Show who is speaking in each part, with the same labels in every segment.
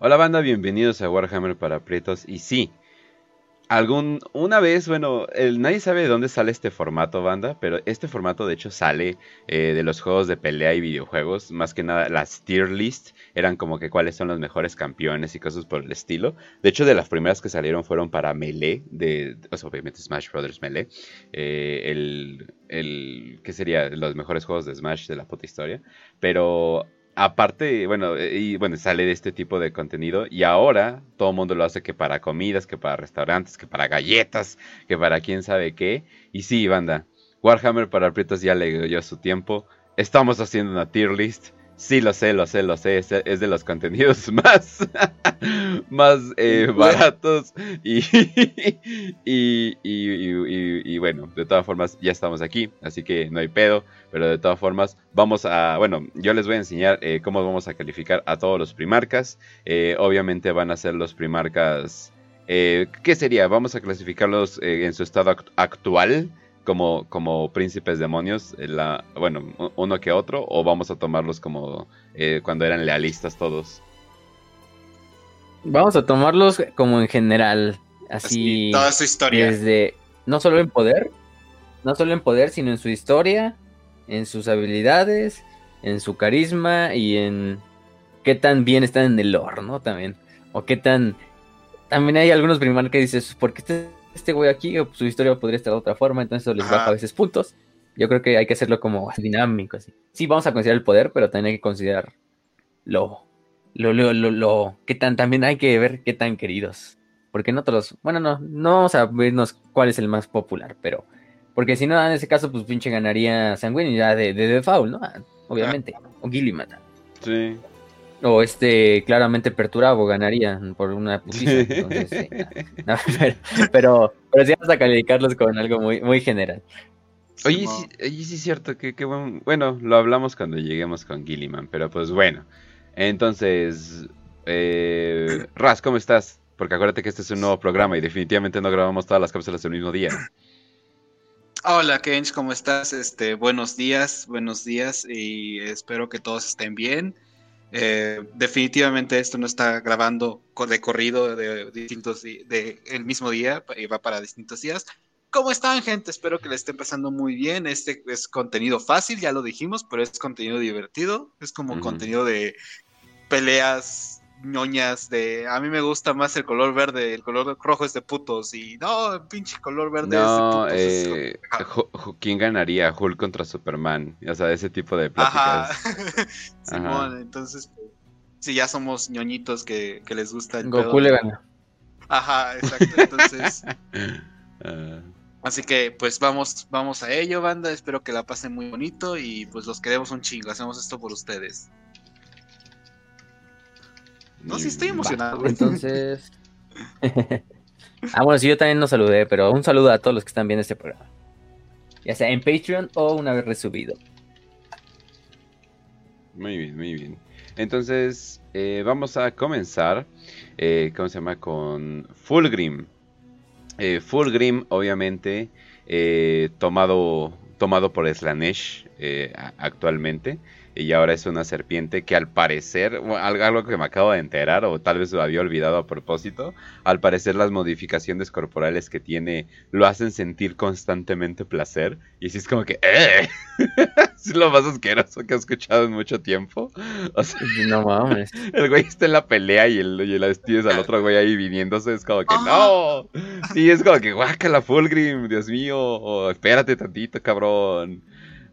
Speaker 1: Hola banda, bienvenidos a Warhammer para Prietos. Y sí, algún una vez, bueno, el, nadie sabe de dónde sale este formato, banda, pero este formato de hecho sale eh, de los juegos de pelea y videojuegos. Más que nada, las tier list eran como que cuáles son los mejores campeones y cosas por el estilo. De hecho, de las primeras que salieron fueron para Melee, de, o sea, obviamente Smash Brothers Melee. Eh, el, el, ¿qué sería? Los mejores juegos de Smash de la puta historia. Pero aparte, bueno, eh, y bueno, sale de este tipo de contenido y ahora todo el mundo lo hace que para comidas, que para restaurantes, que para galletas, que para quién sabe qué. Y sí, banda, Warhammer para aprietos ya le dio su tiempo. Estamos haciendo una tier list Sí, lo sé, lo sé, lo sé. Es, de los contenidos más, más eh, baratos. Y, y, y, bueno, de todas formas, ya estamos aquí. Así que no hay pedo. Pero de todas formas, vamos a. Bueno, yo les voy a enseñar eh, cómo vamos a calificar a todos los primarcas. Eh, obviamente van a ser los primarcas. ¿Qué sería? Vamos a clasificarlos en su estado actual como, como príncipes demonios, eh, la, bueno, uno que otro, o vamos a tomarlos como eh, cuando eran lealistas todos?
Speaker 2: Vamos a tomarlos como en general, así,
Speaker 3: toda su historia.
Speaker 2: Desde, no solo en poder, no solo en poder, sino en su historia, en sus habilidades, en su carisma y en qué tan bien están en el lore, ¿no? También. O qué tan... También hay algunos primares que dices, ¿por qué te este güey aquí, su historia podría estar de otra forma, entonces eso les baja a veces puntos. Yo creo que hay que hacerlo como dinámico, así. Sí, vamos a considerar el poder, pero también hay que considerar lo, lo, lo, lo, lo que tan, también hay que ver qué tan queridos. Porque no todos, bueno, no, no vamos a vernos cuál es el más popular, pero, porque si no, en ese caso, pues pinche ganaría Sanguíneo ya de, de, de Foul, ¿no? Obviamente, o Gilliman.
Speaker 1: Sí.
Speaker 2: O este, claramente Perturabo ganaría por una putiza. pero, pero, sí vamos a calificarlos con algo muy, muy general.
Speaker 1: Oye, sí, sí es cierto, que, bueno, lo hablamos cuando lleguemos con Gilliman, pero pues bueno. Entonces, eh, Raz, ¿cómo estás? Porque acuérdate que este es un nuevo programa y definitivamente no grabamos todas las cápsulas el mismo día.
Speaker 3: Hola Kench, ¿cómo estás? Este, buenos días, buenos días y espero que todos estén bien. Eh, definitivamente esto no está grabando de corrido de, distintos de, el mismo día y va para distintos días. ¿Cómo están, gente? Espero que le estén pasando muy bien. Este es contenido fácil, ya lo dijimos, pero es contenido divertido. Es como contenido de peleas ñoñas de a mí me gusta más el color verde, el color rojo es de putos y no, el pinche color verde
Speaker 1: es de putos. Eh, ¿Quién ganaría? Hulk contra Superman, o sea, ese tipo de pláticas.
Speaker 3: Simón, entonces si ya somos ñoñitos que, que les gusta el
Speaker 2: Goku le gana.
Speaker 3: Ajá, exacto, entonces ah. Así que pues vamos, vamos a ello, banda. Espero que la pasen muy bonito y pues los queremos un chingo. Hacemos esto por ustedes. No, sí estoy emocionado.
Speaker 2: Entonces. ah, bueno, sí, yo también nos saludé, pero un saludo a todos los que están viendo este programa. Ya sea en Patreon o una vez resubido.
Speaker 1: Muy bien, muy bien. Entonces, eh, vamos a comenzar. Eh, ¿Cómo se llama? Con Fulgrim. Eh, Fulgrim, obviamente, eh, tomado, tomado por Slanesh actualmente y ahora es una serpiente que al parecer, algo que me acabo de enterar o tal vez lo había olvidado a propósito, al parecer las modificaciones corporales que tiene lo hacen sentir constantemente placer y si es como que, ¡eh! es lo más asqueroso que he escuchado en mucho tiempo.
Speaker 2: no mames.
Speaker 1: El güey está en la pelea y el, y el tienes al otro güey ahí viniéndose, es como que, ¡no! Y es como que, la Fulgrim, Dios mío, espérate tantito, cabrón.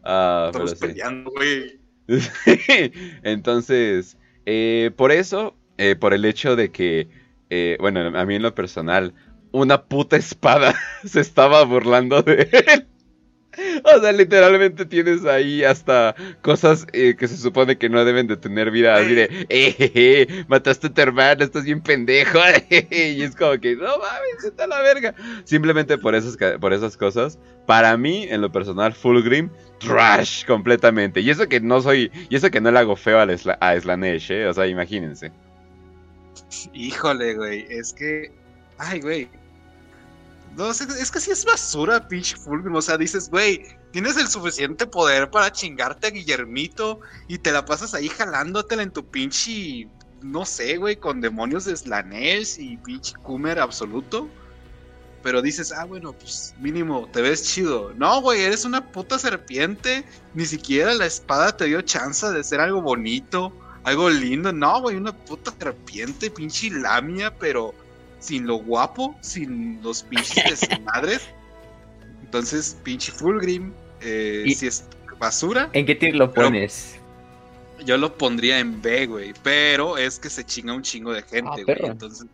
Speaker 3: Ah, Estamos peleando, güey.
Speaker 1: Entonces, eh, por eso, eh, por el hecho de que, eh, bueno, a mí en lo personal, una puta espada se estaba burlando de él. O sea, literalmente tienes ahí hasta cosas que se supone que no deben de tener vida. Así de, eh, mataste a tu hermano, estás bien pendejo. y es como que, no mames, está la verga. Simplemente por esas, por esas cosas. Para mí, en lo personal, Fulgrim trash completamente. Y eso que no soy, y eso que no le hago feo a, Slanesh, ¿eh? O sea, imagínense.
Speaker 3: Híjole, güey, es que, ay, güey. No, es que si es basura, pinche Fulgrim. O sea, dices, güey, tienes el suficiente poder para chingarte a Guillermito y te la pasas ahí jalándotela en tu pinche no sé, güey, con demonios de Slanesh y pinche Kumer absoluto. Pero dices, ah, bueno, pues mínimo, te ves chido. No, güey, eres una puta serpiente. Ni siquiera la espada te dio chance de ser algo bonito, algo lindo. No, güey, una puta serpiente, pinche lamia, pero sin lo guapo, sin los pinches madres. Entonces, pinche Fulgrim, eh, si es basura.
Speaker 2: ¿En qué tier lo pones?
Speaker 3: Yo lo pondría en B, güey. Pero es que se chinga un chingo de gente, ah, güey. Entonces,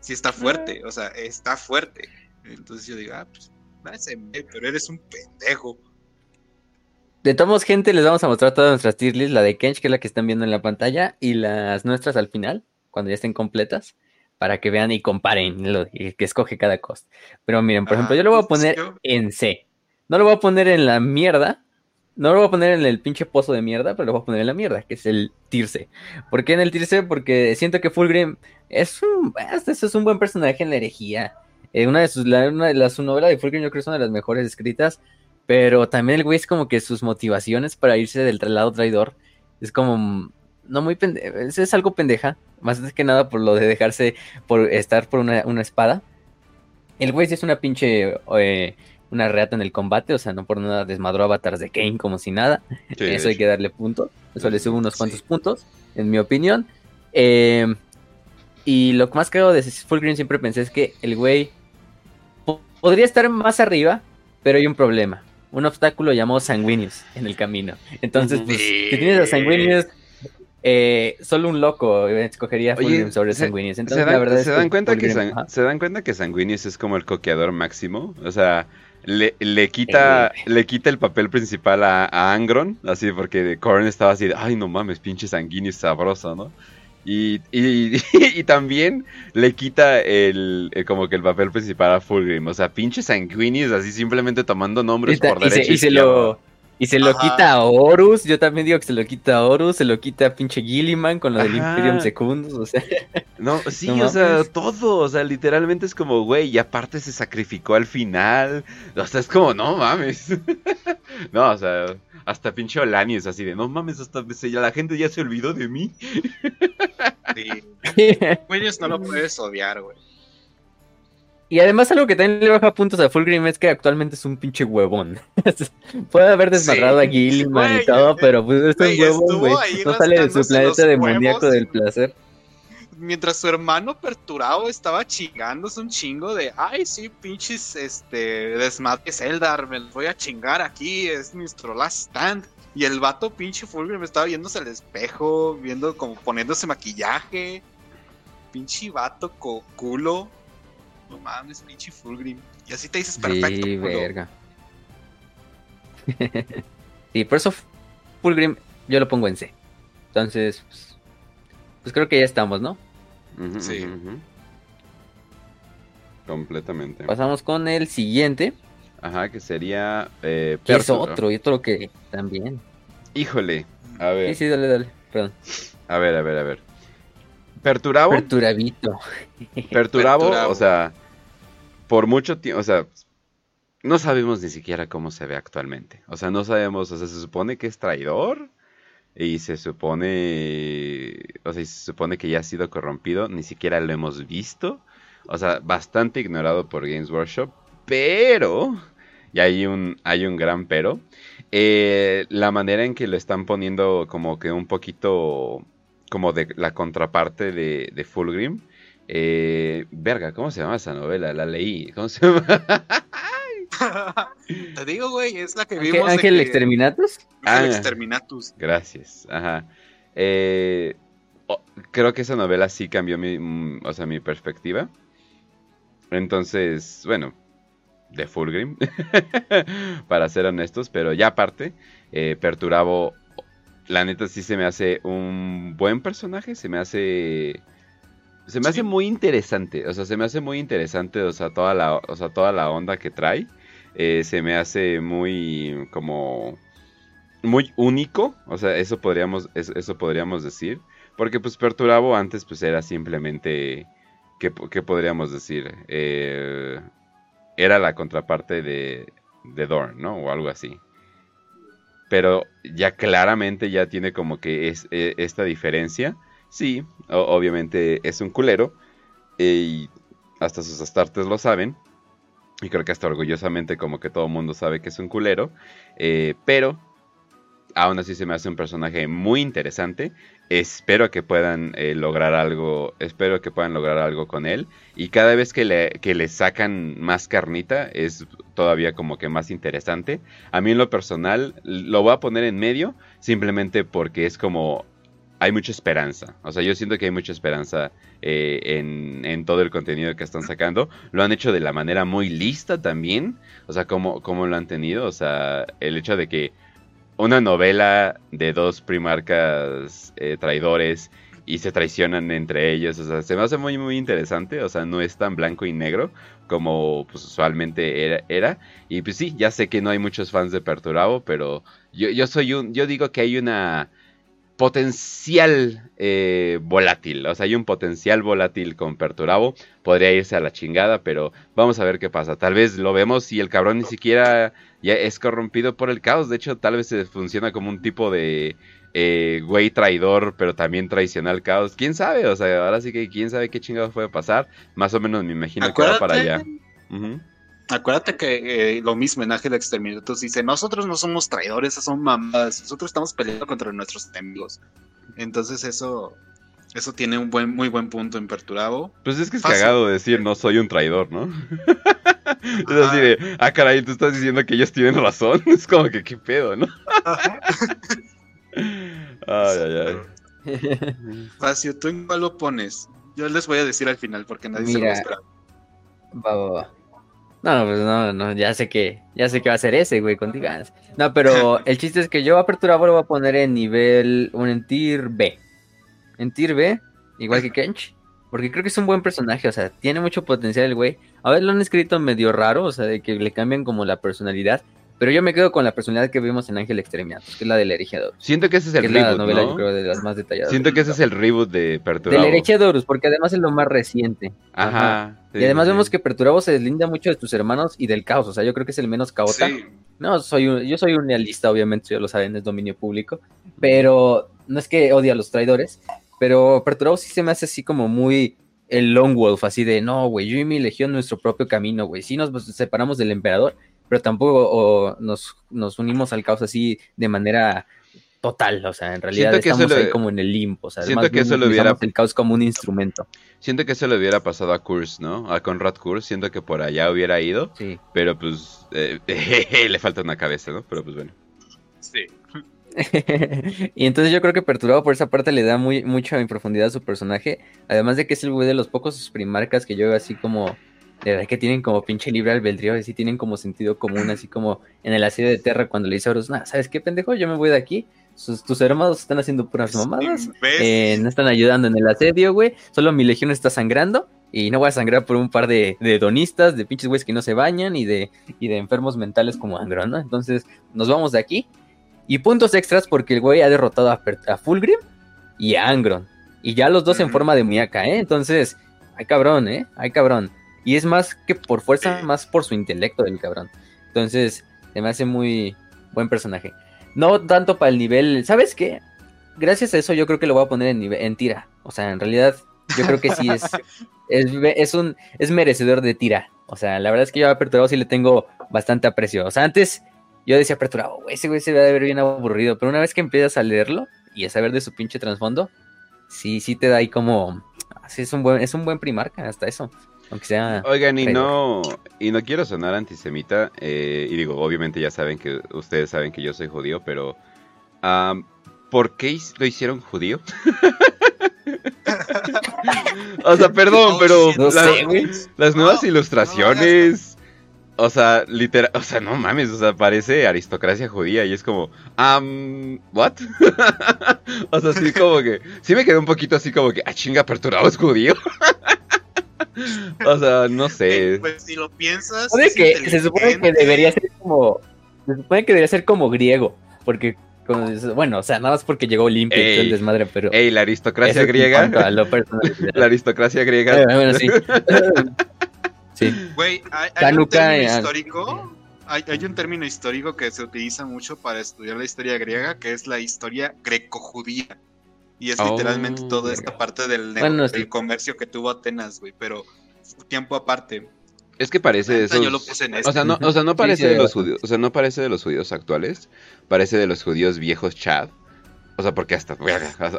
Speaker 3: sí está fuerte. O sea, está fuerte. Entonces yo digo, ah, pues, vas en B, pero eres un pendejo.
Speaker 2: De todos gente, les vamos a mostrar todas nuestras tier lists, la de Kench, que es la que están viendo en la pantalla, y las nuestras al final, cuando ya estén completas, para que vean y comparen lo que escoge cada cost. Pero miren, por ejemplo, yo lo voy a poner en C. No lo voy a poner en la mierda, no lo voy a poner en el pinche pozo de mierda, pero lo voy a poner en la mierda, que es el Tirse. ¿Por qué en el Tirse? Porque siento que Fulgrim es un, es un buen personaje en la herejía. Eh, una de sus, una de las, su novela de Fulgrim yo creo que es una de las mejores escritas, pero también el güey es como que sus motivaciones para irse del lado traidor es como, no muy pendeja, es, algo pendeja, más que nada por lo de dejarse, por estar por una, una espada. El güey sí es una pinche... Eh, una reata en el combate, o sea, no por nada desmadró avatars de Kane como si nada. Eso hay que darle punto. Eso le sube unos cuantos puntos, en mi opinión. Em, y lo que más creo de Fulgrim siempre pensé es que el güey podría estar más arriba, pero hay un problema. Un obstáculo llamado Sanguinius en el camino. Entonces, pues, si tienes a Sanguinius, eh, solo un loco escogería Fulgrim sobre Sanguinius. Entonces,
Speaker 1: ¿se
Speaker 2: la verdad
Speaker 1: ¿se dan cuenta que ¿Se dan cuenta que Sanguinius es como el coqueador máximo? O sea, le, le, quita, le quita el papel principal a, Angron, así porque Korn estaba así de, ay no mames, pinche sanguíneo sabroso, ¿no? Y, y, y, también le quita el, como que el papel principal a Fulgrim, o sea, pinche sanguíneos así simplemente tomando nombres por derecho.
Speaker 2: y se lo y se lo quita a Horus, yo también digo que se lo quita a Horus, se lo quita a pinche Gilliman con lo del Imperium Secundus, o sea.
Speaker 1: No, sí, o sea, todo, o sea, literalmente es como, güey, y aparte se sacrificó al final, o sea, es como, no mames. no, o sea, hasta pinche Olani es así de, no mames, hasta ya la gente ya se olvidó de mí.
Speaker 3: sí. no lo puedes odiar, güey.
Speaker 2: Y además algo que también le baja puntos a Fulgrim es que actualmente es un pinche huevón. Puede haber desmadrado a Gilliman y todo, pero pues es un huevón, güey. No sale de su planeta demoníaco del placer.
Speaker 3: Mientras su hermano perturado estaba chingándose un chingo de, ay, sí, pinches, este, desmadre Eldar, me los voy a chingar aquí, es nuestro last stand. Y el vato pinche Fulgrim estaba viéndose al espejo, viendo como poniéndose maquillaje. Pinche vato culo no mames, pinche Fulgrim. Y así te dices perfecto. Sí, verga.
Speaker 2: sí, por eso Fulgrim yo lo pongo en C. Entonces, pues, pues creo que ya estamos, ¿no?
Speaker 3: sí.
Speaker 1: Completamente.
Speaker 2: Pasamos con el siguiente.
Speaker 1: Ajá, que sería.
Speaker 2: Eh, que es otro, y otro que también.
Speaker 1: Híjole, a ver.
Speaker 2: Sí, sí, dale, dale, perdón.
Speaker 1: A ver, a ver, a ver. Perturabo.
Speaker 2: Perturabito.
Speaker 1: Perturabo, o sea, por mucho tiempo, o sea, no sabemos ni siquiera cómo se ve actualmente. O sea, no sabemos, o sea, se supone que es traidor y se supone, o sea, se supone que ya ha sido corrompido, ni siquiera lo hemos visto. O sea, bastante ignorado por Games Workshop, pero, y hay un, hay un gran pero, eh, la manera en que lo están poniendo como que un poquito como de la contraparte de, de Fulgrim. Eh, verga, ¿cómo se llama esa novela? La leí. ¿Cómo se llama?
Speaker 3: Te digo, güey, es la que vimos.
Speaker 2: ¿Ángel Exterminatus?
Speaker 3: Ángel ah, Exterminatus.
Speaker 1: Gracias. Ajá. Eh, creo que esa novela sí cambió mi, mm, o sea, mi perspectiva. Entonces, bueno, de Fulgrim, para ser honestos, pero ya aparte, eh, Perturabo la neta sí se me hace un buen personaje, se me hace... Se me hace muy interesante, o sea, se me hace muy interesante, o sea, toda la, o sea, toda la onda que trae. Eh, se me hace muy como muy único, o sea, eso podríamos, eso, podríamos decir, porque pues Perturabo antes pues era simplemente, ¿qué, podríamos decir? Eh, era la contraparte de, de Dorn, ¿no? O algo así pero ya claramente ya tiene como que es, e, esta diferencia. Sí, obviamente es un culero. Y hasta sus astartes lo saben. Y creo que hasta orgullosamente como que todo el mundo sabe que es un culero. Eh, pero aún así se me hace un personaje muy interesante. Espero que puedan eh, lograr algo. Espero que puedan lograr algo con él. Y cada vez que le, que le sacan más carnita, es todavía como que más interesante. A mí en lo personal, lo voy a poner en medio. Simplemente porque es como. Hay mucha esperanza. O sea, yo siento que hay mucha esperanza eh, en, en, todo el contenido que están sacando. Lo han hecho de la manera muy lista también. O sea, como, como lo han tenido. O sea, el hecho de que una novela de dos primarcas eh, traidores y se traicionan entre ellos. O sea, se me hace muy, muy interesante. O sea, no es tan blanco y negro como pues, usualmente era, Y pues sí, ya sé que no hay muchos fans de Perturabo, pero yo, yo soy un. Yo digo que hay una potencial eh, volátil. O sea, hay un potencial volátil con Perturabo. Podría irse a la chingada, pero vamos a ver qué pasa. Tal vez lo vemos y el cabrón ni siquiera ya es corrompido por el caos. De hecho, tal vez se funciona como un tipo de eh, güey traidor, pero también traiciona al caos. ¿Quién sabe? O sea, ahora sí que quién sabe qué chingados puede pasar. Más o menos me imagino que va para allá.
Speaker 3: Acuérdate que eh, lo mismo en Ángel Exterminatus dice, nosotros no somos traidores, son mamadas, nosotros estamos peleando contra nuestros enemigos. Entonces eso eso tiene un buen muy buen punto en Perturabo.
Speaker 1: Pues es que es cagado decir no soy un traidor, ¿no? es así de, ah caray, tú estás diciendo que ellos tienen razón. Es como que qué pedo, ¿no? ay, ay,
Speaker 3: ay. Facio, ¿tú en cuál lo pones? Yo les voy a decir al final porque nadie se lo espera.
Speaker 2: Va, va, va. No, pues no, no, ya sé que, ya sé que va a ser ese, güey, contigo. No, pero el chiste es que yo Apertura lo voy a poner en nivel, un en tier B. En tier B, igual que Kench. Porque creo que es un buen personaje, o sea, tiene mucho potencial el güey. A ver, lo han escrito medio raro, o sea, de que le cambian como la personalidad. Pero yo me quedo con la personalidad que vimos en Ángel Extremiatos, que es la del Erigiador.
Speaker 1: Siento que ese es el reboot, la novela, yo creo, de las más detalladas. Siento que ese es el reboot de Perturabo.
Speaker 2: Del Erigiadorus, porque además es lo más reciente. Ajá. Y además vemos que Perturabo se deslinda mucho de tus hermanos y del caos, o sea, yo creo que es el menos caota. No, soy un, yo soy un realista, obviamente, ya lo saben, es dominio público. Pero no es que odie a los traidores, pero Perturabo sí se me hace así como muy el Long Wolf, así de, no, güey, yo y mi legión nuestro propio camino, güey. Sí nos separamos del emperador, pero tampoco nos, nos, unimos al caos así de manera total, o sea, en realidad estamos ahí como en el limbo, o sea,
Speaker 1: siento que eso lo hubiera
Speaker 2: el caos como un instrumento.
Speaker 1: Siento que eso le hubiera pasado a Kurz, ¿no? A Conrad Kurz, siento que por allá hubiera ido, sí. pero pues eh, le falta una cabeza, ¿no? Pero pues bueno.
Speaker 3: Sí.
Speaker 2: y entonces yo creo que Perturbado por esa parte le da muy mucha profundidad a su personaje, además de que es el güey de los pocos primarcas que yo veo así como de verdad que tienen como pinche libre albedrío, así tienen como sentido común, así como en el asedio de Terra cuando le dice a Horus, ¿sabes qué pendejo? Yo me voy de aquí. Tus hermanos están haciendo puras mamadas, eh, no están ayudando en el asedio, güey. Solo mi legión está sangrando y no voy a sangrar por un par de, de donistas, de pinches güeyes que no se bañan y de, y de enfermos mentales como Angron, ¿no? Entonces nos vamos de aquí. Y puntos extras porque el güey ha derrotado a, a Fulgrim y a Angron. Y ya los dos en forma de muñeca, ¿eh? Entonces, hay cabrón, ¿eh? Hay cabrón. Y es más que por fuerza, más por su intelecto del cabrón. Entonces, se me hace muy buen personaje. No tanto para el nivel. ¿Sabes qué? Gracias a eso yo creo que lo voy a poner en, en tira. O sea, en realidad, yo creo que sí es, es, un, es merecedor de tira. O sea, la verdad es que yo a Aperturado sí le tengo bastante aprecio. O sea, antes yo decía Aperturado, ese güey se va a ver bien aburrido. Pero una vez que empiezas a leerlo y a saber de su pinche trasfondo, sí, sí te da ahí como. Sí, es un buen, es un buen primarca, hasta eso. Aunque sea.
Speaker 1: Oigan, y no, y no quiero sonar antisemita. Eh, y digo, obviamente ya saben que ustedes saben que yo soy judío, pero. ¿Por qué lo hicieron judío? o sea, perdón, pero las nuevas ilustraciones, o sea, literal, o sea, no mames, o sea, parece aristocracia judía y es como, um, what? o sea, sí como que, sí me quedé un poquito así como que, ah, chinga, aperturado es judío. o sea, no sé.
Speaker 3: Pues si lo piensas.
Speaker 2: que, se supone que debería ser como. Se supone que debería ser como griego. Porque, bueno, o sea, nada más porque llegó limpio y el desmadre, pero.
Speaker 1: Ey, la aristocracia griega. la aristocracia griega.
Speaker 2: Eh, bueno, sí.
Speaker 3: sí. Güey, hay, un término histórico. Hay, hay, un término histórico que se utiliza mucho para estudiar la historia griega, que es la historia greco-judía. Y es literalmente
Speaker 1: Oh,
Speaker 3: toda esta parte del, ne-
Speaker 2: Bueno,
Speaker 3: del
Speaker 2: sí.
Speaker 3: comercio que tuvo Atenas, güey, pero tiempo aparte.
Speaker 1: Es que parece de esos...
Speaker 3: Yo lo puse en este.
Speaker 1: O sea, no, o sea, no parece
Speaker 2: sí,
Speaker 1: de los judíos, o sea, no parece de los judíos actuales, parece de los judíos viejos Chad. O sea, porque hasta,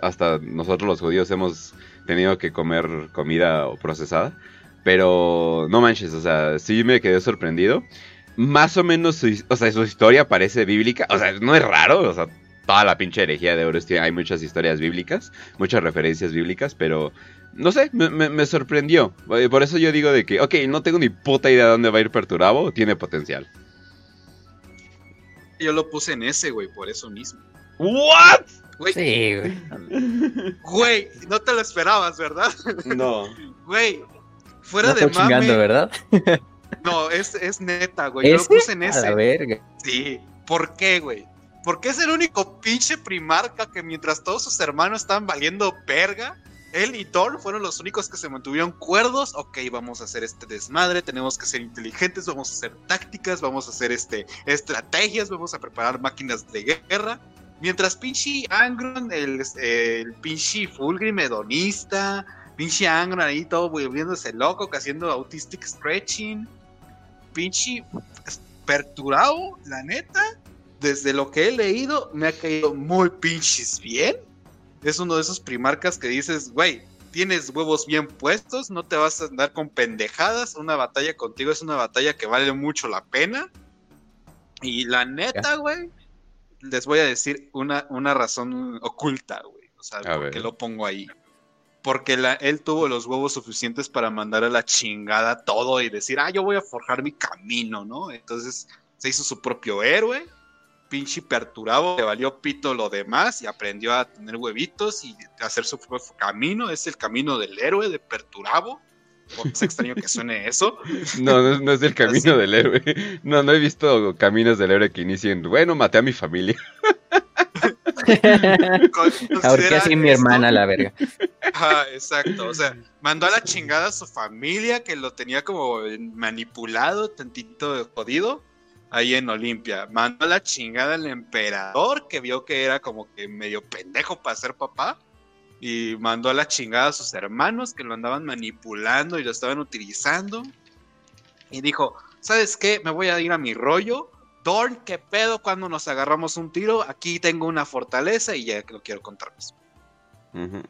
Speaker 1: hasta nosotros los judíos hemos tenido que comer comida o procesada. Pero no manches, o sea, sí me quedé sorprendido. Más o menos, su, o sea, su historia parece bíblica. O sea, no es raro, o sea, toda la pinche herejía de Horus tiene, hay muchas historias bíblicas, muchas referencias bíblicas, pero no sé, me, me- me sorprendió. Eh, Por eso yo digo de que, ok, no tengo ni puta idea de dónde va a ir Perturabo, tiene potencial.
Speaker 3: Yo lo puse en ese, güey, por eso mismo.
Speaker 1: ¿What?
Speaker 3: Güey,
Speaker 2: Sí, güey.
Speaker 3: güey, no te lo esperabas, ¿verdad?
Speaker 1: No.
Speaker 3: Güey, fuera
Speaker 2: No
Speaker 3: de
Speaker 2: estoy chingando,
Speaker 3: mame.
Speaker 2: ¿verdad?
Speaker 3: No, es, es neta, güey. Yo lo
Speaker 2: ¿Ese?
Speaker 3: puse en
Speaker 2: A la
Speaker 3: ese.
Speaker 2: verga.
Speaker 3: Sí. ¿Por qué, güey? Porque es el único pinche primarca que mientras todos sus hermanos estaban valiendo verga, él y Thor fueron los únicos que se mantuvieron cuerdos. Ok, vamos a hacer este desmadre, tenemos que ser inteligentes, vamos a hacer tácticas, vamos a hacer este, estrategias, vamos a preparar máquinas de guerra. Mientras pinche Angron, el, pinche Fulgrim hedonista, pinche Angron ahí todo volviéndose loco, haciendo autistic stretching, pinche perturado, la neta, desde lo que he leído, me ha caído muy pinches bien. Es uno de esos primarcas que dices, güey, tienes huevos bien puestos, no te vas a andar con pendejadas. Una batalla contigo es una batalla que vale mucho la pena. Y la neta, güey, les voy a decir una, una razón oculta, güey. O sea,
Speaker 1: A
Speaker 3: ¿por qué
Speaker 1: ver.
Speaker 3: lo pongo ahí? Porque la- él tuvo los huevos suficientes para mandar a la chingada todo y decir, ah, yo voy a forjar mi camino, ¿no? Entonces se hizo su propio héroe, pinche perturabo, le valió pito lo demás y aprendió a tener huevitos y hacer su propio camino. Es el camino del héroe de perturabo. Por más extraño que suene eso.
Speaker 1: No, no, es- no es el camino
Speaker 3: Así.
Speaker 1: del héroe. No, no he visto caminos del héroe que inicien. Bueno, maté a mi familia.
Speaker 2: Ahorita así mi hermana, la verga.
Speaker 3: Exacto. O sea, mandó a la chingada a su familia que lo tenía como manipulado, tantito jodido, ahí en Olimpia. Mandó a la chingada al emperador que vio que era como que medio pendejo para ser papá. Y mandó a la chingada a sus hermanos que lo andaban manipulando y lo estaban utilizando. Y dijo, ¿sabes qué? Me voy a ir a mi rollo. Dorn, ¿qué pedo cuando nos agarramos un tiro? Aquí tengo una fortaleza y ya lo quiero contarles.
Speaker 1: Ujú.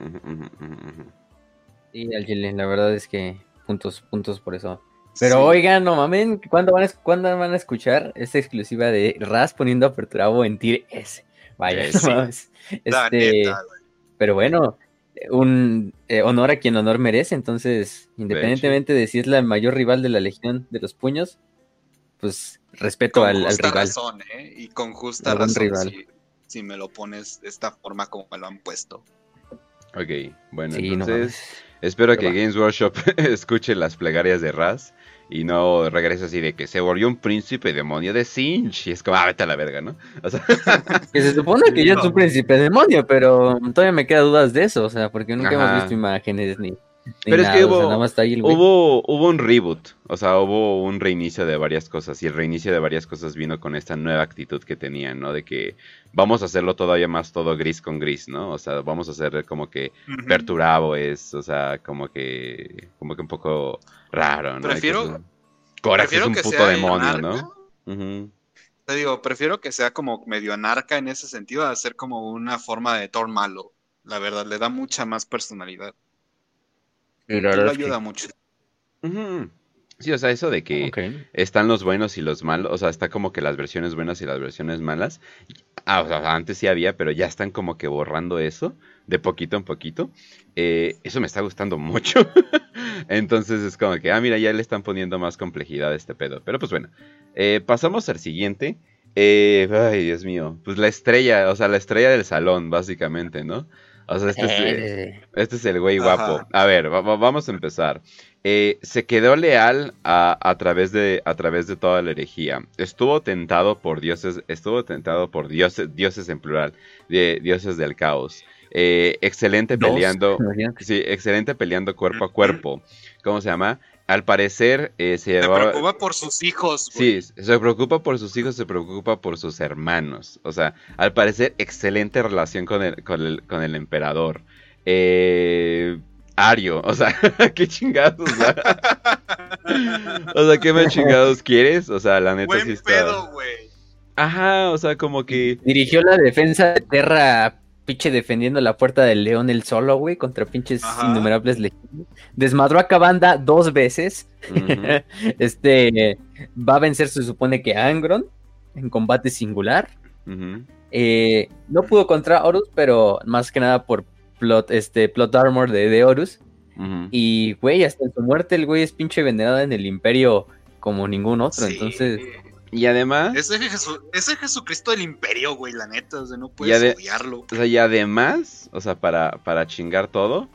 Speaker 2: Y al chile, la verdad es que puntos, puntos por eso. Pero
Speaker 3: Sí.
Speaker 2: oigan, no mamen, ¿cuándo van, a, ¿cuándo van a escuchar esta exclusiva de Raz poniendo a Perturabo en Tier S? Vaya,
Speaker 1: Eh,
Speaker 2: no
Speaker 1: sí.
Speaker 2: mames. Este,
Speaker 3: neta,
Speaker 2: pero bueno, un eh, honor a quien honor merece, entonces, independientemente de si es la mayor rival de la Legión de los Puños, pues respeto
Speaker 3: con
Speaker 2: al, al
Speaker 3: justa
Speaker 2: rival.
Speaker 3: razón, ¿eh? Y con justa
Speaker 2: Algún
Speaker 3: razón,
Speaker 2: rival.
Speaker 3: Si, si me lo pones de esta forma como me lo han puesto.
Speaker 1: Ok, bueno,
Speaker 2: Sí,
Speaker 1: entonces espero
Speaker 2: Pero
Speaker 1: que
Speaker 2: va.
Speaker 1: Games Workshop escuche las plegarias de Raz y no regrese así de que se volvió un príncipe demonio de Sinch y es como, ah, vete a la verga, ¿no? O sea,
Speaker 2: Que se supone que ya es
Speaker 3: No.
Speaker 2: un príncipe demonio, pero todavía me quedan dudas de eso, o sea, porque nunca
Speaker 1: Ajá.
Speaker 2: hemos visto imágenes ni. ni
Speaker 1: Pero es que
Speaker 2: o sea,
Speaker 1: hubo-
Speaker 2: nada más está ahí el güey.
Speaker 1: hubo, hubo un reboot, o sea, hubo un reinicio de varias cosas y el reinicio de varias cosas vino con esta nueva actitud que tenían, ¿no? De que vamos a hacerlo todavía más todo gris con gris, ¿no? O sea, vamos a hacer como que Perturabo es, o sea, como que, como que un poco raro, ¿no?
Speaker 3: Prefiero-
Speaker 1: Corax es
Speaker 3: prefiero
Speaker 1: un
Speaker 3: que
Speaker 1: puto
Speaker 3: sea
Speaker 1: demonio,
Speaker 3: anarca.
Speaker 1: ¿no?
Speaker 3: Te digo, prefiero que sea como medio anarca en ese sentido, a ser como una forma de Thor malo. La verdad, le da mucha más personalidad. Y lo
Speaker 2: que-
Speaker 3: ayuda mucho.
Speaker 1: Sí, o sea, eso de que están los buenos y los malos, o sea, está como que las versiones buenas y las versiones malas. Ah, o sea, antes sí había, pero ya están como que borrando eso de poquito en poquito. Eh, eso me está gustando mucho. Entonces es como que, ah, mira, ya le están poniendo más complejidad a este pedo. Pero pues bueno, eh, pasamos al siguiente. Eh, ay, Dios mío, pues la estrella, o sea, la estrella del salón, básicamente, ¿no? O sea, este es, este es el güey
Speaker 3: Ajá.
Speaker 1: guapo. A ver, va- va- vamos a empezar. Eh, se quedó leal a, a través de, a través de toda la herejía. Estuvo tentado por dioses, estuvo tentado por dioses, dioses en plural, de dioses del caos. Eh, excelente
Speaker 2: dos,
Speaker 1: peleando, sí, excelente peleando cuerpo a cuerpo. ¿Cómo se llama? al parecer eh, se
Speaker 3: Se
Speaker 1: llevaba...
Speaker 3: preocupa por sus hijos, güey.
Speaker 1: Sí, se preocupa por sus hijos, se preocupa por sus hermanos. O sea, al parecer, excelente relación con el, con el, con el emperador. Eh, Ario, o sea, qué chingados. o sea. O sea, ¿qué más chingados quieres? O sea, la neta sí está.
Speaker 3: pedo, güey.
Speaker 1: Ajá, o sea, como que.
Speaker 2: Dirigió la defensa de Terra, pinche defendiendo la puerta del león el solo, güey, contra pinches
Speaker 3: Ajá.
Speaker 2: innumerables legiones. Desmadró a Cabanda dos veces. este va a vencer, se supone que a Angron en combate singular. Eh, no pudo contra Horus, pero más que nada por plot, este, plot armor de, de Horus. Y, güey, hasta su muerte el güey es pinche venerado en el imperio como ningún otro.
Speaker 3: Sí.
Speaker 2: Entonces,
Speaker 1: Y además,
Speaker 3: Ese, Jesu- ese Jesucristo del imperio, güey, la neta. O sea, no
Speaker 1: Ya
Speaker 3: puedes
Speaker 1: de-
Speaker 3: odiarlo.
Speaker 1: o sea, y además, o sea, para, para chingar todo,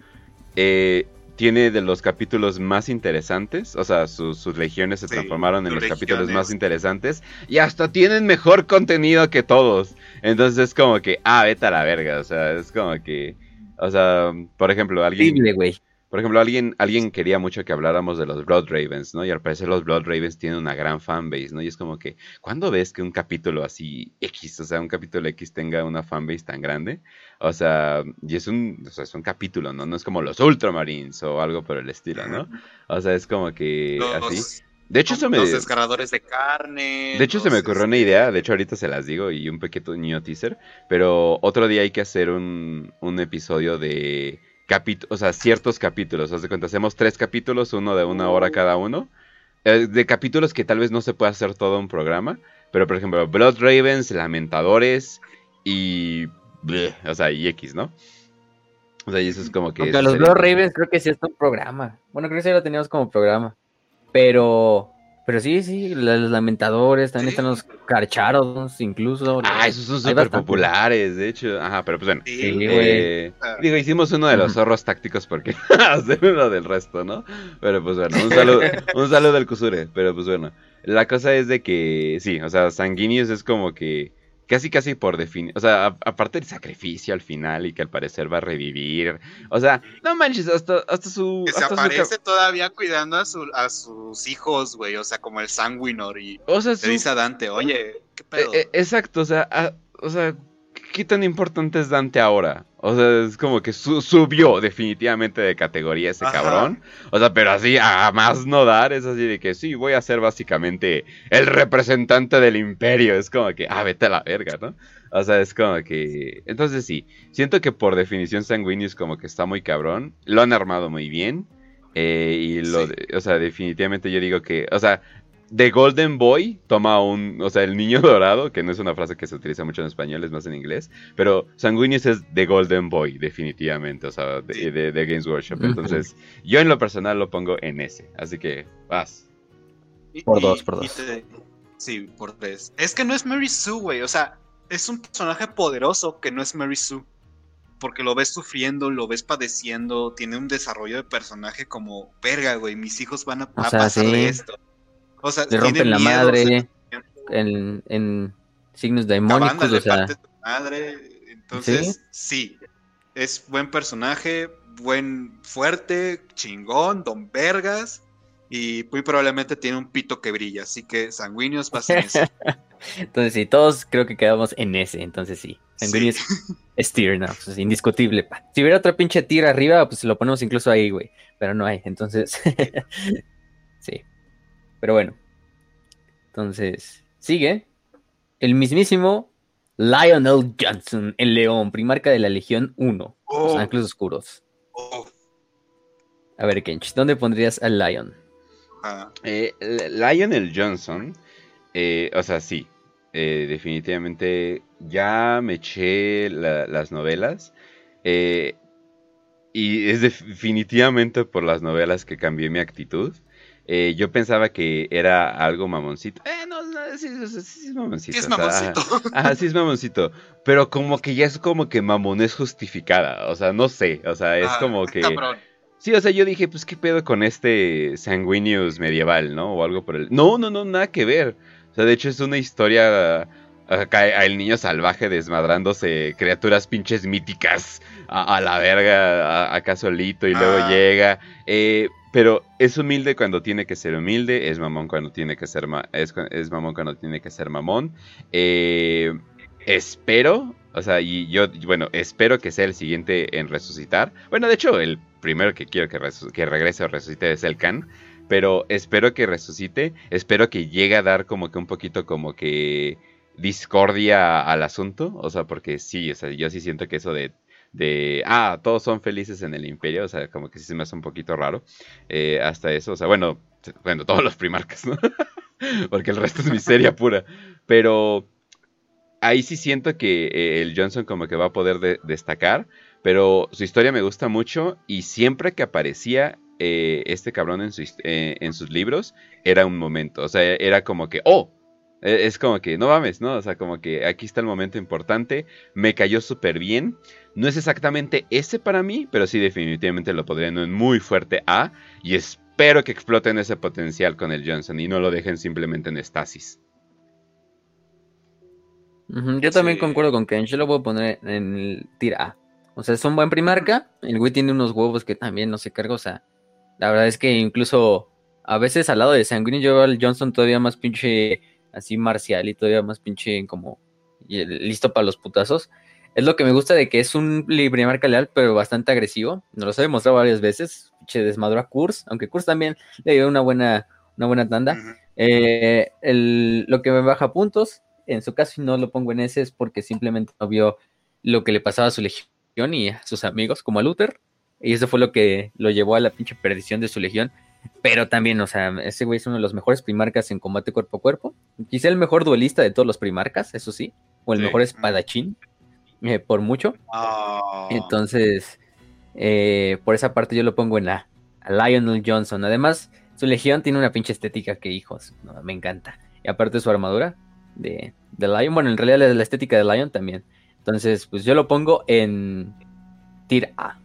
Speaker 1: eh, tiene de los capítulos más interesantes, o sea, sus, sus legiones se
Speaker 3: Sí,
Speaker 1: transformaron en los capítulos más interesantes y hasta tienen mejor contenido que todos. Entonces es como que, ah, vete a la verga, o sea, es como que, o sea, por ejemplo, alguien...
Speaker 2: horrible, güey.
Speaker 1: Por ejemplo, alguien, alguien quería mucho que habláramos de los Blood Ravens, ¿no? Y al parecer los Blood Ravens tienen una gran fanbase, ¿no? Y es como que, ¿cuándo ves que un capítulo así X, o sea, un capítulo X tenga una fanbase tan grande? O sea, y es un, o sea, es un capítulo, ¿no? No es como los Ultramarines o algo por el estilo, ¿no? O sea, es como que así.
Speaker 3: Los,
Speaker 1: De hecho, eso me...
Speaker 3: los desgarradores de carne.
Speaker 1: De hecho, se me ocurrió una idea, de hecho ahorita se las digo y un pequeño teaser, pero otro día hay que hacer un, un episodio de capítulos, o sea, ciertos capítulos, haz de cuenta, hacemos tres capítulos, uno de una hora cada uno, eh, de capítulos que tal vez no se pueda hacer todo un programa, pero por ejemplo, Blood Ravens, Lamentadores y... bleh, o sea, y X, ¿no? O sea, y eso es como que...
Speaker 2: A
Speaker 1: eso
Speaker 2: los Blood Ravens creo que sí es un programa. Bueno, creo que sí lo teníamos como programa. Pero, pero sí, sí, los lamentadores, también
Speaker 3: Sí.
Speaker 2: están los carcharos, incluso.
Speaker 1: Ah, esos son súper populares, de hecho. Ajá, pero pues bueno.
Speaker 3: Sí.
Speaker 1: Eh, digo, hicimos uno de los zorros tácticos porque hacer uno del resto, ¿no? Pero pues bueno, un saludo, un saludo al Kusure, pero pues bueno. La cosa es de que, sí, o sea, Sanguinius es como que casi casi por definir, o sea, a- aparte del sacrificio al final y que al parecer va a revivir, o sea, no manches, hasta, hasta su...
Speaker 3: Que se
Speaker 1: su
Speaker 3: aparece todavía cuidando a, su- a sus hijos, güey. O sea, como el Sanguinor. Y
Speaker 1: o sea,
Speaker 3: le
Speaker 1: su-
Speaker 3: dice a Dante, oye, ¿qué pedo?
Speaker 1: Eh, eh, exacto, o sea, o sea, ¿qué tan importante es Dante ahora? O sea, es como que su- subió definitivamente de categoría ese
Speaker 3: Ajá.
Speaker 1: cabrón. O sea, pero así a más no dar, es así de que sí, voy a ser básicamente el representante del imperio. Es como que, ah, vete a la verga, ¿no? O sea, es como que... Entonces sí, siento que por definición Sanguinius como que está muy cabrón. Lo han armado muy bien. eh, y lo,
Speaker 3: Sí.
Speaker 1: de- o sea, definitivamente yo digo que, o sea, The Golden Boy toma un, o sea, el niño dorado, que no es una frase que se utiliza mucho en español, es más en inglés, pero Sanguinius es The Golden Boy, definitivamente, o sea, de,
Speaker 3: Sí.
Speaker 1: de- de Games Workshop. Entonces, yo en lo personal lo pongo en ese, así que vas.
Speaker 2: Por
Speaker 3: y-
Speaker 2: dos, por dos.
Speaker 3: te- sí, por tres. Es que no es Mary Sue, güey. O sea, es un personaje poderoso que no es Mary Sue. Porque lo ves sufriendo, lo ves padeciendo, tiene un desarrollo de personaje como, verga, güey, mis hijos van a,
Speaker 2: O
Speaker 3: a
Speaker 2: sea,
Speaker 3: pasar
Speaker 2: sí.
Speaker 3: de esto. O sea,
Speaker 2: Le rompen la
Speaker 3: miedo,
Speaker 2: madre
Speaker 3: o sea,
Speaker 2: en, en signos
Speaker 3: le
Speaker 2: o sea,
Speaker 3: madre. Entonces, sí. Es buen personaje, buen, fuerte, chingón, don Vergas. Y muy probablemente tiene un pito que brilla. Así que sanguíneos va a ser ese.
Speaker 2: entonces sí, todos creo que quedamos en ese, entonces sí. Sanguinius es tier, no, pues, es indiscutible. pa. Si hubiera otra pinche tier arriba, pues lo ponemos incluso ahí, güey. Pero no hay, entonces. sí. Pero bueno. Entonces, sigue. El mismísimo Lionel Johnson, el león, primarca de la Legión 1, los
Speaker 3: Oh,
Speaker 2: ángeles oscuros.
Speaker 3: oh,
Speaker 2: A ver, Kench, ¿dónde pondrías al Lion?
Speaker 3: ah.
Speaker 1: Eh, Lionel Johnson, eh, o sea, sí, eh, definitivamente ya me eché la- las novelas. eh, y es definitivamente por las novelas que cambié mi actitud. Eh, yo pensaba que era algo mamoncito. Eh, no, no, sí, sí, sí es mamoncito.
Speaker 3: Sí, es
Speaker 1: o sea, ajá.
Speaker 3: mamoncito.
Speaker 1: Sí es mamoncito. Pero como que ya es como que mamonés justificada. O sea, no sé. O sea, es
Speaker 3: Ah,
Speaker 1: como que.
Speaker 3: cabrón.
Speaker 1: Sí, o sea, yo dije, pues qué pedo con este Sanguinius medieval, ¿no? O algo por el. No, no, no, nada que ver. O sea, de hecho es una historia. Acá el niño salvaje desmadrándose criaturas pinches míticas a, a la verga, acá solito, y luego
Speaker 3: Ah.
Speaker 1: llega. Eh, pero es humilde cuando tiene que ser humilde, es mamón cuando tiene que ser es, es, mamón cuando tiene que ser mamón. Eh, espero, o sea, y yo, bueno, espero que sea el siguiente en resucitar. Bueno, de hecho, el primero que quiero que, que regrese o resucite es el Khan. Pero espero que resucite. Espero que llegue a dar como que un poquito como que discordia al asunto. O sea, porque sí, o sea, yo sí siento que eso de de, ah, todos son felices en el imperio, o sea, como que sí se me hace un poquito raro eh, hasta eso, o sea, bueno, bueno, todos los primarcas, ¿no? Porque el resto es miseria pura, pero ahí sí siento que eh, el Johnson como que va a poder destacar, pero su historia me gusta mucho y siempre que aparecía eh, este cabrón en, en sus libros, era un momento, o sea, era como que, oh, es como que, no mames, ¿no? O sea, como que aquí está el momento importante. Me cayó súper bien. No es exactamente ese para mí, pero sí definitivamente lo podrían en muy fuerte A. Y espero que exploten ese potencial con el Johnson y no lo dejen simplemente en estasis.
Speaker 2: yo también concuerdo con Ken. Yo lo voy a poner en el tira A. O sea, es un buen primarca. El güey tiene unos huevos que también no se carga. O sea, la verdad es que incluso a veces al lado de Sanguíneo yo veo al Johnson todavía más pinche así marcial y todavía más pinche como listo para los putazos. Es lo que me gusta de que es un marca leal, pero bastante agresivo. Nos lo he demostrado varias veces. Pinche desmadró a Kurz, aunque Kurz también le dio una buena, una buena tanda. Eh, lo que me baja puntos, en su caso no lo pongo en ese, es porque simplemente no vio lo que le pasaba a su legión y a sus amigos, como a Luther. Y eso fue lo que lo llevó a la pinche perdición de su legión. Pero también, o sea, ese güey es uno de los mejores primarcas en combate cuerpo a cuerpo. Quizá el mejor duelista de todos los primarcas, eso sí. O el mejor espadachín, eh, por mucho. Ah. Entonces, eh, por esa parte yo lo pongo en la Lionel Johnson. Además, su legión tiene una pinche estética que, hijos, me encanta. Y aparte su armadura de, de Lion, bueno, en realidad la estética de Lion también. Entonces, pues yo lo pongo en Tier A.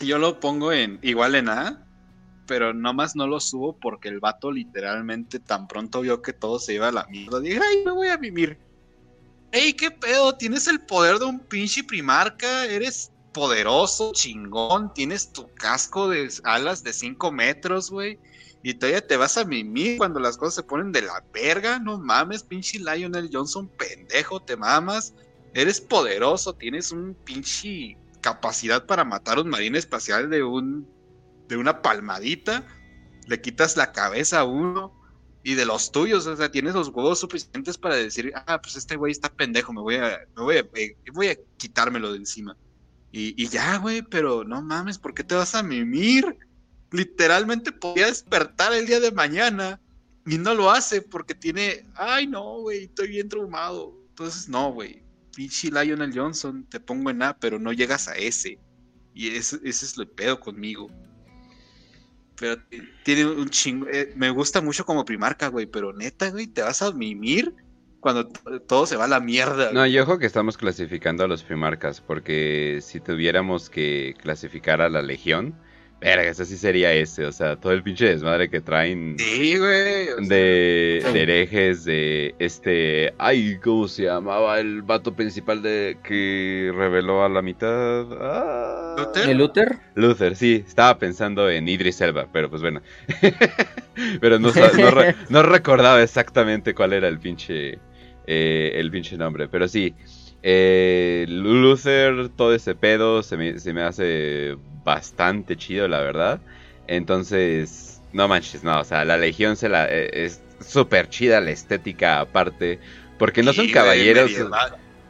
Speaker 3: Yo lo pongo en igual en A, pero nomás no lo subo porque el vato literalmente tan pronto vio que todo se iba a la mierda. Dije, ay, me voy a mimir. Ey, qué pedo, tienes el poder de un pinche primarca, eres poderoso, chingón, tienes tu casco de alas de 5 metros, güey. Y todavía te vas a mimir cuando las cosas se ponen de la verga. No mames, pinche Lionel Johnson, pendejo, te mamas. Eres poderoso, tienes un pinche capacidad para matar a un marine espacial de un de una palmadita, le quitas la cabeza a uno y de los tuyos, o sea, tienes los huevos suficientes para decir, ah, pues este güey está pendejo, me voy a, me voy a, eh, voy a quitármelo de encima. Y, y ya, güey, pero no mames, ¿por qué te vas a mimir? Literalmente podía despertar el día de mañana y no lo hace porque tiene, ay no, güey, estoy bien traumado. Entonces, no, güey, pinche Lionel Johnson, te pongo en A, pero no llegas a ese. Y ese, es lo pedo conmigo. Pero tiene un chingo. Eh, me gusta mucho como primarca, güey. Pero neta, güey, te vas a mimir cuando todo se va a la mierda.
Speaker 1: No, y ojo que estamos clasificando a los primarcas. Porque si tuviéramos que clasificar a la legión Verga, ese sí sería ese, o sea, todo el pinche desmadre que traen.
Speaker 3: Sí, güey.
Speaker 1: de, herejes, de este. Ay, ¿cómo se llamaba el vato principal de que reveló a la mitad?
Speaker 2: Ah. ¿Luther? Luther?
Speaker 1: Luther, sí, estaba pensando en Idris Elba, pero pues bueno. pero no, no, recordaba exactamente cuál era el pinche. Eh, el pinche nombre, pero sí. Eh, Luther, todo ese pedo se me, se me hace bastante chido, la verdad. Entonces, no manches, no, o sea, la Legión se la, eh, es súper chida la estética aparte, porque no son caballeros.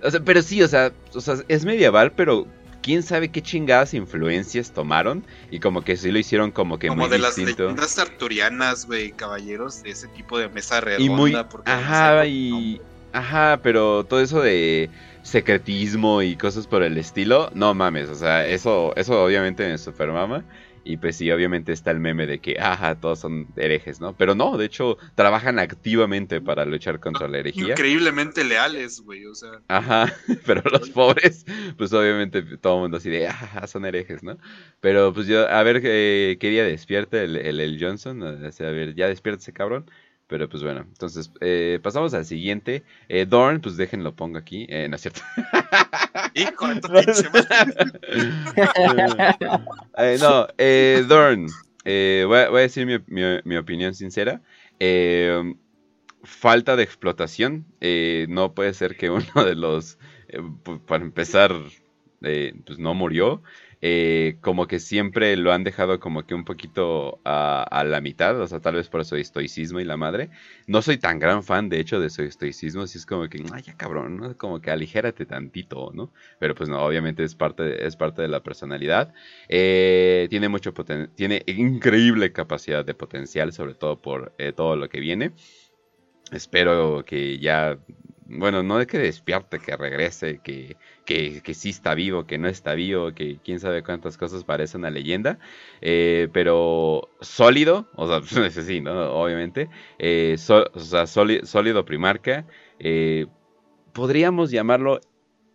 Speaker 1: O sea, pero sí, o sea, o sea, es medieval, pero quién sabe qué chingadas influencias tomaron y como que sí lo hicieron como que
Speaker 3: como
Speaker 1: de
Speaker 3: las leyendas arturianas, güey, caballeros de ese tipo de mesa redonda.
Speaker 1: Y muy, ajá, y, ajá, pero todo eso de secretismo y cosas por el estilo, no mames, o sea, eso, eso obviamente me super mama. Y pues sí, obviamente está el meme de que, ajá, todos son herejes, ¿no? Pero no, de hecho, trabajan activamente para luchar contra la herejía.
Speaker 3: Increíblemente leales, güey, o sea.
Speaker 1: Ajá, pero los pobres, pues obviamente todo el mundo así de, ajá, son herejes, ¿no? Pero pues yo, a ver, eh, ¿qué día despierta el, el, Johnson? a ver, ya despierta ese cabrón. Pero pues bueno, entonces eh, pasamos al siguiente. Eh, Dorn, pues déjenlo, pongo aquí. Eh, no es cierto.
Speaker 3: Hijo de tu pinche
Speaker 1: Eh, no, eh, Dorn. eh, voy, a, voy a decir mi, mi- mi opinión sincera. Eh, falta de explotación. eh, no puede ser que uno de los. eh, para empezar, eh, pues no murió. Eh, como que siempre lo han dejado como que un poquito a, la mitad, o sea, tal vez por su estoicismo y la madre. No soy tan gran fan, de hecho, de su estoicismo, así es como que, ay, ya cabrón, ¿no? Como que aligérate tantito, ¿no? Pero pues no, obviamente es parte, es parte de la personalidad. Eh, tiene mucho poten- tiene increíble capacidad de potencial, sobre todo por eh, todo lo que viene. Espero que ya, bueno, no de que despierte, que regrese, que, que, que sí está vivo, que no está vivo, que quién sabe cuántas cosas parece una leyenda, eh, pero sólido, o sea, ese sí, ¿no? Obviamente, eh, so- o sea, sóli- sólido primarca, eh, podríamos llamarlo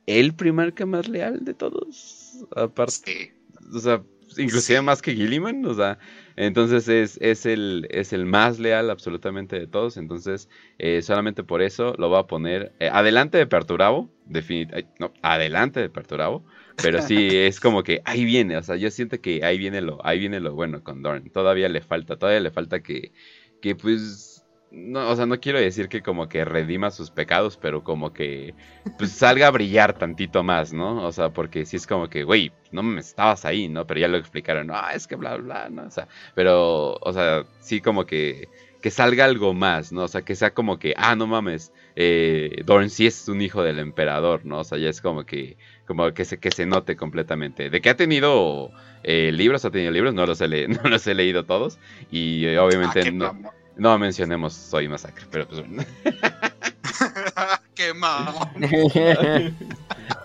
Speaker 1: el primarca más leal de todos, aparte
Speaker 3: Sí.
Speaker 1: o sea, inclusive
Speaker 3: Sí.
Speaker 1: más que Gilliman, o sea, entonces es, es, el, es el más leal absolutamente de todos, entonces eh, solamente por eso lo voy a poner eh, adelante de Perturabo, definitivamente, no, adelante de Perturabo, pero sí es como que ahí viene, o sea, yo siento que ahí viene lo, ahí viene lo bueno con Dorn, todavía le falta, todavía le falta que, que pues, no, o sea, no quiero decir que como que redima sus pecados, pero como que pues salga a brillar tantito más, ¿no? O sea, porque si es como que, güey, no me estabas ahí, ¿no? Pero ya lo explicaron, ah, es que bla, bla, ¿no? O sea, pero, o sea, sí como que, que salga algo más, ¿no? O sea, que sea como que, ah, no mames, eh, Dorn sí es un hijo del emperador, ¿no? O sea, ya es como que, como que se, que se note completamente. De que ha tenido eh, libros, ha tenido libros, no los he, no los he leído todos, y eh,
Speaker 3: Ah,
Speaker 1: obviamente
Speaker 3: qué
Speaker 1: no. No mencionemos Soy Masacre, pero pues bueno.
Speaker 3: qué mamón.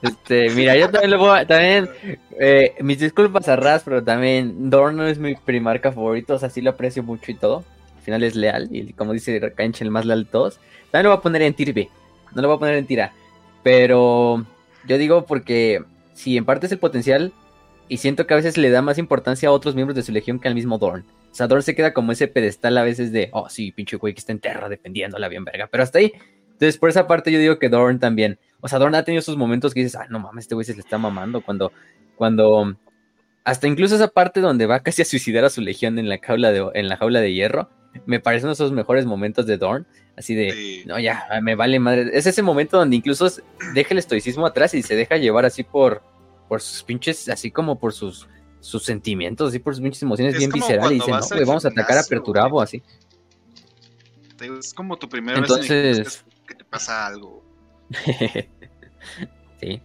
Speaker 2: este, mira, yo también lo voy a, también, eh, mis disculpas a Raz, pero también Dorn no es mi primarca favorito, o sea, sí lo aprecio mucho y todo. Al final es leal, y como dice Kanch, el más leal de todos. También lo voy a poner en Tirbe, no lo voy a poner en Tira. Pero yo digo porque si en parte es el potencial, y siento que a veces le da más importancia a otros miembros de su legión que al mismo Dorn. O sea, Dorn se queda como ese pedestal a veces de, oh, sí, pinche güey que está en terra defendiéndola bien verga, pero hasta ahí. Entonces, por esa parte yo digo que Dorn también. O sea, Dorn ha tenido sus momentos que dices, ah, no mames, este güey se le está mamando cuando, cuando, hasta incluso esa parte donde va casi a suicidar a su legión en la jaula de, en la jaula de hierro, me parece uno de esos mejores momentos de Dorn, así de,
Speaker 3: Sí.
Speaker 2: no, ya, me vale madre. Es ese momento donde incluso deja el estoicismo atrás y se deja llevar así por, por sus pinches, así como por sus, sus sentimientos, así por sus pinches emociones
Speaker 3: Es
Speaker 2: bien viscerales. Y
Speaker 3: cuando
Speaker 2: dice, no, güey, vamos a atacar a
Speaker 3: gimnasio,
Speaker 2: Perturabo,
Speaker 3: güey.
Speaker 2: así.
Speaker 3: Es como tu primera vez en el
Speaker 2: Entonces-
Speaker 3: gimnasio que te pasa algo.
Speaker 2: sí.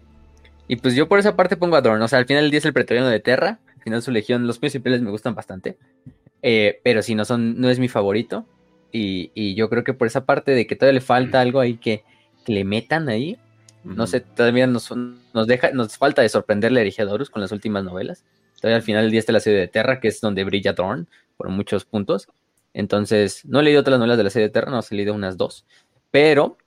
Speaker 2: Y pues yo por esa parte pongo a Dorn. O sea, al final del día es el pretoriano de Terra. Al final su legión, los imperiales me gustan bastante. Eh, pero si no son, no es mi favorito. Y, y yo creo que por esa parte de que todavía le falta algo ahí que, que le metan ahí. No sé, todavía nos, nos deja, nos falta de sorprenderle a Erigiadorus con las últimas novelas. Todavía al final del día está la serie de Terra, que es donde brilla Dorn por muchos puntos. Entonces, no he leído todas las novelas de la serie de Terra, no, he leído unas dos. Pero,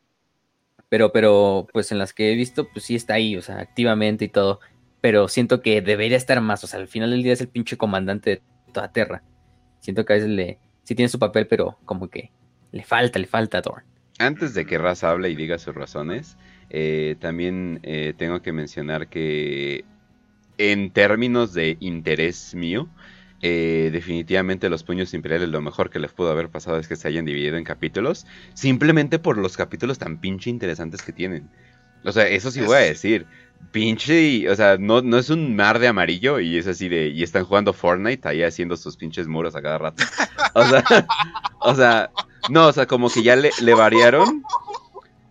Speaker 2: pero, pero, pues en las que he visto, pues sí está ahí, o sea, activamente y todo. Pero siento que debería estar más, o sea, al final del día es el pinche comandante de toda Terra. Siento que a veces le, sí tiene su papel, pero como que le falta, le falta a Dorn.
Speaker 1: Antes de que Raz hable y diga sus razones, eh, también eh, tengo que mencionar que en términos de interés mío, eh, definitivamente los puños imperiales lo mejor que les pudo haber pasado es que se hayan dividido en capítulos, simplemente por los capítulos tan pinche interesantes que tienen. O sea, eso sí voy a decir. Pinche, o sea, no, no es un mar de amarillo y es así de, y están jugando Fortnite ahí haciendo sus pinches muros a cada rato. O sea, o sea, no, o sea, como que ya le, le variaron.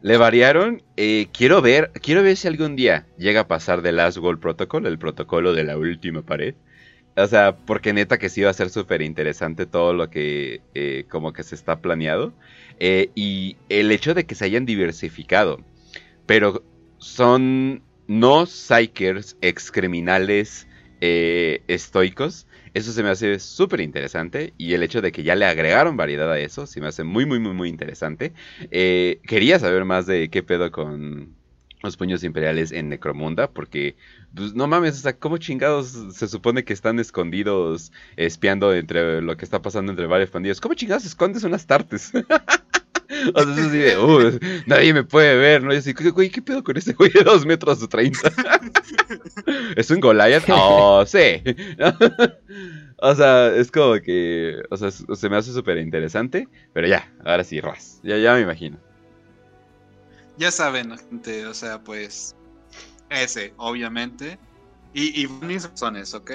Speaker 1: Le variaron. eh, quiero ver, quiero ver si algún día llega a pasar de Last Goal Protocol, el protocolo de la última pared. O sea, porque neta que sí va a ser súper interesante todo lo que eh, como que se está planeado. Eh, y el hecho de que se hayan diversificado. Pero son no psychers, excriminales eh, estoicos. Eso se me hace súper interesante. Y el hecho de que ya le agregaron variedad a eso, se me hace muy, muy, muy, muy interesante. Eh, quería saber más de qué pedo con, los puños imperiales en Necromunda, porque, pues, no mames, o sea, ¿cómo chingados se supone que están escondidos espiando entre lo que está pasando entre varios pandillos? ¿Cómo chingados escondes unas tartes? o sea, eso uh, nadie me puede ver, ¿no? Y así, güey, ¿qué pedo con ese güey de 2 metros de 30? ¿Es un Goliath? Oh, sí. o sea, es como que, o sea, se me hace súper interesante, pero ya, ahora sí, Ras, ya, ya me imagino.
Speaker 3: Ya saben, gente, o sea, pues ese, obviamente. Y, y mis razones, ¿ok?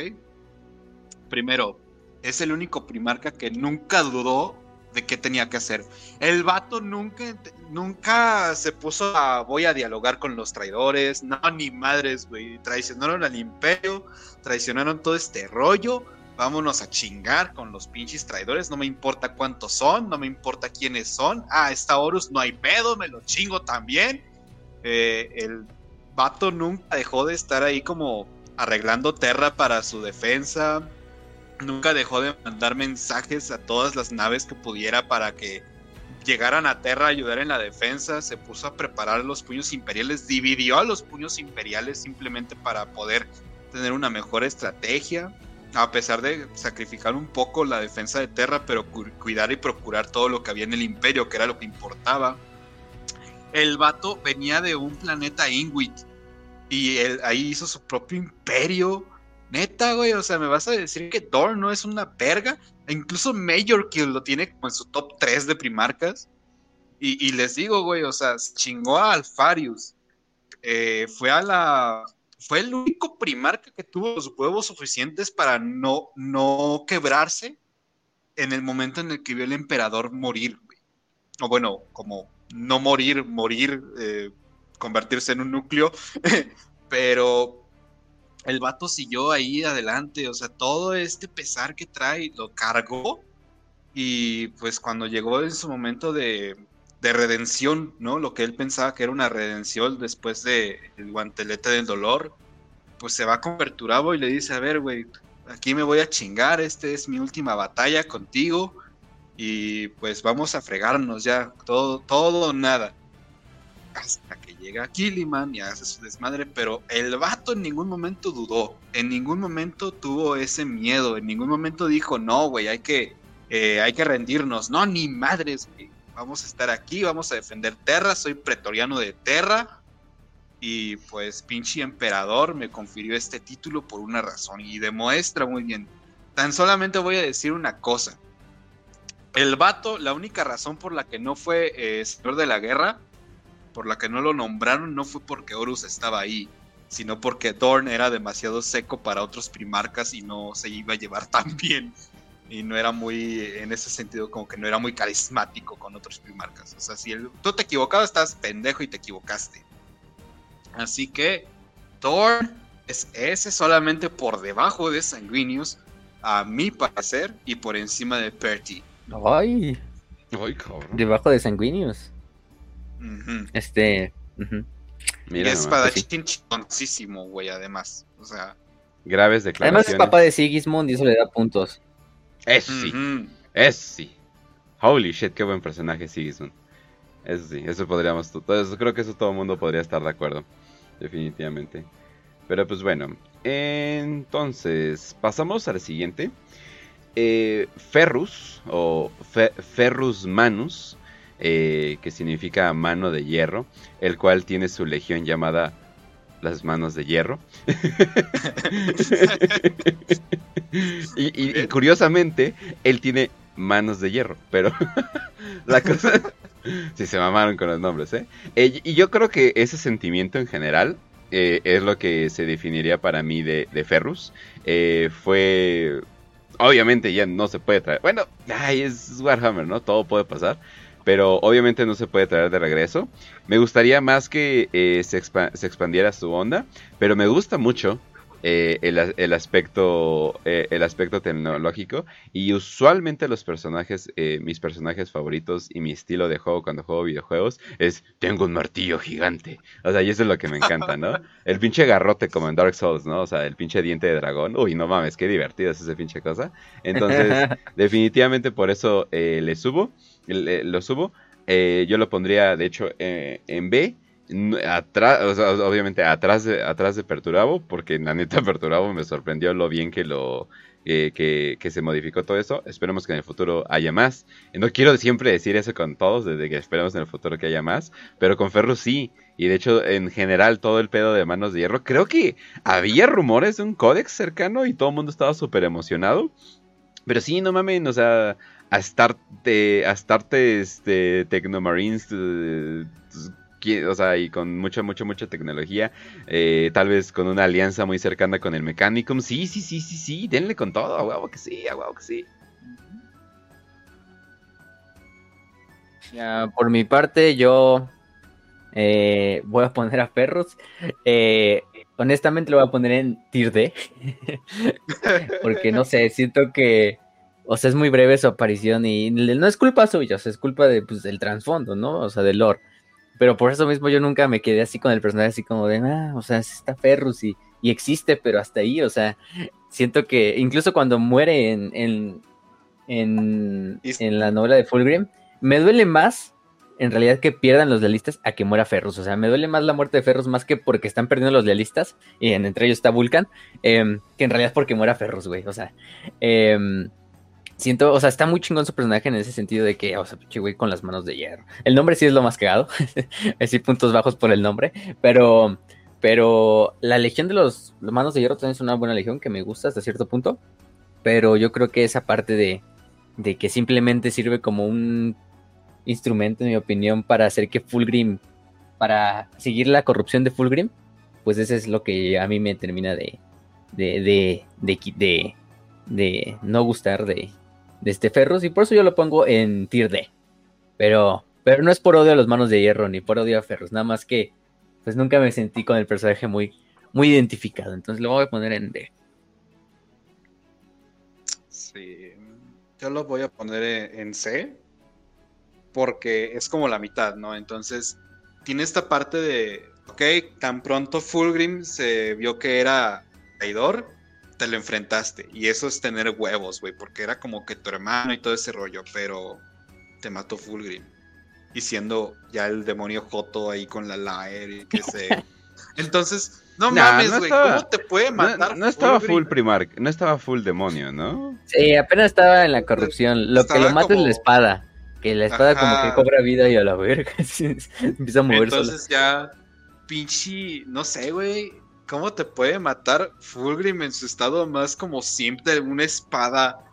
Speaker 3: Primero, es el único primarca que nunca dudó de qué tenía que hacer. El vato nunca, nunca se puso a voy a dialogar con los traidores. No, ni madres, güey. Traicionaron al imperio, traicionaron todo este rollo. Vámonos a chingar con los pinches traidores. No me importa cuántos son, no me importa quiénes son. Ah, esta Horus no hay pedo, me lo chingo también. Eh, el vato nunca dejó de estar ahí como arreglando Terra para su defensa. Nunca dejó de mandar mensajes a todas las naves que pudiera para que llegaran a Terra a ayudar en la defensa. Se puso a preparar los puños imperiales. Dividió a los puños imperiales simplemente para poder tener una mejor estrategia a pesar de sacrificar un poco la defensa de Terra, pero cuidar y procurar todo lo que había en el imperio, que era lo que importaba. El vato venía de un planeta Inuit y él ahí hizo su propio imperio. Neta, güey, o sea, me vas a decir que Thor no es una verga. Incluso Major Kill lo tiene como en su top 3 de primarcas. Y, les digo, güey, o sea, chingó a Alfarius. Eh, fue a la fue el único primarca que tuvo los huevos suficientes para no, no quebrarse en el momento en el que vio el emperador morir. O bueno, como no morir, morir, eh, convertirse en un núcleo. Pero el vato siguió ahí adelante. O sea, todo este pesar que trae lo cargó. Y pues cuando llegó en su momento de, de redención, ¿no? Lo que él pensaba que era una redención después de el guantelete del dolor, pues se va con Perturabo y le dice, a ver, güey, aquí me voy a chingar, esta es mi última batalla contigo y pues vamos a fregarnos ya, todo, todo nada. Hasta que llega Killiman y hace su desmadre, pero el vato en ningún momento dudó, en ningún momento tuvo ese miedo, en ningún momento dijo, no, güey, hay que, eh, hay que rendirnos, no, ni madres, güey vamos a estar aquí, vamos a defender Terra, soy pretoriano de Terra. Y pues pinche emperador me confirió este título por una razón y demuestra muy bien. Tan solamente voy a decir una cosa. El vato, la única razón por la que no fue eh, señor de la guerra, por la que no lo nombraron, no fue porque Horus estaba ahí, sino porque Dorn era demasiado seco para otros primarcas y no se iba a llevar tan bien y no era muy, en ese sentido, como que no era muy carismático con otros primarcas. O sea, si tú te equivocabas, estás pendejo y te equivocaste. Así que Thor es ese solamente por debajo de Sanguinius, a mi parecer, y por encima de Perty.
Speaker 2: Ay, Ay debajo de Sanguinius. Este.
Speaker 3: Mira es espadachín güey, además. O sea.
Speaker 1: Graves declaraciones.
Speaker 2: Además es papá de Sigismund y eso le da puntos.
Speaker 1: Eso sí. Eso sí. Holy shit, qué buen personaje Sigismund. Eso sí, eso podríamos. Eso, creo que eso todo el mundo podría estar de acuerdo. Definitivamente. Pero pues bueno. Entonces, pasamos al siguiente. Eh, Ferrus, o Ferrus Manus, eh, que significa mano de hierro, el cual tiene su legión llamada las manos de hierro. y, curiosamente, él tiene manos de hierro, pero la cosa... sí, se mamaron con los nombres, ¿eh? eh y yo creo que ese sentimiento en general eh, es lo que se definiría para mí de, de Ferrus. Eh, fue... Obviamente ya no se puede traer... Bueno, ay, es Warhammer, ¿no? Todo puede pasar pero obviamente no se puede traer de regreso. Me gustaría más que eh, se, expandiera su onda, pero me gusta mucho eh, el, aspecto eh, el aspecto tecnológico y usualmente los personajes mis personajes favoritos y mi estilo de juego cuando juego videojuegos es tengo un martillo gigante o sea y eso es lo que me encanta no el pinche garrote como en Dark Souls no o sea el pinche diente de dragón. Uy no mames qué divertido es ese pinche cosa. Entonces definitivamente por eso le subo lo subo. Eh, yo lo pondría, de hecho, eh, en B. atrás, obviamente atrás de, atrás de Perturabo, porque la neta Perturabo me sorprendió lo bien que lo que, que, se modificó todo eso. Esperemos que en el futuro haya más. No quiero siempre decir eso con todos, desde que esperemos en el futuro que haya más, pero con Ferro sí. Y de hecho, en general, todo el pedo de manos de hierro, creo que había rumores de un códex cercano y todo el mundo estaba súper emocionado. Pero sí, no mames, o sea, a estarte, a estarte este, Tecnomarines, eh, o sea, y con mucha, mucha, mucha tecnología, eh, tal vez con una alianza muy cercana con el Mechanicum. Sí, sí, sí, sí, sí, denle con todo, a huevo que sí, a huevo que sí.
Speaker 2: Por mi parte, yo eh, voy a poner a Perros. Eh, honestamente lo voy a poner en Tier D. Porque no sé, siento que. O sea, es muy breve su aparición y no es culpa suya, o sea, es culpa de, pues, del trasfondo, ¿no? O sea, del lore. Pero por eso mismo yo nunca me quedé así con el personaje, así como de, ah, o sea, está Ferrus y, y existe, pero hasta ahí, o sea, siento que incluso cuando muere en, en, en, en la novela de Fulgrim, me duele más en realidad que pierdan los lealistas a que muera Ferrus. O sea, me duele más la muerte de Ferrus más que porque están perdiendo los lealistas, y entre ellos está Vulcan, em, que en realidad es porque muera Ferrus, güey. O sea, eh, siento, o sea, está muy chingón su personaje en ese sentido de que, o sea, pinche güey con las manos de hierro. El nombre sí es lo más cagado, así puntos bajos por el nombre, pero, pero la legión de los, manos de hierro también es una buena legión que me gusta hasta cierto punto, pero yo creo que esa parte de, de que simplemente sirve como un instrumento, en mi opinión, para hacer que Fulgrim, para seguir la corrupción de Fulgrim, pues eso es lo que a mí me termina de, de, de, de no gustar de, de este Ferrus y por eso yo lo pongo en tier D. Pero, pero no es por odio a los manos de hierro ni por odio a Ferrus, nada más que pues nunca me sentí con el personaje muy, muy identificado, entonces lo voy a poner en D.
Speaker 3: Sí, yo lo voy a poner en C porque es como la mitad, ¿no? Entonces tiene esta parte de, ok, tan pronto Fulgrim se vio que era traidor, te lo enfrentaste. Y eso es tener huevos, güey, porque era como que tu hermano y todo ese rollo, pero te mató Fulgrim. Y siendo ya el demonio Joto ahí con la Laer y que se... Entonces, no mames, güey, ¿cómo te puede matar?
Speaker 1: No, estaba full Primark, no estaba full demonio, ¿no?
Speaker 2: Sí, apenas estaba en la corrupción. Lo que lo mata es la espada. Que la espada como que cobra vida y a la verga empieza a moverse.
Speaker 3: Entonces ya, pinche, no sé, güey ¿Cómo te puede matar Fulgrim en su estado más como simple, una espada?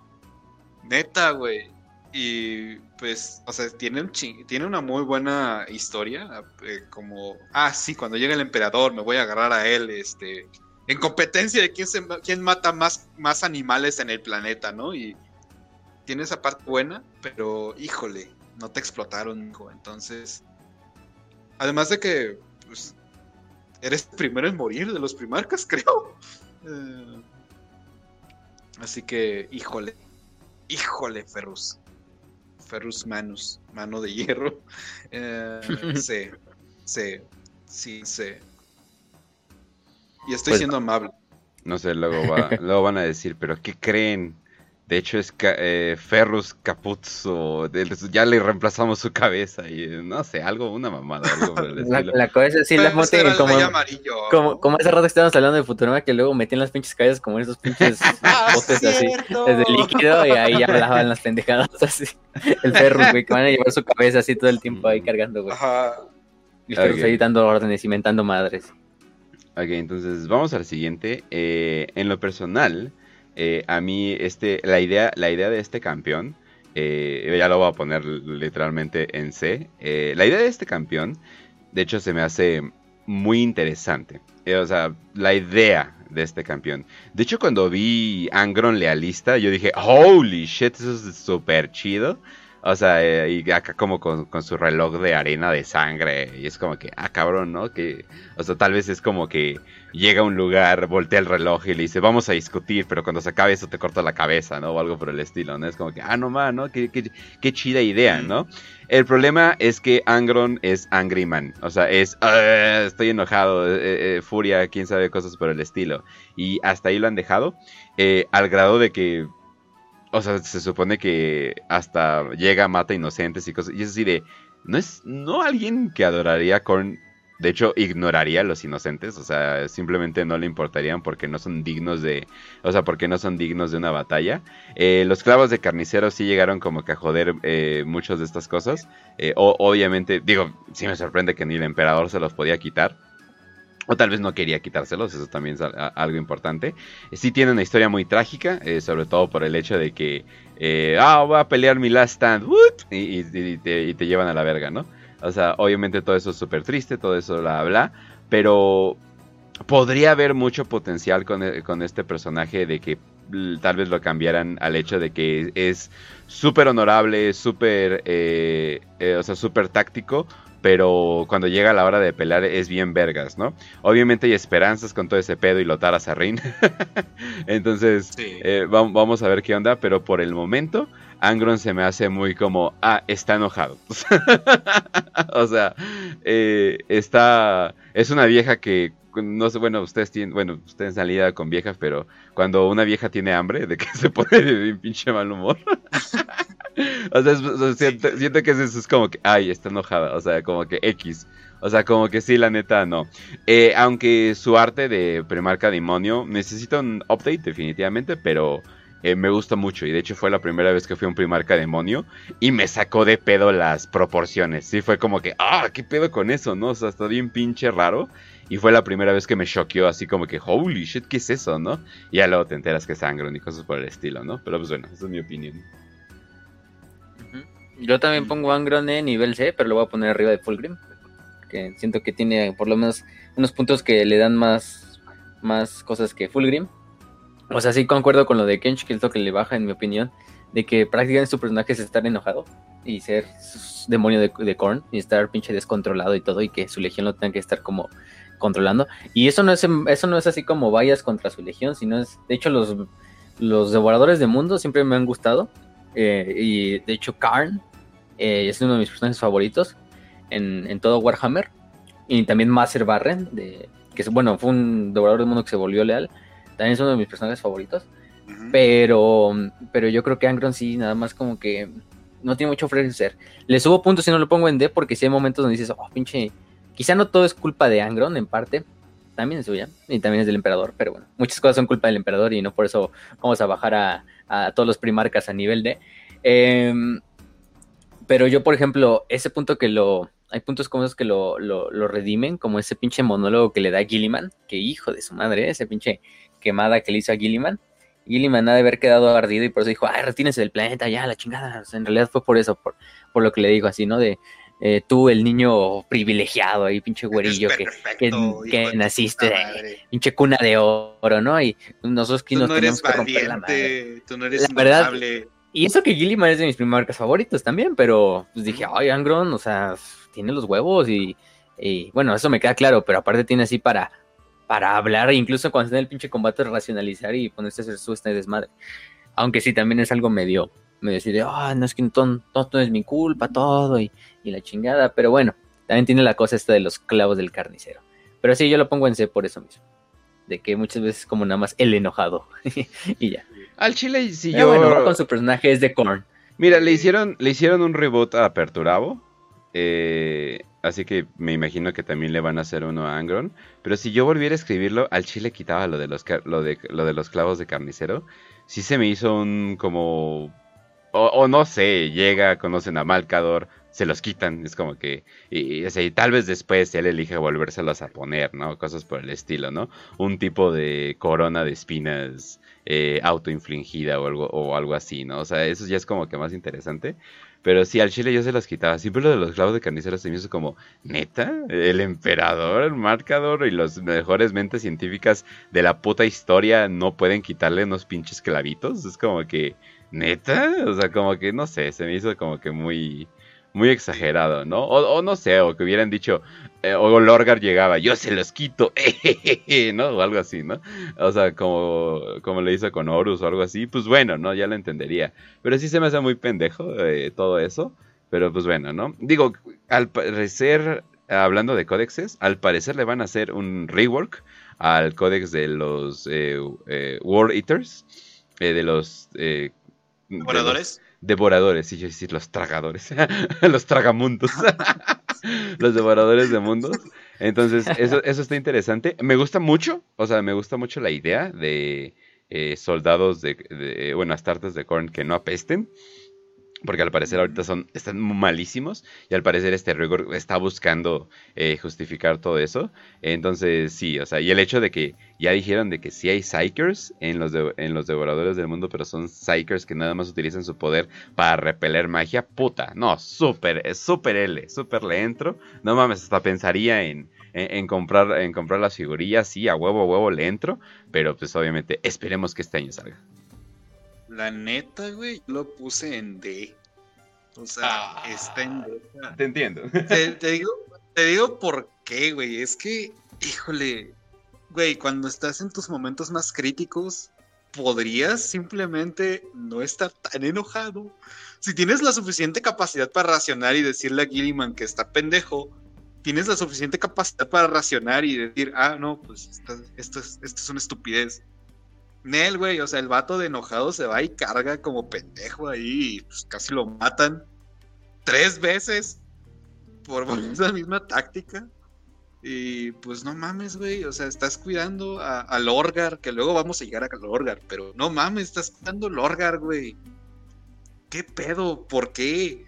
Speaker 3: Neta, güey. Y pues, o sea, tiene, un tiene una muy buena historia. Eh, como, ah, sí, cuando llega el emperador me voy a agarrar a él, este, en competencia de quién, se, quién mata más, más animales en el planeta, ¿no? Y tiene esa parte buena, pero híjole, no te explotaron, hijo. Entonces, además de que, eres el primero en morir de los primarcas, creo. Eh, así que, híjole, híjole, Ferrus. Ferrus Manus, mano de hierro. Eh, sí, sí, sí, sí. Y estoy pues, siendo amable.
Speaker 1: No sé, luego, va, luego van a decir, pero ¿qué creen? De hecho es eh, Ferrus Capuzzo, ya le reemplazamos su cabeza y no sé, algo, una mamada. Algo por
Speaker 2: el la, la, cabeza sí la mote como, como, como hace rato estábamos hablando de Futurama que luego metían las pinches cabezas como en esos pinches botes así, desde líquido y ahí ya hablaban las pendejadas así. El Ferrus, güey, que van a llevar su cabeza así todo el tiempo ahí cargando, güey. Ajá. Y Ferrus ahí dando órdenes y mentando madres.
Speaker 1: Ok, entonces vamos al siguiente. Eh, en lo personal... Eh, a mí este, la, idea, la idea de este campeón, eh, ya lo voy a poner literalmente en C, eh, la idea de este campeón, de hecho se me hace muy interesante. o sea, la idea de este campeón. De hecho, cuando vi Angron Lealista, yo dije, holy shit, eso es súper chido. O sea, eh, y acá como con, su reloj de arena de sangre. Y es como que, ah, cabrón, ¿no? Que, o sea, tal vez es como que llega a un lugar, voltea el reloj y le dice, vamos a discutir, pero cuando se acabe eso te corta la cabeza, ¿no? O algo por el estilo, ¿no? Es como que, ah, no más, ¿no? Qué, qué, chida idea, ¿no? El problema es que Angron es Angry Man. O sea, es, ah, estoy enojado, eh, eh, furia, quién sabe, cosas por el estilo. Y hasta ahí lo han dejado. al grado de que o sea, se supone que hasta llega, mata inocentes y cosas. Y es así de. No es. No alguien que adoraría con de hecho, ignoraría a los inocentes, o sea, simplemente no le importarían porque no son dignos de, o sea, porque no son dignos de una batalla. Eh, los clavos de carnicero sí llegaron como que a joder eh, muchas de estas cosas. Eh, obviamente, digo, sí me sorprende que ni el emperador se los podía quitar. O tal vez no quería quitárselos, eso también es algo importante. Sí tiene una historia muy trágica, sobre todo por el hecho de que, ah, voy a pelear mi last stand, y, te, y te llevan a la verga, ¿no? O sea, obviamente todo eso es súper triste, todo eso la habla, pero podría haber mucho potencial e, con, este personaje de que tal vez lo cambiaran al hecho de que es súper honorable, súper, eh, eh, o sea, súper táctico, pero cuando llega la hora de pelear es bien vergas, ¿no? Obviamente hay esperanzas con todo ese pedo y lotar a Sarrin. Entonces, eh, vamos a ver qué onda, pero por el momento Angron se me hace muy como, ah, está enojado. o sea, eh, está, es una vieja que, no sé, bueno, ustedes tienen, bueno, ustedes salida con viejas, pero cuando una vieja tiene hambre, de que se pone de pinche mal humor. o sea, siento, que eso es como que, ay, está enojada, o sea, como que X. O sea, como que sí, la neta, no. Eh, aunque su arte de Primarca Demonio necesita un update, definitivamente, pero eh, me gusta mucho. Y de hecho fue la primera vez que fui a un Primarca Demonio y me sacó de pedo las proporciones. Sí, fue como que, ah, ¿qué pedo con eso? ¿No? O sea, está bien pinche raro. Y fue la primera vez que me choqueó así como que, holy shit, ¿qué es eso, no? Y ya luego te enteras que es sangre y cosas por el estilo, ¿no? Pero pues bueno, esa es mi opinión.
Speaker 2: Yo también pongo Angron en nivel C, pero lo voy a poner arriba de Fulgrim. Que siento que tiene por lo menos unos puntos que le dan más, más cosas que Fulgrim. O sea, sí concuerdo con lo de Kench, que es lo que le baja, en mi opinión, de que prácticamente su personaje es estar enojado y ser demonio de, de Korn y estar pinche descontrolado y todo, y que su legión lo tenga que estar como controlando. Y eso no es, eso no es así como vayas contra su legión, sino es, de hecho, los, los devoradores de mundo siempre me han gustado. Eh, y de hecho, Karn eh, es uno de mis personajes favoritos en, en, todo Warhammer. Y también Master Barren, de, que bueno, fue un devorador de mundo que se volvió leal también es uno de mis personajes favoritos. Pero, pero yo creo que Angron sí, nada más como que no tiene mucho ofrecer. Le subo puntos si no lo pongo en D, porque si hay momentos donde dices, oh, pinche. Quizá no todo es culpa de Angron, en parte. También es suya. Y también es del emperador. Pero bueno, muchas cosas son culpa del emperador y no por eso vamos a bajar a, todos los primarcas a nivel D. Em, pero yo, por ejemplo, ese punto que lo. Hay puntos como esos que lo, lo, lo redimen, como ese pinche monólogo que le da Gilliman, que hijo de su madre, ese pinche quemada que le hizo a Gilliman. Gilliman ha de haber quedado ardido y por eso dijo, ay, retínese del planeta, ya, la chingada. en realidad fue por eso, por, por lo que le dijo así, ¿no? De eh, tú, el niño privilegiado ahí, pinche güerillo, que, que, naciste pinche cuna de oro, ¿no? Y nosotros que nos tenemos que romper la madre.
Speaker 3: Tú no eres
Speaker 2: la verdad, y eso que Gilliman es de mis primeras favoritos también, pero pues dije, ay, Angron, o sea, tiene los huevos y, y, bueno, eso me queda claro, pero aparte tiene así para para hablar, incluso cuando está en el pinche combate, racionalizar y ponerse a hacer su este desmadre. Aunque sí, también es algo medio, me decide, ah, no es que todo, todo, es mi culpa, todo y, la chingada, pero bueno, también tiene la cosa esta de los clavos del carnicero. Pero sí, yo lo pongo en C por eso mismo. De que muchas veces como nada más el enojado y ya.
Speaker 1: Al chile, si yo...
Speaker 2: Bueno, con su personaje es de Korn.
Speaker 1: Mira, le hicieron, le hicieron un reboot a Perturabo. Eh, Así que me imagino que también le van a hacer uno a Angron. Pero si yo volviera a escribirlo, al chile quitaba lo de los, lo de, lo de los clavos de carnicero. Sí se me hizo un como... O, no sé, llega, conocen a Malcador, se los quitan. Es como que... Y, tal vez después él elige volvérselos a poner, ¿no? Cosas por el estilo, ¿no? Un tipo de corona de espinas eh, autoinfligida o algo, o algo así, ¿no? O sea, eso ya es como que más interesante. Pero sí, al chile yo se los quitaba. Siempre lo de los clavos de carnicero se me hizo como, neta, el emperador, el marcador y las mejores mentes científicas de la puta historia no pueden quitarle unos pinches clavitos. Es como que, neta, o sea, como que no sé, se me hizo como que muy muy exagerado, ¿no? O, no sé, o que hubieran dicho, eh, o Lorgar llegaba, yo se los quito, ¿no? O algo así, ¿no? O sea, como, como le hizo con Horus o algo así, pues bueno, ¿no? Ya lo entendería. Pero sí se me hace muy pendejo eh, todo eso, pero pues bueno, ¿no? Digo, al parecer, hablando de códexes, al parecer le van a hacer un rework al códex de los eh, War Eaters, de los...
Speaker 3: ¿Devoradores?
Speaker 1: devoradores, y yo decir los tragadores, los tragamundos, los devoradores de mundos. Entonces, eso, eso está interesante. Me gusta mucho, o sea, me gusta mucho la idea de eh, soldados de, de, bueno, astartes de Korn que no apesten. Porque al parecer ahorita son, están malísimos y al parecer este rigor está buscando eh, justificar todo eso. Entonces sí, o sea, y el hecho de que ya dijeron de que sí hay Psychers en los, en los devoradores del mundo, pero son Psychers que nada más utilizan su poder para repeler magia, puta, no, súper, súper L, súper le entro. No mames, hasta pensaría en, en, comprar, en comprar las figurillas, sí, a huevo, a huevo le entro, pero pues obviamente esperemos que este año salga.
Speaker 3: La neta, güey, lo puse en D. O sea,
Speaker 1: ah,
Speaker 3: está en D.
Speaker 1: Te entiendo.
Speaker 3: Te, te, digo, te digo por qué, güey. Es que, híjole, güey, cuando estás en tus momentos más críticos, podrías simplemente no estar tan enojado. Si tienes la suficiente capacidad para racionar y decirle a Gilliman que está pendejo, tienes la suficiente capacidad para racionar y decir, ah, no, pues esto, esto, es, esto es una estupidez. Nel, güey, o sea, el vato de enojado se va y carga como pendejo ahí y pues casi lo matan tres veces por esa misma táctica. Y pues no mames, güey, o sea, estás cuidando a, a Lorgar, que luego vamos a llegar a Lorgar, pero no mames, estás cuidando a Lorgar, güey. ¿Qué pedo? ¿Por qué?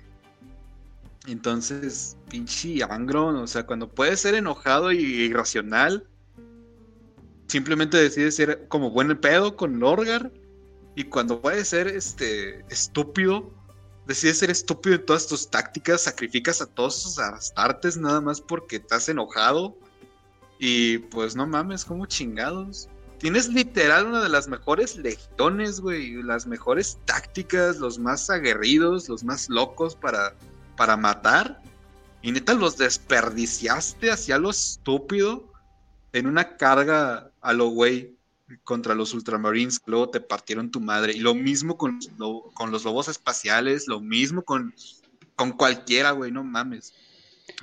Speaker 3: Entonces, pinche Angron, o sea, cuando puedes ser enojado y irracional, simplemente decide ser como buen pedo con Lorgar. Y cuando puede ser este estúpido, decide ser estúpido en todas tus tácticas, sacrificas a todos tus astartes nada más porque estás enojado. Y pues no mames, como chingados. Tienes literal una de las mejores legiones, güey. Las mejores tácticas, los más aguerridos, los más locos para, para matar. Y neta los desperdiciaste hacia lo estúpido en una carga a lo güey contra los Ultramarines, luego te partieron tu madre. Y lo mismo con, con los lobos espaciales, lo mismo con, con cualquiera, güey, no mames.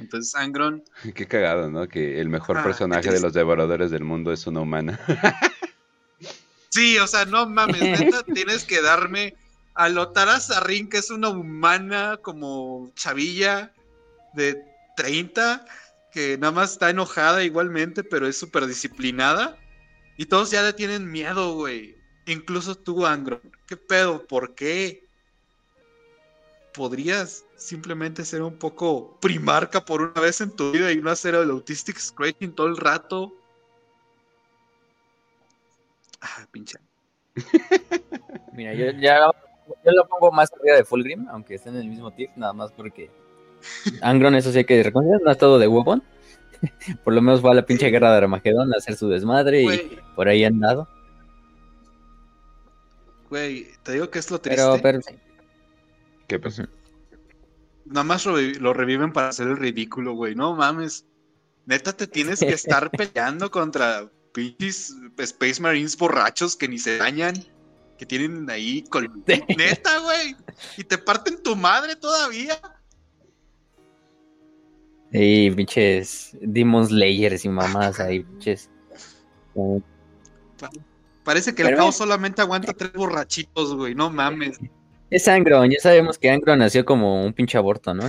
Speaker 3: Entonces, Angron.
Speaker 1: Qué cagado, ¿no? Que el mejor ah, personaje de los devoradores del mundo es una humana.
Speaker 3: sí, o sea, no mames, neta, tienes que darme a Lotara Sarrin, que es una humana como chavilla de 30 que nada más está enojada igualmente, pero es súper disciplinada. Y todos ya le tienen miedo, güey. Incluso tú, Angron. ¿Qué pedo? ¿Por qué? ¿Podrías simplemente ser un poco primarca por una vez en tu vida y no hacer el autistic scratching todo el rato? Ah, pinche.
Speaker 2: Mira, yo ya yo lo pongo más arriba de Fulgrim, aunque estén en el mismo tip, nada más porque Angron, eso sí hay que reconocer, no ha estado de huevón. por lo menos fue a la pinche guerra de Armagedón a hacer su desmadre y por ahí han dado.
Speaker 3: Güey, te digo que es lo triste.
Speaker 2: Pero, pero
Speaker 1: ¿Qué pasó?
Speaker 3: Nada más lo, reviven para hacer el ridículo, güey. No mames. Neta, te tienes que estar peleando contra pinches Space Marines borrachos que ni se dañan. Que tienen ahí con... Neta, güey. Y te parten tu madre todavía.
Speaker 2: Y pinches Demon Slayers y mamás ahí, pinches.
Speaker 3: Parece que el caos solamente aguanta tres borrachitos, güey, no mames.
Speaker 2: Es Angron, ya sabemos que Angron nació como un pinche aborto, ¿no?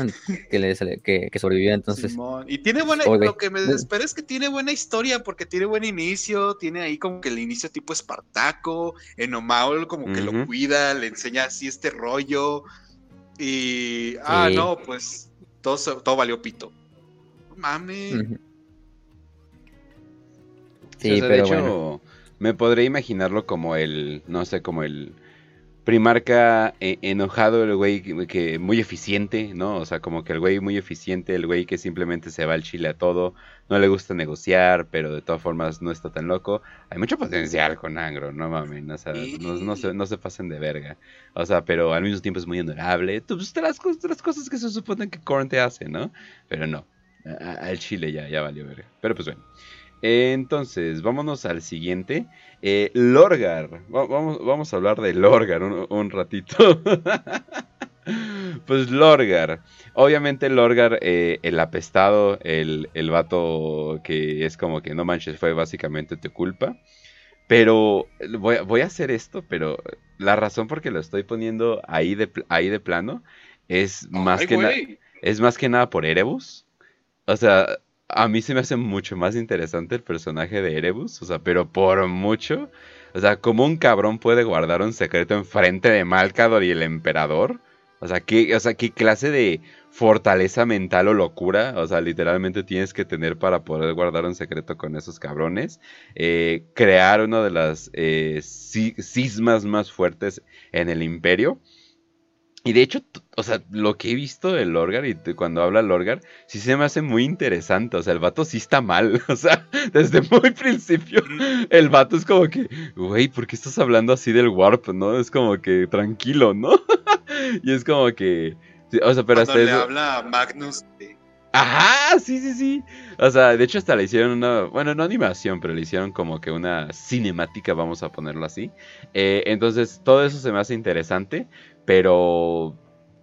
Speaker 2: Que, le, que, que sobrevivió entonces.
Speaker 3: Y tiene buena, lo que me desespera es que tiene buena historia, porque tiene buen inicio, tiene ahí como que el inicio tipo Espartaco, Enomaul como que lo cuida, le enseña así este rollo. Y, ah, no, pues todo, todo valió pito mame.
Speaker 1: Sí, pero de hecho, me podría imaginarlo como el, no sé, como el primarca eh, enojado, el güey que, muy eficiente, ¿no? O sea, como que el güey muy eficiente, el güey que simplemente se va al chile a todo, no le gusta negociar, pero de todas formas no está tan loco. Hay mucho potencial con Angro, no mames, o sea, no, se, no, se, pasen de verga. O sea, pero al mismo tiempo es muy honorable. Pues, las, las cosas que se suponen que Korn te hace, ¿no? Pero no, al Chile ya, ya valió verga. Pero pues bueno. entonces, vámonos al siguiente. Eh, Lorgar. vamos, vamos a hablar de Lorgar un, ratito. pues Lorgar. Obviamente Lorgar, eh, el apestado, el, el vato que es como que no manches, fue básicamente tu culpa. Pero voy, voy, a hacer esto, pero la razón por que lo estoy poniendo ahí de, ahí de plano es más, que, es más que nada por Erebus. O sea, a mí se me hace mucho más interesante el personaje de Erebus, o sea, pero por mucho. O sea, como un cabrón puede guardar un secreto enfrente de Malcador y el emperador. O sea, ¿qué, o sea, ¿qué clase de fortaleza mental o locura? O sea, literalmente tienes que tener para poder guardar un secreto con esos cabrones. Eh, crear una de las eh, cismas más fuertes en el imperio. Y de hecho, o sea, lo que he visto del Lorgar y cuando habla Lorgar, sí se me hace muy interesante. O sea, el vato sí está mal. O sea, desde muy principio, el vato es como que, güey, ¿por qué estás hablando así del Warp? ¿No? Es como que tranquilo, ¿no? y es como que. O sea, pero
Speaker 3: hasta le habla Magnus.
Speaker 1: Ajá, sí, sí, sí. O sea, de hecho hasta le hicieron una, bueno, no animación, pero le hicieron como que una cinemática, vamos a ponerlo así. Eh, entonces, todo eso se me hace interesante, pero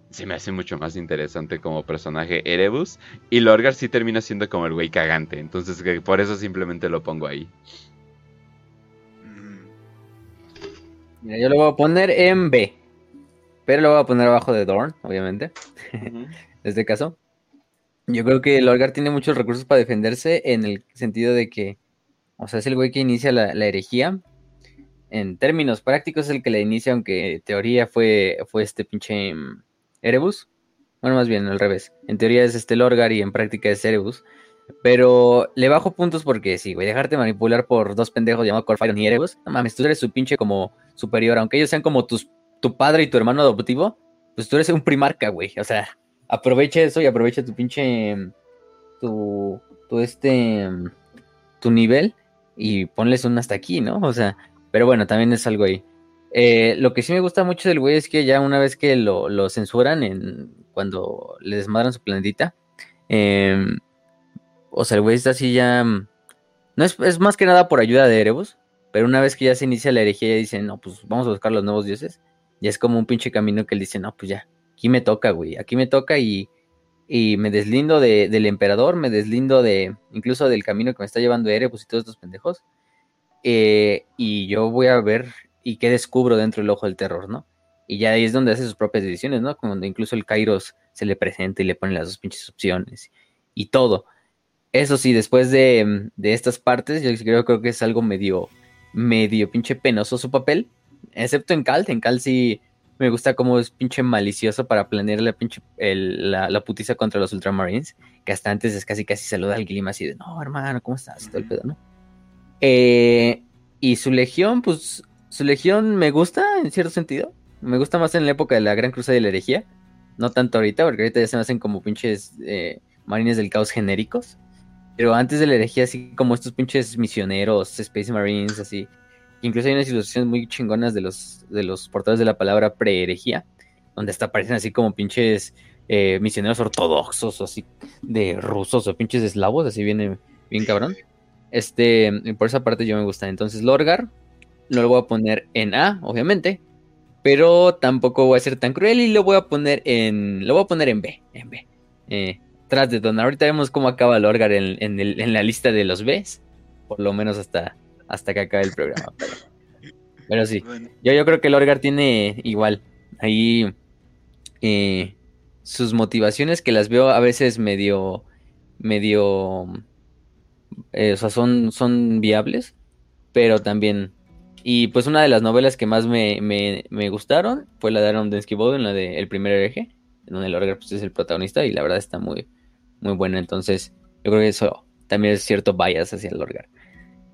Speaker 1: se me hace mucho más interesante como personaje Erebus. Y Lorgar sí termina siendo como el güey cagante. Entonces, por eso simplemente lo pongo ahí.
Speaker 2: Mira, yo lo voy a poner en B. Pero lo voy a poner abajo de Dorn, obviamente. en este caso. Yo creo que Lorgar tiene muchos recursos para defenderse en el sentido de que, o sea, es el güey que inicia la, herejía. En términos prácticos es el que la inicia, aunque en teoría fue, fue este pinche mm, Erebus. Bueno, más bien al revés. En teoría es este Lorgar y en práctica es Erebus. Pero le bajo puntos porque sí, güey, dejarte manipular por dos pendejos llamados Corfire y Erebus. No mames, tú eres su pinche como superior, aunque ellos sean como tus tu padre y tu hermano adoptivo, pues tú eres un primarca, güey. O sea, aprovecha eso y aprovecha tu pinche. Tu. Tu este. Tu nivel y ponles un hasta aquí, ¿no? O sea, pero bueno, también es algo ahí. Eh, lo que sí me gusta mucho del güey es que ya una vez que lo, censuran en, cuando le desmadran su planetita, em, o sea, el güey está así ya... No es, es, más que nada por ayuda de Erebus, pero una vez que ya se inicia la herejía y dicen, no, pues vamos a buscar los nuevos dioses, ya es como un pinche camino que él dice, no, pues ya, aquí me toca, güey, aquí me toca y, y me deslindo de, del emperador, me deslindo de, incluso del camino que me está llevando Erebus y todos estos pendejos. Eh, y yo voy a ver y qué descubro dentro del ojo del terror, ¿no? Y ya ahí es donde hace sus propias decisiones, ¿no? Cuando incluso el Kairos se le presenta y le pone las dos pinches opciones y todo. Eso sí, después de, de estas partes, yo creo, creo que es algo medio, medio pinche penoso su papel, Excepto en Cal, en Cal sí me gusta como es pinche malicioso para planear la pinche la, putiza contra los Ultramarines. Que hasta antes es casi casi saluda al así de no, hermano, ¿cómo estás? todo el pedo, ¿no? Eh, y su legión, pues, su legión me gusta en cierto sentido. Me gusta más en la época de la Gran Cruzada y la herejía. No tanto ahorita, porque ahorita ya se me hacen como pinches eh, marines del caos genéricos. Pero antes de la herejía, así como estos pinches misioneros, Space Marines, así, Incluso hay unas ilustraciones muy chingonas de los, de los portadores de la palabra pre-herejía, donde hasta aparecen así como pinches eh, misioneros ortodoxos o así de rusos o pinches eslavos, así viene bien cabrón. Este, por esa parte yo me gusta. Entonces, Lorgar, no lo voy a poner en A, obviamente, pero tampoco voy a ser tan cruel y lo voy a poner en, lo voy a poner en B, en B. Eh, tras de Don. Ahorita vemos cómo acaba Lorgar en, en, en la lista de los Bs, por lo menos hasta hasta que acabe el programa. Pero, sí, yo, yo creo que el Orgar tiene igual ahí eh, sus motivaciones que las veo a veces medio, medio, eh, o sea, son, son viables, pero también... Y pues una de las novelas que más me, me, gustaron fue la de Aaron Densky en la de El primer hereje, en donde el Orgar pues, es el protagonista y la verdad está muy, muy buena. Entonces, yo creo que eso también es cierto bias hacia el Orgar.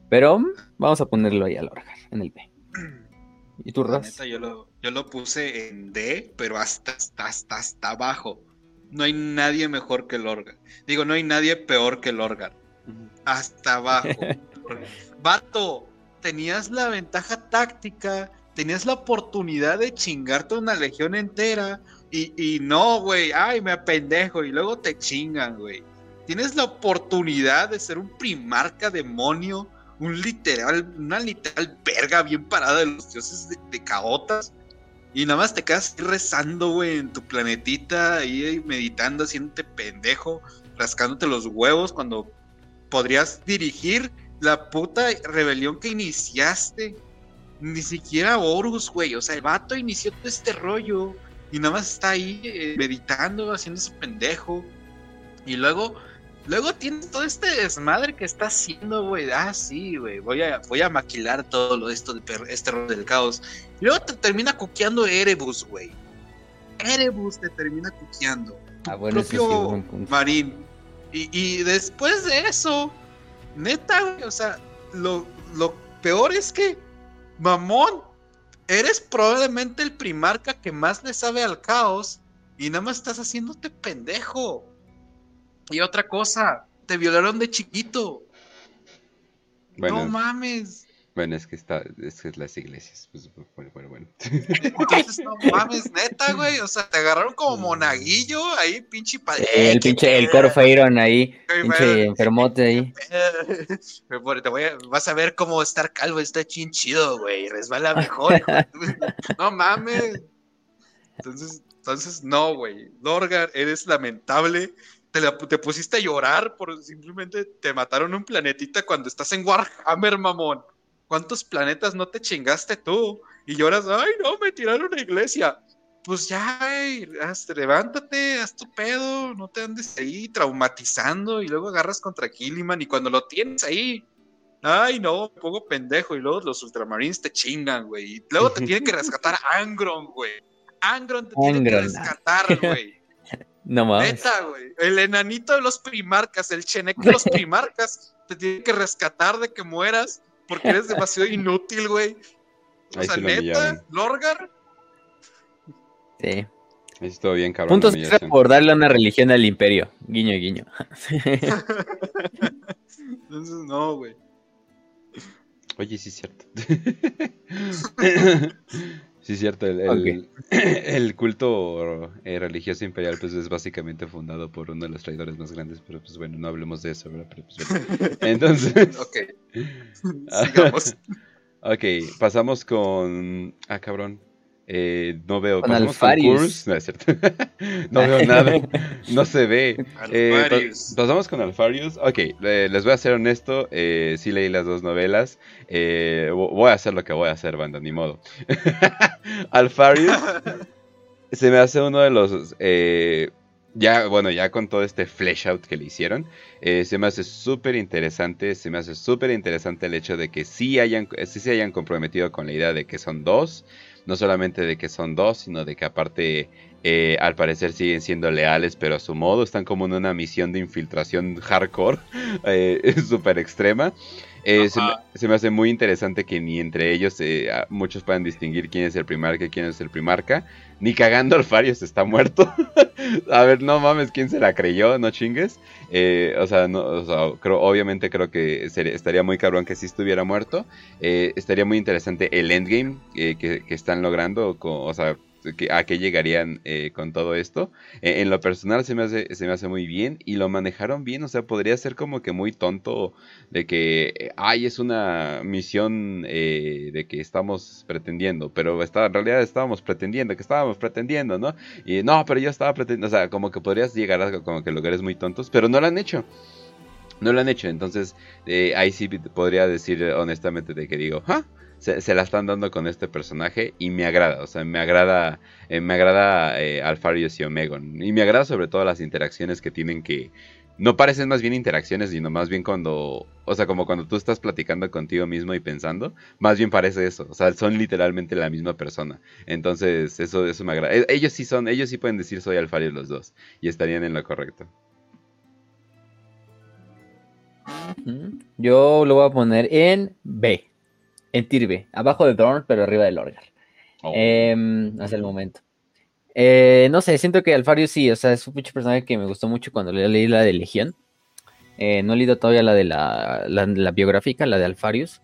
Speaker 2: Pero vamos a ponerlo ahí al Lorgar, en el B.
Speaker 3: ¿Y tú, Ras? Yo lo, yo lo puse en D, pero hasta, hasta, hasta, abajo. No hay nadie mejor que Lorgar. Digo, no hay nadie peor que Lorgar. Hasta abajo. Vato, tenías la ventaja táctica, tenías la oportunidad de chingarte una legión entera. Y, y no, güey, ay, me apendejo. Y luego te chingan, güey. Tienes la oportunidad de ser un primarca demonio un literal, una literal verga bien parada de los dioses de, caotas. Y nada más te quedas rezando, güey, en tu planetita, ahí meditando, haciéndote pendejo, rascándote los huevos cuando podrías dirigir la puta rebelión que iniciaste. Ni siquiera Horus, güey. O sea, el vato inició todo este rollo. Y nada más está ahí eh, meditando, haciéndose pendejo. Y luego Luego tienes todo este desmadre que está haciendo, güey. Ah, sí, güey. Voy a, voy a maquilar todo lo esto de este rol del caos. Y luego te termina cuqueando Erebus, güey. Erebus te termina cuqueando.
Speaker 2: Ah, bueno, propio
Speaker 3: Marín. Y, y, después de eso, neta, güey, o sea, lo, lo peor es que, mamón, eres probablemente el primarca que más le sabe al caos y nada más estás haciéndote pendejo. Y otra cosa, te violaron de chiquito. no mames.
Speaker 1: Bueno, es que está, es que las iglesias. Pues, bueno, bueno, bueno.
Speaker 3: Entonces, no mames, neta, güey. O sea, te agarraron como monaguillo ahí, pinche padre.
Speaker 2: El pinche, el Corfeiron ahí, pinche enfermote ahí.
Speaker 3: Te voy a, vas a ver cómo estar calvo, está chin chido, güey. Resbala mejor. no mames. Entonces, entonces, no, güey. Lorgar, eres lamentable te, pusiste a llorar por simplemente te mataron un planetita cuando estás en Warhammer, mamón. ¿Cuántos planetas no te chingaste tú? Y lloras, ay, no, me tiraron una iglesia. Pues ya, güey, levántate, haz tu pedo, no te andes ahí traumatizando y luego agarras contra Killiman y cuando lo tienes ahí, ay, no, me pongo pendejo y luego los ultramarines te chingan, güey. Y luego te tiene que rescatar Angron, güey. Angron te tiene que rescatar, güey.
Speaker 2: No mames.
Speaker 3: Neta, güey. El enanito de los primarcas, el cheneco de los primarcas, te tiene que rescatar de que mueras porque eres demasiado inútil, güey. O sea, neta, Lorgar.
Speaker 2: Sí.
Speaker 1: Estuvo bien, cabrón.
Speaker 2: Puntos por darle una religión al imperio. Guiño, guiño.
Speaker 3: Entonces, no, güey.
Speaker 1: Oye, sí es cierto. Sí, cierto. El, el, culto eh, religioso imperial pues es básicamente fundado por uno de los traidores más grandes, pero pues bueno, no hablemos de eso, ¿verdad? pues, Entonces...
Speaker 3: ok. Sigamos.
Speaker 1: ok, pasamos con... Ah, cabrón. Eh, no veo.
Speaker 2: Con Alfarius.
Speaker 1: No es cierto. no veo nada. No se ve. Eh, pasamos con Alfarius. Ok, les voy a ser honesto. Eh, sí leí las dos novelas. Eh, voy a hacer lo que voy a hacer, banda, ni modo. Alfarius se me hace uno de los. ya, bueno, ya con todo este flesh out que le hicieron, se me hace súper interesante. Se me hace súper interesante el hecho de que sí, hayan, sí se hayan comprometido con la idea de que son dos no solamente de que son dos, sino de que aparte eh, al parecer siguen siendo leales, pero a su modo están como en una misión de infiltración hardcore, eh, súper extrema. Eh, se, me, hace muy interesante que ni entre ellos muchos puedan distinguir quién es el primarca y quién es el primarca. Ni cagando Alfarius está muerto. a ver, no mames, ¿quién se la creyó? No chingues. O sea, no, creo, obviamente creo que estaría muy cabrón que sí estuviera muerto. estaría muy interesante el endgame que, que, están logrando. o sea, a qué llegarían eh, con todo esto. E, en lo personal se me, hace, se me hace muy bien y lo manejaron bien, o sea, podría ser como que muy tonto de que, ay, es una misión eh, de que estamos pretendiendo, pero está, en realidad estábamos pretendiendo, que estábamos pretendiendo, ¿no? Y no, pero yo estaba pretendiendo, o sea, como que podrías llegar a como que lugares muy tontos, pero no lo han hecho. No lo han hecho, entonces eh, ahí sí podría decir honestamente de que digo, ¿ah? Se, la están dando con este personaje y me agrada, o sea, me agrada, eh, me agrada eh, y Omegon. Y me agrada sobre todo las interacciones que tienen que... No parecen más bien interacciones, sino más bien cuando, o sea, como cuando tú estás platicando contigo mismo y pensando, más bien parece eso, o sea, son literalmente la misma persona. Entonces, eso, eso me agrada. E, ellos sí son, ellos sí pueden decir soy Alfarius los dos y estarían en lo correcto.
Speaker 2: Yo lo voy a poner en B en Tirbe, abajo de Dorn, pero arriba de Lorgar. Oh. Em, hasta el momento. Eh, no sé, siento que Alfarius sí, o sea, es un personaje que me gustó mucho cuando leí la de Legión. Eh, no he leído todavía la de la, biográfica, la de Alfarius.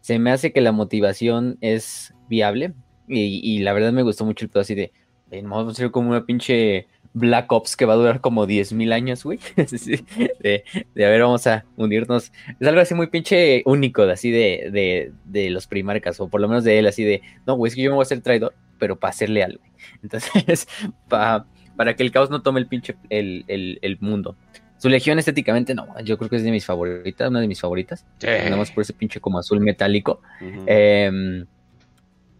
Speaker 2: Se me hace que la motivación es viable. Y, la verdad me gustó mucho el pedo así de. Vamos a ser como una pinche Black Ops que va a durar como 10.000 años, güey. de, de, a ver, vamos a unirnos. Es algo así muy pinche único, de, así de, de, de los primarcas, o por lo menos de él, así de, no, güey, es que yo me voy a hacer traidor, pero para hacerle algo. Entonces, para que el caos no tome el pinche el, el, el, mundo. Su legión estéticamente, no, yo creo que es de mis favoritas, una de mis favoritas. Nada más por ese pinche como azul metálico. Em,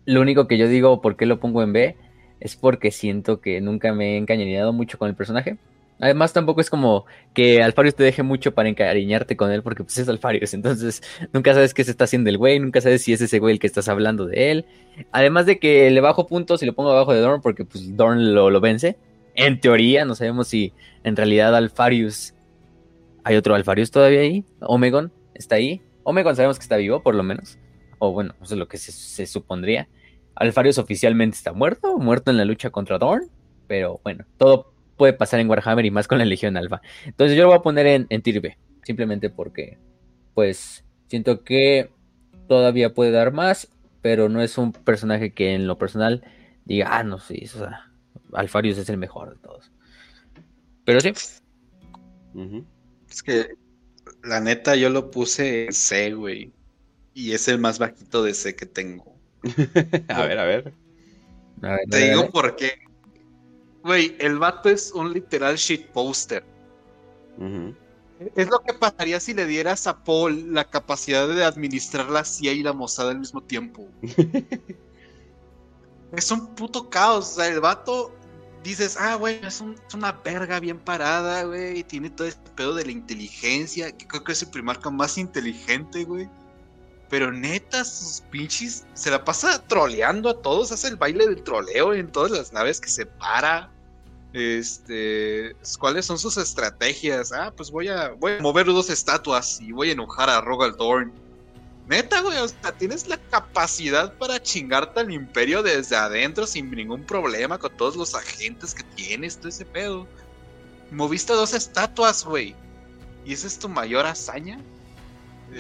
Speaker 2: lo único que yo digo, ¿por qué lo pongo en B? Es porque siento que nunca me he encañonado mucho con el personaje. Además, tampoco es como que Alfarius te deje mucho para encariñarte con él, porque pues es Alfarius. Entonces, nunca sabes qué se está haciendo el güey, nunca sabes si es ese güey el que estás hablando de él. Además de que le bajo puntos y lo pongo abajo de Dorn, porque pues Dorn lo, lo vence. En teoría, no sabemos si en realidad Alfarius. ¿Hay otro Alfarius todavía ahí? Omegon está ahí. Omegon sabemos que está vivo, por lo menos. O bueno, eso es lo que se supondría. Alfarius oficialmente está muerto, muerto en la lucha contra Dorn. Pero bueno, todo puede pasar en Warhammer y más con la Legión Alfa. Entonces yo lo voy a poner en, en Tier simplemente porque, pues, siento que todavía puede dar más, pero no es un personaje que en lo personal diga, ah, no, sí, o sea, Alfarius es el mejor de todos. Pero sí.
Speaker 3: Es que, la neta, yo lo puse en C, güey. Y es el más bajito de C que tengo.
Speaker 1: a ver, a ver.
Speaker 3: Te digo por qué. Güey, el vato es un literal shit poster. Es lo que pasaría si le dieras a Paul la capacidad de administrar la CIA y la Mossad al mismo tiempo. es un puto caos. O sea, el vato dices, ah, güey, es, una verga bien parada, güey. Y tiene todo este pedo de la inteligencia. Que creo que es el primarca más inteligente, güey. Pero neta, sus pinches se la pasa troleando a todos. Hace el baile del troleo en todas las naves que se para. Este, ¿cuáles son sus estrategias? Ah, pues voy a, voy a mover dos estatuas y voy a enojar a Rogal Dorn. Neta, güey, o sea, tienes la capacidad para chingarte al imperio desde adentro sin ningún problema con todos los agentes que tienes, todo ese pedo. Moviste dos estatuas, güey. ¿Y esa es tu mayor hazaña?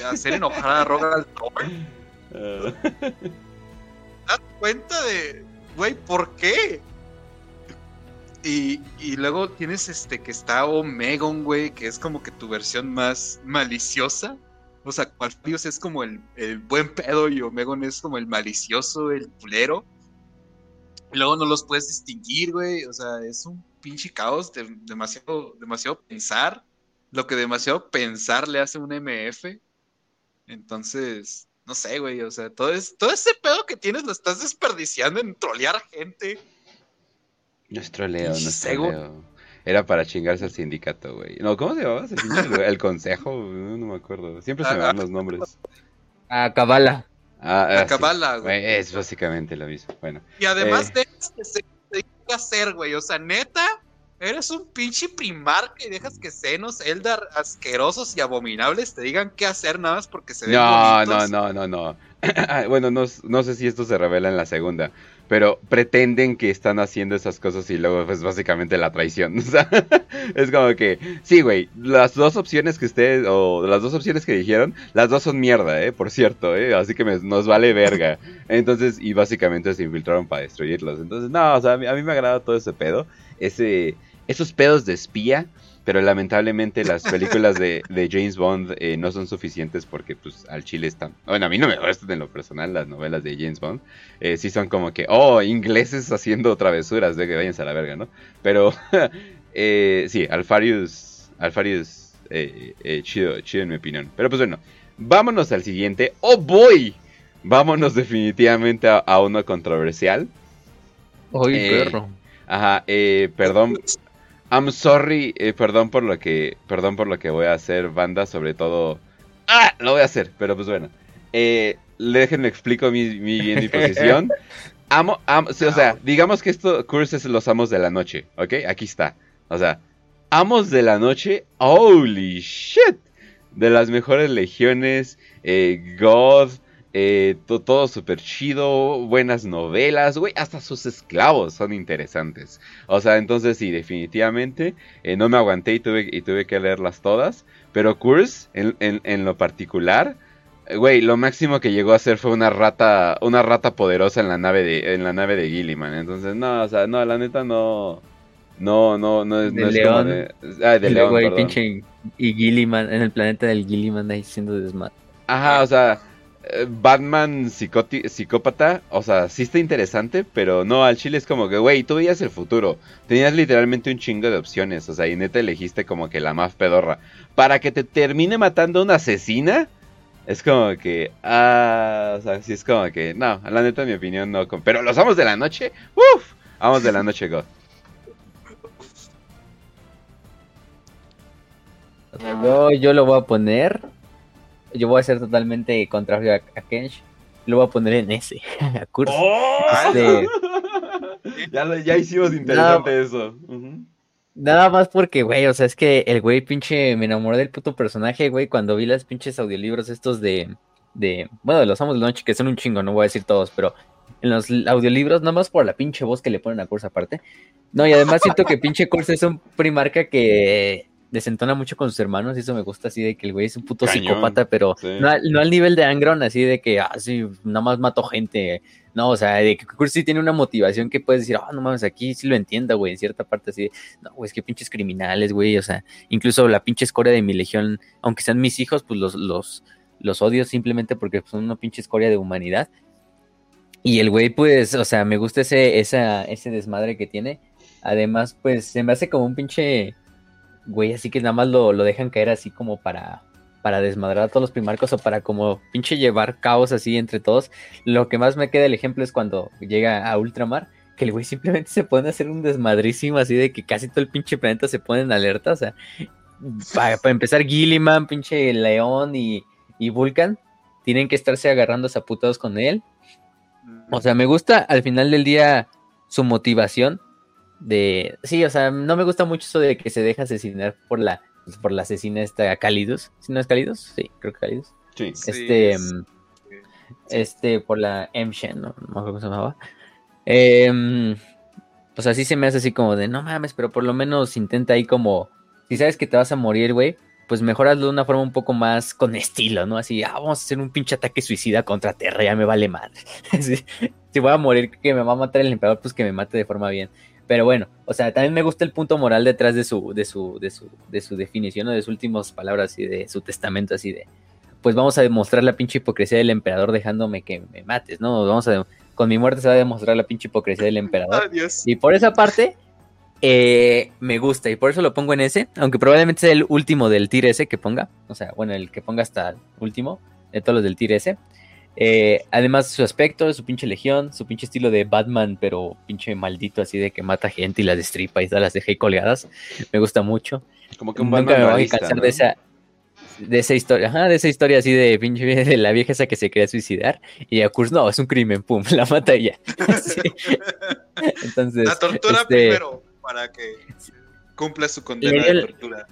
Speaker 3: Hacer enojar a Rogal Dorn. ¿Das cuenta de, güey, por qué? Y, luego tienes este que está Omegon, güey, que es como que tu versión más maliciosa. O sea, Alfarius es como el, buen pedo y Omegon es como el malicioso, el culero. Y luego no los puedes distinguir, güey. O sea, es un pinche caos, de, demasiado, demasiado pensar. Lo que demasiado pensar le hace un MF. Entonces, no sé, güey. O sea, todo, es, todo ese pedo que tienes lo estás desperdiciando en trolear gente
Speaker 1: nuestro Leo, nuestro Leo. Era para chingarse al sindicato, güey. No, ¿cómo se llamaba? El consejo, no, me acuerdo. Siempre se me van los nombres.
Speaker 2: A Cabala.
Speaker 1: Ah, a Cabala, güey. Es básicamente lo mismo. Bueno.
Speaker 3: Y además eh... de este, qué hacer, güey. O sea, neta, eres un pinche primar que dejas que senos Eldar asquerosos y abominables te digan qué hacer nada más porque se ven
Speaker 1: no, No, no, no, no. bueno, no, no sé si esto se revela en la segunda pero pretenden que están haciendo esas cosas y luego pues básicamente la traición. O sea, es como que, sí, güey, las dos opciones que ustedes, o las dos opciones que dijeron, las dos son mierda, ¿eh? Por cierto, ¿eh? Así que nos vale verga. Entonces, y básicamente se infiltraron para destruirlos. Entonces, no, o sea, a mí, a mí me agrada todo ese pedo, ese, esos pedos de espía pero lamentablemente las películas de, James Bond eh, no son suficientes porque pues al chile están... Bueno, a mí no me gustan en lo personal las novelas de James Bond. Eh, sí son como que, oh, ingleses haciendo travesuras, de que váyanse a la verga, ¿no? Pero eh, sí, Alfarius, Alfarius, chido, chido en mi opinión. Pero pues bueno, vámonos al siguiente. ¡Oh, boy! Vámonos definitivamente a, uno controversial.
Speaker 2: ¡Ay, perro!
Speaker 1: Ajá, perdón, I'm sorry, eh, perdón por lo que, perdón por lo que voy a hacer, banda, sobre todo. Ah, lo voy a hacer, pero pues bueno. Eh, déjenme explico mi, mi, mi posición. Amo, o sea, digamos que esto, Curse es los amos de la noche, ¿ok? Aquí está. O sea, amos de la noche, holy shit. De las mejores legiones, eh, God, eh, todo súper chido, buenas novelas, güey, hasta sus esclavos son interesantes. O sea, entonces sí, definitivamente eh, no me aguanté y tuve, y tuve que leerlas todas. Pero Curse, en, lo particular, eh, güey, lo máximo que llegó a hacer fue una rata, una rata poderosa en la nave de, en la nave de Gilliman. Entonces, no, o sea, no, la neta no. No, no, no es,
Speaker 2: de
Speaker 1: León.
Speaker 2: de, ah, de León, pinche y Gilliman, en el planeta del Gilliman ahí siendo desmadre.
Speaker 1: Ajá, o sea, Batman psicópata, o sea, sí está interesante, pero no, al chile es como que, güey, tú veías el futuro. Tenías literalmente un chingo de opciones, o sea, y neta elegiste como que la más pedorra. Para que te termine matando una asesina, es como que, ah, o sea, sí es como que, no, la neta, en mi opinión, no. Pero los amos de la noche, uff, amos de la noche, God.
Speaker 2: yo, yo lo voy a poner. Yo voy a ser totalmente contrario a, a Kench. Lo voy a poner en ese. a Kurz.
Speaker 1: ¡Oh!
Speaker 2: Este,
Speaker 1: ya, lo- ya hicimos interesante eso.
Speaker 2: Nada más porque, güey, o sea, es que el güey pinche me enamoré del puto personaje, güey, cuando vi las pinches audiolibros estos de, de, bueno, de los Amos de la Noche, que son un chingo, no voy a decir todos, pero en los audiolibros, nada más por la pinche voz que le ponen a Curse aparte. No, y además siento que pinche Curse es un primarca que desentona mucho con sus hermanos, y eso me gusta así de que el güey es un puto
Speaker 1: Cañón,
Speaker 2: psicópata, pero
Speaker 1: sí.
Speaker 2: no, al- no al nivel de Angron, así de que, ah, sí, nada más mato gente. No, o sea, de que Curse sí tiene una motivación que puedes decir, ah, no mames, aquí sí lo entiendo, güey, en cierta parte así. de, no, güey, es que pinches criminales, güey, o sea, incluso la pinche escoria de mi legión, aunque sean mis hijos, pues los, los, los odio simplemente porque son una pinche escoria de humanidad. Y el güey, pues, o sea, me gusta ese, esa, ese desmadre que tiene. Además, pues, se me hace como un pinche güey, así que nada más lo, lo dejan caer así como para, para desmadrar a todos los primarcos o para como pinche llevar caos así entre todos. Lo que más me queda el ejemplo es cuando llega a Ultramar, que el güey simplemente se pone a hacer un desmadrísimo así de que casi todo el pinche planeta se pone en alerta. O sea, para, empezar, Gilliman, pinche León y, y Vulcan tienen que estarse agarrando a putados con él. O sea, me gusta al final del día su motivación de... Sí, o sea, no me gusta mucho eso de que se deja asesinar por la, por la asesina esta Cálidos. ¿Sí no es Cálidos? Sí, creo que Cálidos.
Speaker 1: Sí.
Speaker 3: Sí,
Speaker 2: este,
Speaker 3: es-
Speaker 2: mm, este, por la M-Shen, ¿no? no me acuerdo cómo se llamaba. Em, o sea, sí se me hace así como de, no mames, pero por lo menos intenta ahí como, si sabes que te vas a morir, güey, pues mejor hazlo de una forma un poco más con estilo, ¿no? Así, ah, vamos a hacer un pinche ataque suicida contra Terra, ya me vale madre. Sí, si voy a morir, que me va a matar el emperador, pues que me mate de forma bien. Pero bueno, o sea, también me gusta el punto moral detrás de su, de su, de su, de su definición o de sus últimas palabras y de su testamento así de, pues vamos a demostrar la pinche hipocresía del emperador dejándome que me mates, ¿no? Vamos a, con mi muerte se va a demostrar la pinche hipocresía del emperador.
Speaker 3: Adiós.
Speaker 2: Y por esa parte, eh, me gusta y por eso lo pongo en ese, aunque probablemente sea el último del tier S que ponga, o sea, bueno, el que ponga hasta el último de todos los del tier S. Eh, además, su aspecto, su pinche legión, su pinche estilo de Batman, pero pinche maldito, así de que mata gente y las destripa y las deja ahí colgadas, me gusta mucho.
Speaker 1: Como que un
Speaker 2: Nunca
Speaker 1: Batman
Speaker 2: me voy a cansar
Speaker 1: ¿no?
Speaker 2: de esa de esa historia, ajá, de esa historia así de pinche de la vieja esa que se quería suicidar y a Kurz, no, es un crimen, pum, la mata y ya. Sí. Entonces,
Speaker 3: La tortura
Speaker 2: este,
Speaker 3: primero, para que cumpla su condena
Speaker 2: Le dio
Speaker 3: de tortura.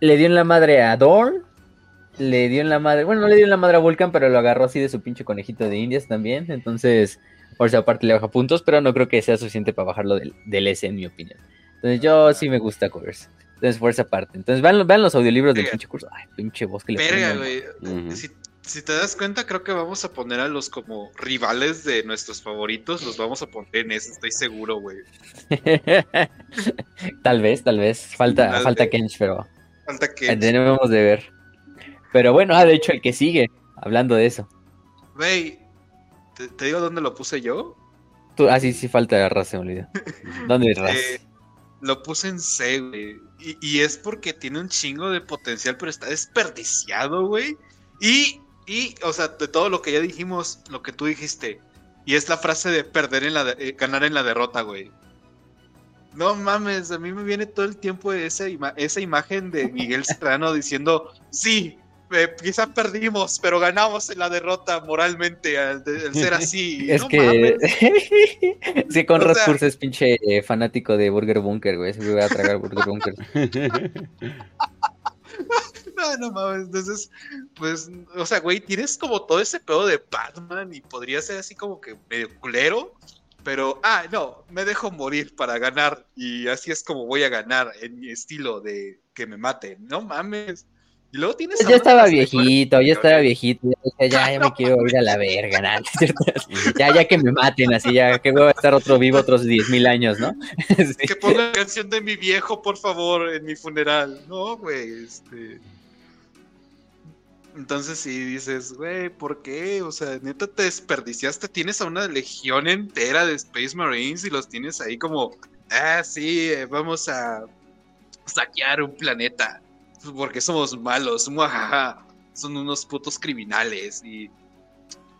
Speaker 2: le dio en la madre a Dorn, le dio en la madre, bueno, no le dio en la madre a Vulcan, pero lo agarró así de su pinche conejito de indias también, entonces, por esa parte le baja puntos, pero no creo que sea suficiente para bajarlo del, del S, en mi opinión. Entonces, yo sí me gusta Curse. Entonces, por esa parte. Entonces, vean, vean los audiolibros del pinche curso. Ay, pinche voz que le
Speaker 3: Verga, güey. Si, si te das cuenta, creo que vamos a poner a los como rivales de nuestros favoritos. Los vamos a poner en ese, estoy seguro, güey.
Speaker 2: tal vez, tal vez. Falta,
Speaker 3: Tal
Speaker 2: falta
Speaker 3: vez.
Speaker 2: Kench, pero
Speaker 3: Falta que.
Speaker 2: tenemos de ver. Pero bueno, ah, de hecho, el que sigue, hablando de eso.
Speaker 3: Güey, ¿te, te digo dónde lo puse yo?
Speaker 2: Tú, ah, sí, sí, falta Raz, se me olvidó. ¿Dónde Raz?
Speaker 3: Eh, lo puse en C, güey. Y, y es porque tiene un chingo de potencial, pero está desperdiciado, güey. Y, y, o sea, de todo lo que ya dijimos, lo que tú dijiste. Y es la frase de perder en la de- eh, ganar en la derrota, güey. No mames, a mí me viene todo el tiempo esa, ima- esa imagen de Miguel Serrano diciendo, sí, eh, quizá perdimos, pero ganamos en la derrota moralmente al, de- al ser así.
Speaker 2: Es
Speaker 3: No
Speaker 2: que.
Speaker 3: mames.
Speaker 2: sí, con
Speaker 3: O sea-
Speaker 2: es pinche eh, fanático de Burger Bunker, güey. Se voy a tragar Burger Bunker.
Speaker 3: No, no mames. Entonces, pues, o sea, güey, tienes como todo ese pedo de Batman y podría ser así como que medio culero. Pero, ah, no, me dejo morir para ganar. Y así es como voy a ganar en mi estilo de que me maten. No mames. Y luego tienes.
Speaker 2: Pues ya
Speaker 3: uno
Speaker 2: estaba viejito, ya estaba viejito. Ya, ya, ya me quiero ir a la verga, ¿no? Ya, ya que me maten, así, ya que voy a estar otro vivo otros 10.000 años, ¿no? Sí.
Speaker 3: Que ponga la canción de mi viejo, por favor, en mi funeral. No, güey, este. Entonces sí dices, güey, ¿por qué? O sea, neta te desperdiciaste. Tienes a una legión entera de Space Marines y los tienes ahí como, ah, sí, eh, vamos a saquear un planeta. Porque somos malos, muajaja. Son unos putos criminales. Y,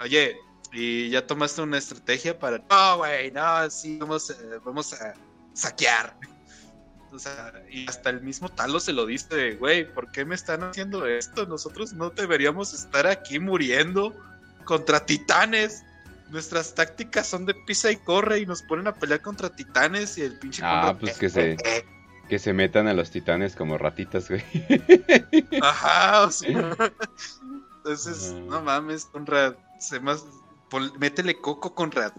Speaker 3: oye, y ya tomaste una estrategia para, no, güey, no, sí, vamos, a- vamos a saquear. O sea, y hasta el mismo Talo se lo dice, güey, ¿por qué me están haciendo esto? Nosotros no deberíamos estar aquí muriendo contra titanes. Nuestras tácticas son de pisa y corre y nos ponen a pelear contra titanes y el pinche...
Speaker 1: Ah, pues que se, que se metan a los titanes como ratitas, güey.
Speaker 3: Ajá, o sea. Entonces, no mames, Conrad. Se más, métele coco, Conrad.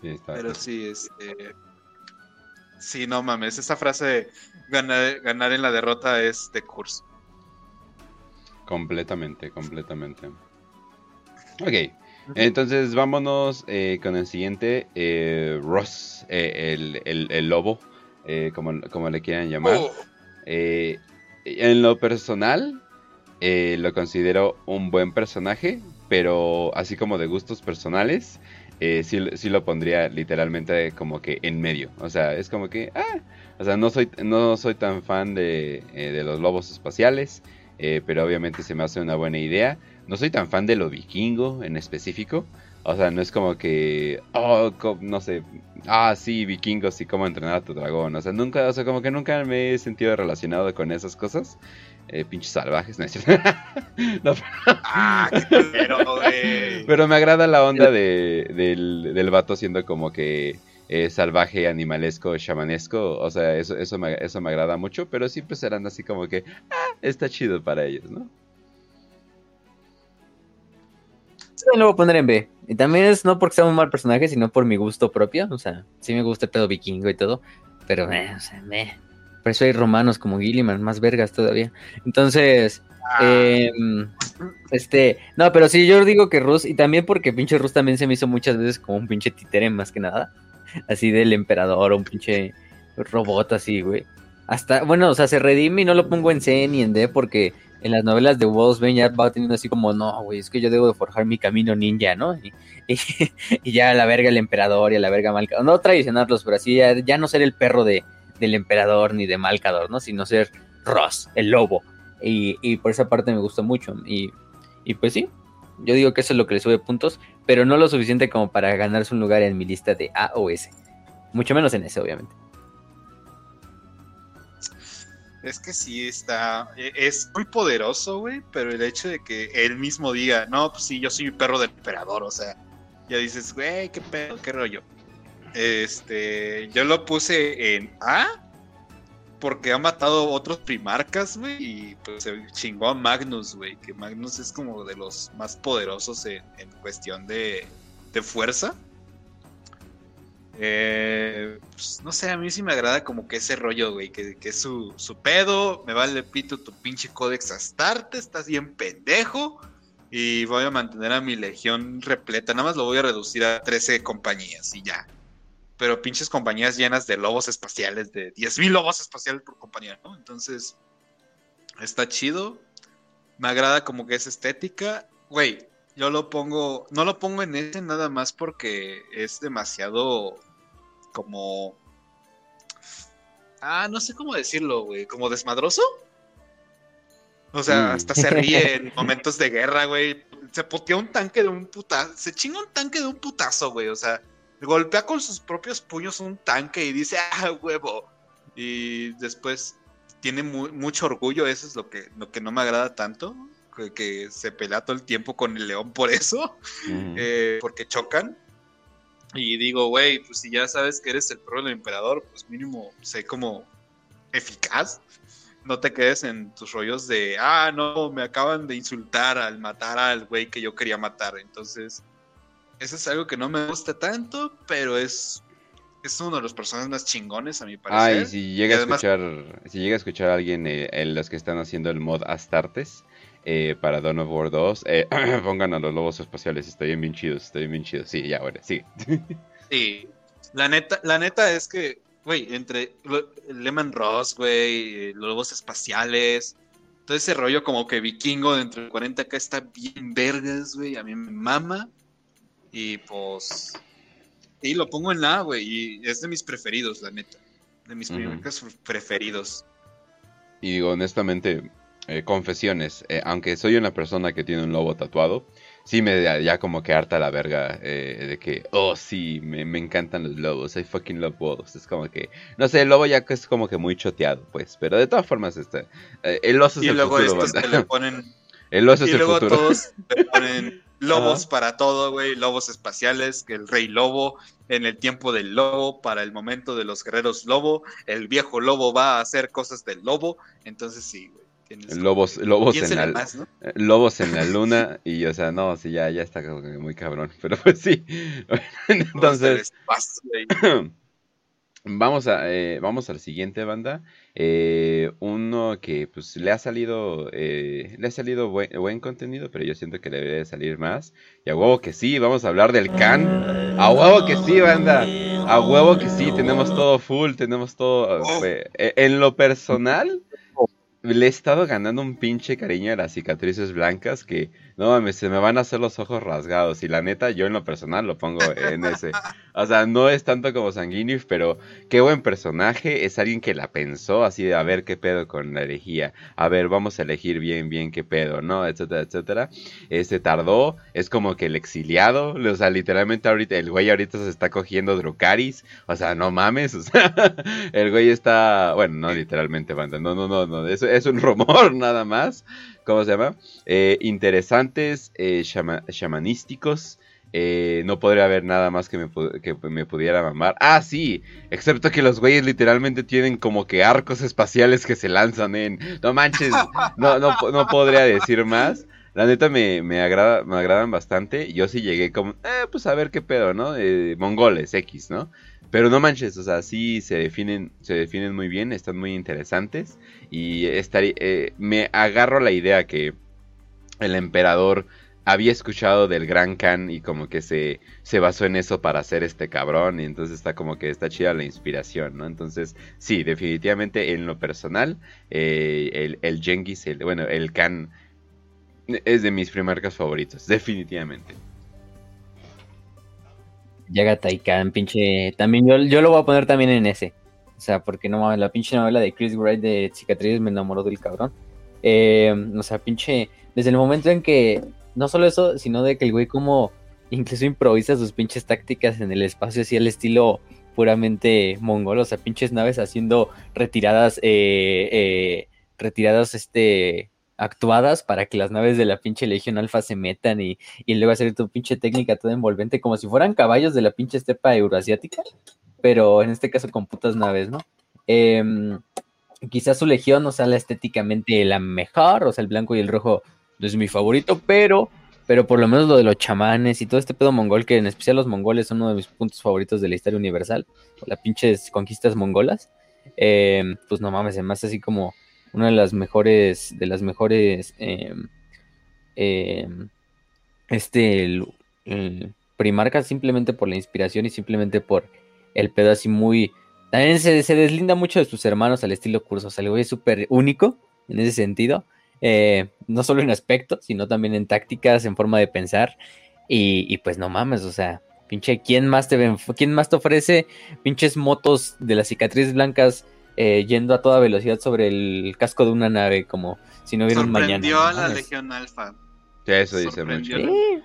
Speaker 1: Sí, está
Speaker 3: Pero sí, este. Sí, no mames. Esa frase de ganar, ganar en la derrota es de curso.
Speaker 1: Completamente, completamente. Ok. Entonces vámonos eh, con el siguiente, eh, Ross, eh, el, el, el, lobo, eh, como, como, le quieran llamar.
Speaker 3: Oh.
Speaker 1: Eh, en lo personal, eh, lo considero un buen personaje, pero así como de gustos personales, sí, sí, lo pondría literalmente como que en medio. O sea, es como que, ah, o sea, no soy, no soy tan fan de, de los lobos espaciales, pero obviamente se me hace una buena idea. No soy tan fan de lo vikingo en específico. O sea, no es como que, oh, no sé, ah, sí, vikingos y cómo entrenar a tu dragón. O sea, nunca, o sea, como que nunca me he sentido relacionado con esas cosas. Eh, pinches salvajes, ¿no es cierto?
Speaker 3: no, pero... Ah, qué pero,
Speaker 1: pero me agrada la onda de, del, del vato siendo como que eh, salvaje, animalesco, chamanesco. O sea, eso, eso, me, eso me agrada mucho. Pero siempre serán así como que, ah, está chido para ellos, ¿no?
Speaker 2: Lo voy a poner en B. Y también es no porque sea un mal personaje, sino por mi gusto propio. O sea, sí me gusta el pedo vikingo y todo. Pero, eh, o sea, me. Por eso hay romanos como Gilliman, más vergas todavía. Entonces, eh, este. No, pero sí, yo digo que Rus, y también porque pinche Rus también se me hizo muchas veces como un pinche títere más que nada. Así del emperador un pinche robot así, güey. Hasta, bueno, o sea, se redime y no lo pongo en C ni en D porque en las novelas de Bane ya va teniendo así como, no, güey, es que yo debo de forjar mi camino ninja, ¿no? Y, ya a la verga el emperador y a la verga Malcador, no traicionarlos, pero así ya, ya, no ser el perro de, del emperador ni de Malcador, ¿no? Sino ser Ross, el lobo. Y, y por esa parte me gustó mucho. Y, y pues sí, yo digo que eso es lo que le sube puntos, pero no lo suficiente como para ganarse un lugar en mi lista de A o S. Mucho menos en ese, obviamente.
Speaker 3: Es que sí está. e, Es muy poderoso, güey. Pero el hecho de que él mismo diga, no, pues sí, yo soy perro del emperador. O sea, ya dices, güey, qué pedo, qué rollo. Este. Yo lo puse en A. Porque ha matado otros primarcas, güey. Y pues se chingó a Magnus, güey. Que Magnus es como de los más poderosos en, en cuestión de, de fuerza. Eh, pues, no sé, a mí sí me agrada como que ese rollo, güey, que, es su, su, pedo, me vale pito tu pinche códex Astarte, estás bien pendejo, y voy a mantener a mi legión repleta, nada más lo voy a reducir a 13 compañías y ya. Pero pinches compañías llenas de lobos espaciales, de 10.000 lobos espaciales por compañía, ¿no? Entonces, está chido, me agrada como que esa estética, güey. Yo lo pongo, no lo pongo en ese nada más porque es demasiado como. Ah, no sé cómo decirlo, güey. ¿Como desmadroso? O sea, hasta se ríe en momentos de guerra, güey. Se putea un tanque de un putazo. Se chinga un tanque de un putazo, güey. O sea, golpea con sus propios puños un tanque y dice, ah, huevo. Y después tiene mu mucho orgullo. Eso es lo que, lo que no me agrada tanto. Que, que se pelea todo el tiempo con el león por eso. Eh, porque chocan. Y digo, güey, pues si ya sabes que eres el perro del emperador, pues mínimo sé como eficaz. No te quedes en tus rollos de, ah, no, me acaban de insultar al matar al güey que yo quería matar. Entonces, eso es algo que no me gusta tanto, pero es, es uno de los personajes más chingones, a mi parecer.
Speaker 1: Ah, y si llega, y además... a, escuchar, si llega a escuchar a alguien, eh, en los que están haciendo el mod Astartes, eh, para Dawn of War 2, eh, pongan a los lobos espaciales, estoy bien chidos, estoy bien chidos. Sí, ya, bueno, sí.
Speaker 3: Sí, la neta, la neta es que, güey, entre Lehman Ross, güey, los lobos espaciales, todo ese rollo como que vikingo dentro del 40k está bien vergas, güey, a mí me mama. Y pues, y lo pongo en la, güey, y es de mis preferidos, la neta, de mis uh -huh. preferidos.
Speaker 1: Y digo, honestamente, eh, confesiones, eh, aunque soy una persona que tiene un lobo tatuado, sí me da ya como que harta la verga eh, de que, oh sí, me, me encantan los lobos, I fucking love wolves. Es como que, no sé, el lobo ya es como que muy choteado, pues, pero de todas formas está. eh, el oso es
Speaker 3: Y
Speaker 1: el
Speaker 3: luego
Speaker 1: futuro,
Speaker 3: estos que le ponen
Speaker 1: El oso es el
Speaker 3: luego
Speaker 1: futuro.
Speaker 3: todos le ponen lobos
Speaker 1: Ajá.
Speaker 3: para todo, güey, lobos espaciales, que el rey lobo, en el tiempo del lobo, para el momento de los guerreros lobo, el viejo lobo va a hacer cosas del lobo, entonces sí, güey. Tienes
Speaker 1: Lobos, lobos en la,
Speaker 3: más, ¿no?
Speaker 1: Lobos en la luna y, o sea, no, sí, ya, ya está muy cabrón, pero pues sí. Entonces, vamos a, eh, vamos al siguiente banda. Eh, uno que pues le ha salido, eh, le ha salido buen, buen contenido, pero yo siento que le debería de salir más. Y a huevo que sí, vamos a hablar del can. A huevo que sí, banda. A huevo que sí, tenemos todo full, tenemos todo.
Speaker 3: Oh.
Speaker 1: en lo personal, le he estado ganando un pinche cariño a las cicatrices blancas que, no mames, se me van a hacer los ojos rasgados. Y la neta, yo en lo personal lo pongo en ese. O sea, no es tanto como Sanguinius, pero qué buen personaje. Es alguien que la pensó así de a ver qué pedo con la herejía. A ver, vamos a elegir bien, bien qué pedo, ¿no? Etcétera, etcétera. Este tardó, es como que el exiliado. O sea, literalmente ahorita, el güey ahorita se está cogiendo Drucaris. O sea, no mames. El güey está. Bueno, no literalmente, banda. No, no, no, no. Es, es un rumor nada más. ¿Cómo se llama? Eh, interesantes, eh, shama- shamanísticos. Eh, no podría haber nada más que me, pudiera mamar. Ah, sí, excepto que los güeyes literalmente tienen como que arcos espaciales que se lanzan en... No manches, no, no, no podría decir más. La neta me, me, agrada, me agradan bastante. Yo sí llegué como, eh, pues a ver qué pedo, ¿no? Eh, mongoles, X, ¿no? Pero no manches, o sea, sí se definen, se definen muy bien, están muy interesantes. Y estaría, eh, me agarro la idea que el emperador había escuchado del Gran Khan y como que se, se basó en eso para hacer este cabrón. Y entonces está como que está chida la inspiración, ¿no? Entonces, sí, definitivamente en lo personal, eh, el, el el, bueno, el Khan es de mis primarcas favoritos, definitivamente.
Speaker 2: Yaga Taikan, pinche. También yo, yo lo voy a poner también en ese. O sea, porque no mames, la pinche novela de Chris Wright de Cicatrices me enamoró del cabrón. Eh, o sea, pinche. Desde el momento en que. No solo eso, sino de que el güey, como. Incluso improvisa sus pinches tácticas en el espacio, así al estilo puramente mongol. O sea, pinches naves haciendo retiradas. Eh, eh, retiradas, este. Actuadas para que las naves de la pinche Legión Alfa se metan y, y luego hacer tu pinche técnica toda envolvente, como si fueran caballos de la pinche estepa euroasiática, pero en este caso con putas naves, ¿no? Em, quizás su legión no sea la estéticamente la mejor, o sea, el blanco y el rojo es mi favorito, pero, pero por lo menos lo de los chamanes y todo este pedo mongol, que en especial los mongoles son uno de mis puntos favoritos de la historia universal, las pinches conquistas mongolas, em, pues no mames, además así como una de las mejores, de las mejores, em, em, este, el primarca simplemente por la inspiración y simplemente por el pedo así muy... También se, se deslinda mucho de sus hermanos al estilo curso, o sea, el güey es súper único en ese sentido, eh, no solo en aspecto, sino también en tácticas, en forma de pensar, y, y pues no mames, o sea, pinche, ¿quién más te, ven- quién más te ofrece pinches motos de las cicatrices blancas eh, yendo a toda velocidad sobre el casco de una nave como si no hubiera un mañana?
Speaker 3: Sorprendió a la. Legión Alfa.
Speaker 1: Sí, eso dice mucho.
Speaker 2: Sí,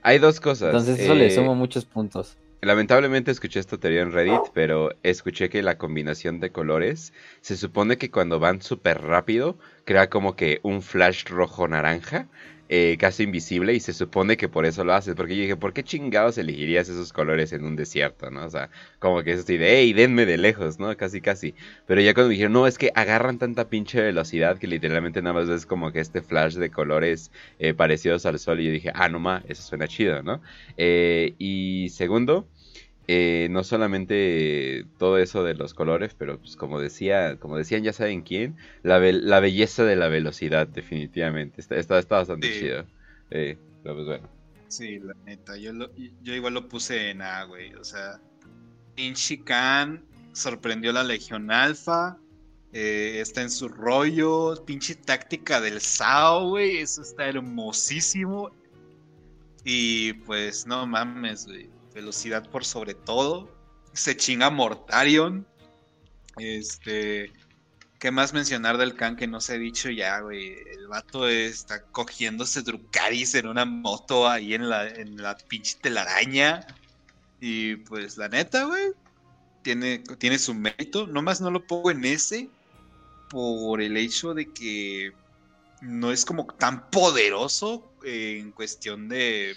Speaker 1: Hay dos cosas.
Speaker 2: Entonces eso le
Speaker 1: eh,
Speaker 2: suma muchos puntos.
Speaker 1: Lamentablemente escuché esta teoría en Reddit, pero escuché que la combinación de colores se supone que cuando van súper rápido crea como que un flash rojo naranja, eh, casi invisible, y se supone que por eso lo haces. Porque yo dije, ¿por qué chingados elegirías esos colores en un desierto, no? O sea, como que es de, hey, denme de lejos, ¿no? Casi, casi. Pero ya cuando me dijeron, no, es que agarran tanta pinche velocidad que literalmente nada más es como que este flash de colores eh, parecidos al sol, y yo dije, ah, no ma, eso suena chido, ¿no? Eh, y segundo, eh, no solamente todo eso de los colores, pero pues como decía, como decían ya saben quién, la, be- la belleza de la velocidad, definitivamente. Está, está, está bastante
Speaker 3: Sí.
Speaker 1: chido. Eh, pero pues bueno.
Speaker 3: Sí, la neta, yo, lo- yo igual lo puse en A, güey. O sea, Inchi Khan sorprendió a la Legión Alfa. eh, está en su rollo. Pinche táctica del Sao, güey. Eso está hermosísimo. Y pues no mames, güey. Velocidad por sobre todo. Se chinga Mortarion. Este. ¿Qué más mencionar del Khan que no se ha dicho ya, güey? El vato está cogiéndose Drucaris en una moto ahí en la, en la pinche telaraña. Y pues la neta, güey, tiene, tiene su mérito. Nomás no lo pongo en ese por el hecho de que no es como tan poderoso en cuestión de,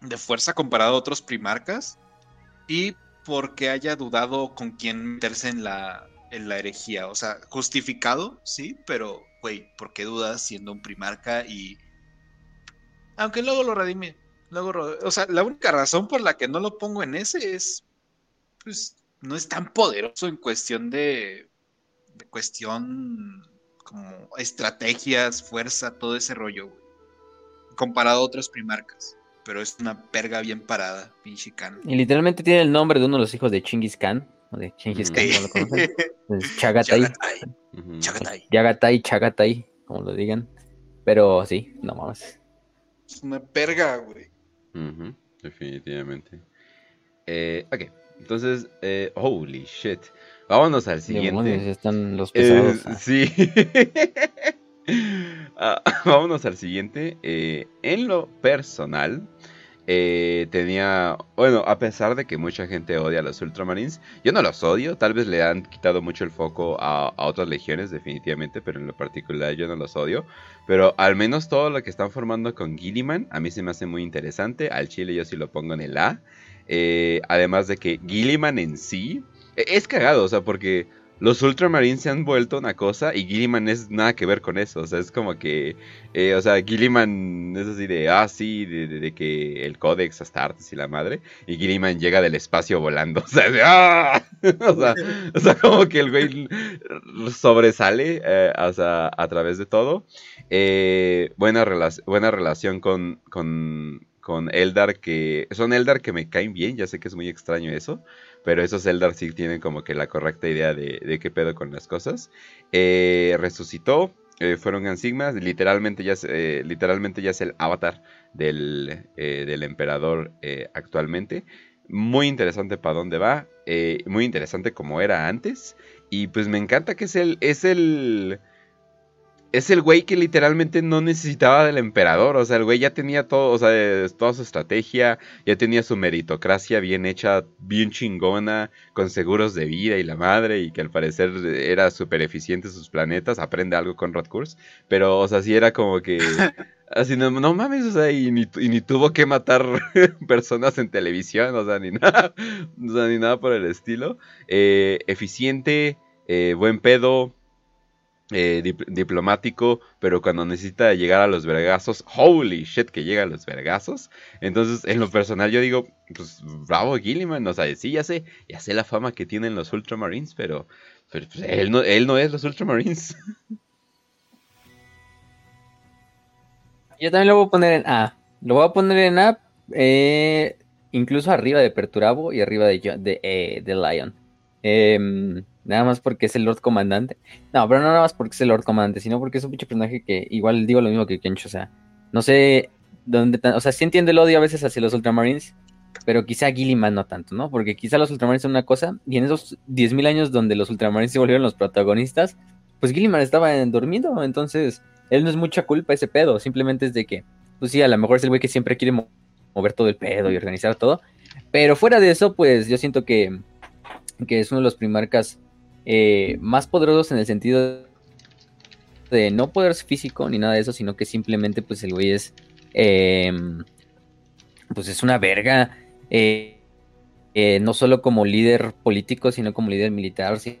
Speaker 3: de fuerza comparado a otros primarcas. Y porque haya dudado con quién meterse en la, en la herejía. O sea, justificado, sí, pero, güey, ¿por qué dudas siendo un primarca? Y. Aunque luego lo redime. Luego, o sea, la única razón por la que no lo pongo en ese es. Pues no es tan poderoso en cuestión de. de cuestión. como estrategias, fuerza, todo ese rollo. Comparado a otros primarcas. Pero es una perga bien parada, pinche Khan.
Speaker 2: Y literalmente tiene el nombre de uno de los hijos de Chingis Khan de Chingis Khan, lo conocen. Chagatai. Chagatai. Chagatai, Chagatai, como lo digan. Pero sí, no mames.
Speaker 3: Es una perga, güey.
Speaker 1: definitivamente. Eh, ok, entonces, eh, holy shit. Vámonos al siguiente.
Speaker 2: están los pesados.
Speaker 1: Eh, sí. Ah, vámonos al siguiente. Eh, en lo personal, eh, tenía, bueno, a pesar de que mucha gente odia a los Ultramarines, yo no los odio, tal vez le han quitado mucho el foco a, otras legiones definitivamente, pero en lo particular yo no los odio, pero al menos todo lo que están formando con Gilliman a mí se me hace muy interesante, al chile yo sí lo pongo en el A, eh, además de que Gilliman en sí e, es cagado, o sea, porque los Ultramarines se han vuelto una cosa y Gilliman es nada que ver con eso. O sea, es como que. Eh, o sea, Gilliman es así de. Ah, sí, de, que el Codex Astartes y la madre. Y Gilliman llega del espacio volando. O sea, de, ¡ah! o, sea como que el güey sobresale eh, a través de todo. Eh, buena, buena relación con, con, con Eldar que. Son Eldar que me caen bien. Ya sé que es muy extraño eso. Pero esos Eldar sí tienen como que la correcta idea de, qué pedo con las cosas. Eh, resucitó, eh, fueron Gansigmas, literalmente ya, es, eh, literalmente ya es el avatar del, del emperador actualmente. Muy interesante para dónde va, muy interesante como era antes. Y pues me encanta que es el, es el, es el güey que literalmente no necesitaba del emperador. O sea, el güey ya tenía todo, o sea, toda su estrategia, ya tenía su meritocracia bien hecha, bien chingona, con seguros de vida y la madre, y que al parecer era súper eficiente sus planetas. Aprende algo con Rodkurs. Pero, o sea, sí era como que. Así, no, no mames, o sea, y ni, tuvo que matar personas en televisión, o sea, ni nada, o sea, ni nada por el estilo. Eh, eficiente, eh, buen pedo, eh, diplomático, pero cuando necesita llegar a los vergazos, holy shit que llega a los vergazos. Entonces, en lo personal yo digo, pues bravo Gilliman, o sea, sí, ya sé, ya sé la fama que tienen los Ultramarines, pero, pues, él, no, es los Ultramarines.
Speaker 2: Yo también lo voy a poner en A. Lo voy a poner en A, eh, incluso arriba de Perturabo y arriba de, eh, de Lion. Eh, nada más porque es el Lord Comandante. No, pero no nada más porque es el Lord Comandante, sino porque es un pinche personaje que igual digo lo mismo que Kencho, o sea, no sé dónde, o sea, sí entiende el odio a veces hacia los Ultramarines, pero quizá Gilliman no tanto, ¿no? Porque quizá los Ultramarines son una cosa, y en esos 10.000 años donde los Ultramarines se volvieron los protagonistas, pues Gilliman estaba dormido, entonces él no es mucha culpa ese pedo, simplemente es de que, pues sí, a lo mejor es el güey que siempre quiere mover todo el pedo y organizar todo, pero fuera de eso, pues yo siento que, que es uno de los primarcas eh, más poderosos en el sentido de no poder físico ni nada de eso, sino que simplemente pues el güey es, em, pues es una verga, eh, eh, no solo como líder político, sino como líder militar, sino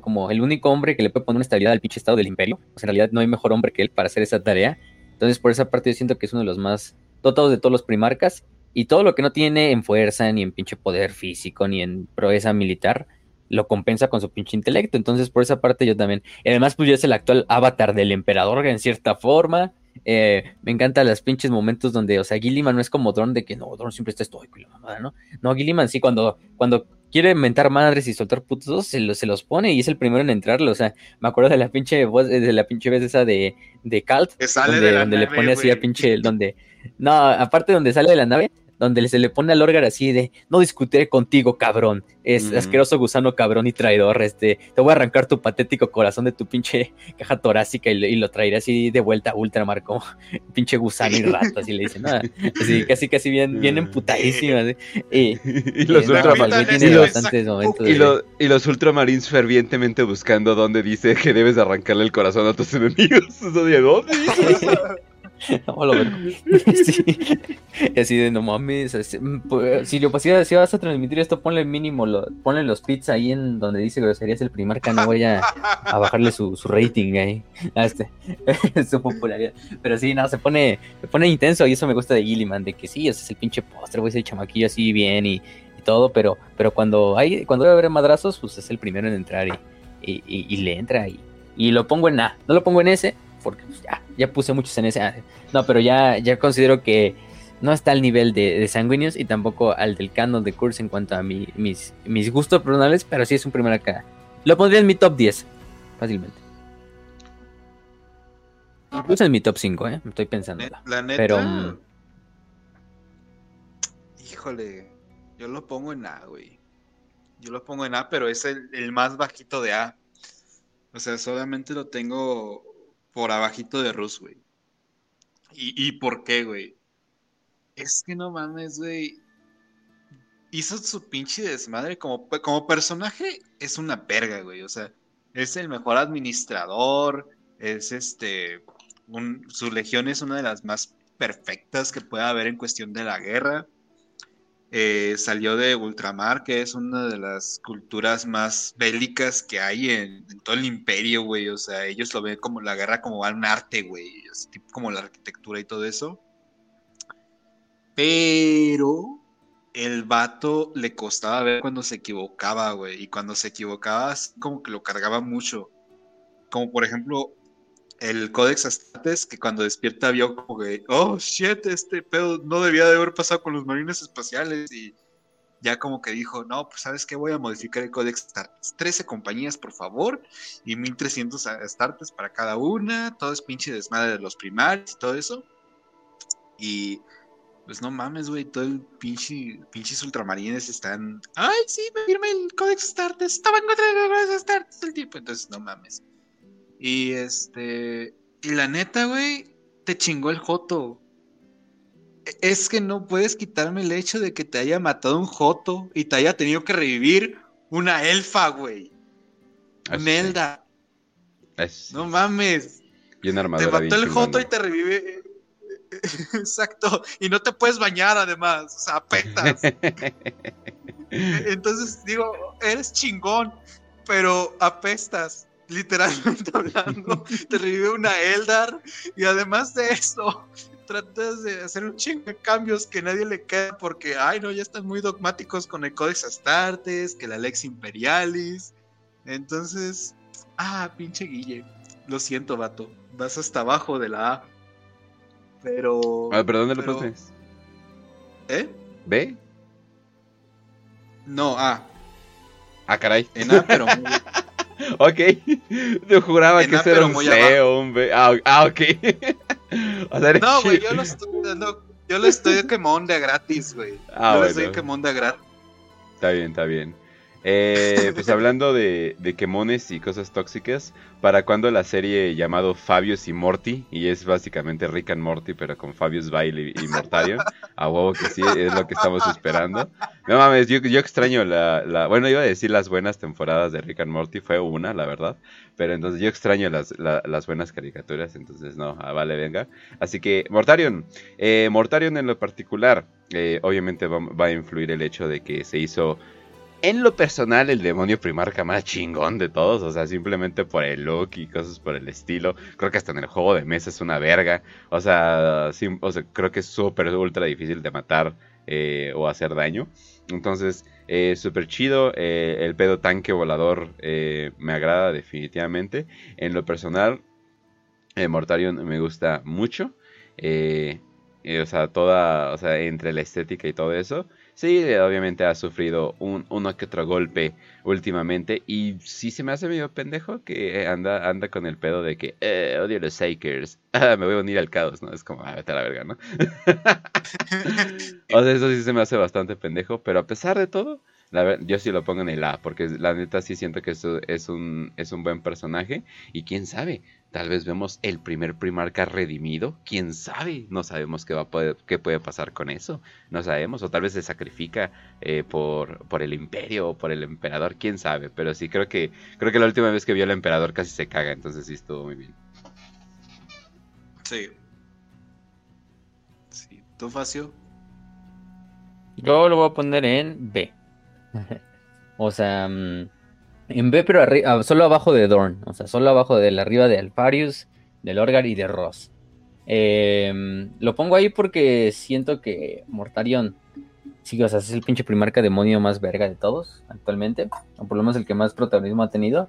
Speaker 2: como el único hombre que le puede poner una estabilidad al pinche estado del imperio. Sea, en realidad no hay mejor hombre que él para hacer esa tarea. Entonces, por esa parte yo siento que es uno de los más dotados de todos los primarcas y todo lo que no tiene en fuerza, ni en pinche poder físico, ni en proeza militar, lo compensa con su pinche intelecto. Entonces, por esa parte yo también. además, pues ya es el actual avatar del emperador en cierta forma. Eh, me encantan los pinches momentos donde, o sea, Gilliman no es como Dron de que no, Dron siempre está estoico y la mamada, ¿no? No, Gilliman sí, cuando, cuando quiere inventar madres y soltar putos, se, se los pone y es el primero en entrarle. O sea, me acuerdo de la pinche voz, de la pinche vez esa de, de Calt, donde, donde le pone así a pinche, donde, no, aparte donde sale de la nave, donde se le pone al Orgar así de, no discutiré contigo, cabrón, es asqueroso gusano cabrón y traidor, este, te voy a arrancar tu patético corazón de tu pinche caja torácica y, lo traeré así de vuelta a Ultramar como pinche gusano y rato, así le dicen, nada, así casi casi bien, bien emputadísimas. Y,
Speaker 1: los Ultramarines y, los Ultramarines fervientemente buscando dónde dice que debes arrancarle el corazón a tus enemigos. ¿Eso de dónde?
Speaker 2: Y así de no mames. Mm, pues, si, lo, si, si vas a transmitir esto, ponle mínimo, lo, ponle los pits ahí en donde dice que serías el primer canal. Voy a, bajarle su, rating ahí. este, su popularidad. Pero sí, no, se pone, se pone intenso y eso me gusta de Gilliman, de que sí, ese es el pinche postre, güey, ese chamaquillo así bien y, todo, pero, pero cuando hay, cuando debe haber madrazos, pues es el primero en entrar y, y, le entra y, y lo pongo en A. No lo pongo en S, porque pues, ya, ya puse muchos en ese. Ah, no, pero ya, ya considero que no está al nivel de, de Sanguinius y tampoco al del canon de Curse en cuanto a mi, mis, mis gustos personales, pero sí es un primer acá. Lo pondría en mi top 10, fácilmente. Incluso en mi top 5, ¿eh? Estoy pensando.
Speaker 3: La neta.
Speaker 2: Pero. Mm,
Speaker 3: híjole, yo lo pongo en A, güey. Yo lo pongo en A, pero es el, el más bajito de A. O sea, solamente lo tengo por abajito de Rus, güey. ¿Y, ¿Y por qué, güey? Es que no mames, güey. Hizo su pinche desmadre. Como, como personaje, es una verga, güey. O sea, es el mejor administrador. Es este. su legión es una de las más perfectas que pueda haber en cuestión de la guerra. Eh, salió de Ultramar, que es una de las culturas más bélicas que hay en, todo el imperio, güey. O sea, ellos lo ven como la guerra como un arte, güey. Como la arquitectura y todo eso. Pero el vato le costaba ver cuando se equivocaba, güey. Y cuando se equivocaba, como que lo cargaba mucho. Como por ejemplo, el Codex Astartes, que cuando despierta vio como que, oh shit, este pedo no debía de haber pasado con los marines espaciales y ya como que dijo, no, pues sabes qué, voy a modificar el Codex Astartes. 13 compañías, por favor, y 1300 Astartes para cada una, todo es pinche desmadre de los primarios y todo eso. Y pues no mames, güey, todo el pinche, pinches ultramarines están, ay, sí, me firme el Codex Astartes, estaba en contra del Codex Astartes el tipo, entonces no mames. Y este. Y la neta, güey, te chingó el Joto. Es que no puedes quitarme el hecho de que te haya matado un Joto y te haya tenido que revivir una elfa, güey. Un Elda. No mames.
Speaker 1: Y una
Speaker 3: Te mató el Joto y te revive. Exacto. Y no te puedes bañar además. O sea, apetas. Entonces digo, eres chingón, pero apestas literalmente hablando, te revive una Eldar y además de eso, tratas de hacer un chingo de cambios que nadie le queda porque, ay, no, ya están muy dogmáticos con el Codex Astartes, que la Lex Imperialis. Entonces, ah, pinche Guille, lo siento, vato, vas hasta abajo de la A. Pero.
Speaker 1: Ah, ¿pero dónde lo pones?
Speaker 3: ¿Eh?
Speaker 1: ¿B?
Speaker 3: No, A.
Speaker 1: Ah, caray.
Speaker 3: En A, pero
Speaker 1: ok. Yo juraba que ese era un feo, hombre. Ah, ah, ok.
Speaker 3: no, güey, yo lo estoy dando. Yo lo estoy quemón de gratis, güey. Ah, yo bueno. lo estoy quemón de gratis.
Speaker 1: Está bien, está bien. Eh, pues hablando de, de quemones y cosas tóxicas, ¿para cuándo la serie llamado Fabius y Morty? Y es básicamente Rick and Morty, pero con Fabius Bailey y Mortarion. A huevo que sí, es lo que estamos esperando. No mames, yo, extraño la, la, Bueno, iba a decir las buenas temporadas de Rick and Morty, fue una, la verdad. Pero entonces yo extraño las, las buenas caricaturas, entonces no, ah, vale, venga. Así que, Mortarion, eh, Mortarion en lo particular, eh, obviamente va a influir el hecho de que se hizo en lo personal, el demonio primarca más chingón de todos, o sea, simplemente por el look y cosas por el estilo. Creo que hasta en el juego de mesa es una verga. O sea, creo que es súper, ultra difícil de matar eh, o hacer daño. Entonces, eh, súper chido. Eh, el pedo tanque volador me agrada definitivamente. En lo personal, Mortarion me gusta mucho. o sea, toda, o sea, entre la estética y todo eso. Sí, obviamente ha sufrido un, uno que otro golpe últimamente. Y sí se me hace medio pendejo que anda, anda con el pedo de que eh, odio los Sakers. me voy a unir al caos, ¿no? Es como, ah, vete a la verga, ¿no? o sea, eso sí se me hace bastante pendejo. Pero a pesar de todo, yo sí lo pongo en el A, porque la neta sí siento que eso es un, es un buen personaje. Y quién sabe, tal vez vemos el primer Primarca redimido. Quién sabe, no sabemos qué, va a poder, qué puede pasar con eso. No sabemos, o tal vez se sacrifica eh, por, por el imperio o por el emperador, quién sabe. Pero sí, creo que, creo que la última vez que vio al emperador casi se caga, entonces sí estuvo muy bien.
Speaker 3: Sí. Sí. ¿Tú, Facio?
Speaker 2: Yo lo voy a poner en B. o sea, mm, en B, pero ah, solo abajo de Dorn. O sea, solo abajo de la arriba de Alfarius, del Orgar y de Ross. Em, lo pongo ahí porque siento que Mortarion, sí, o sea, es el pinche primarca demonio más verga de todos actualmente. O por lo menos el que más protagonismo ha tenido.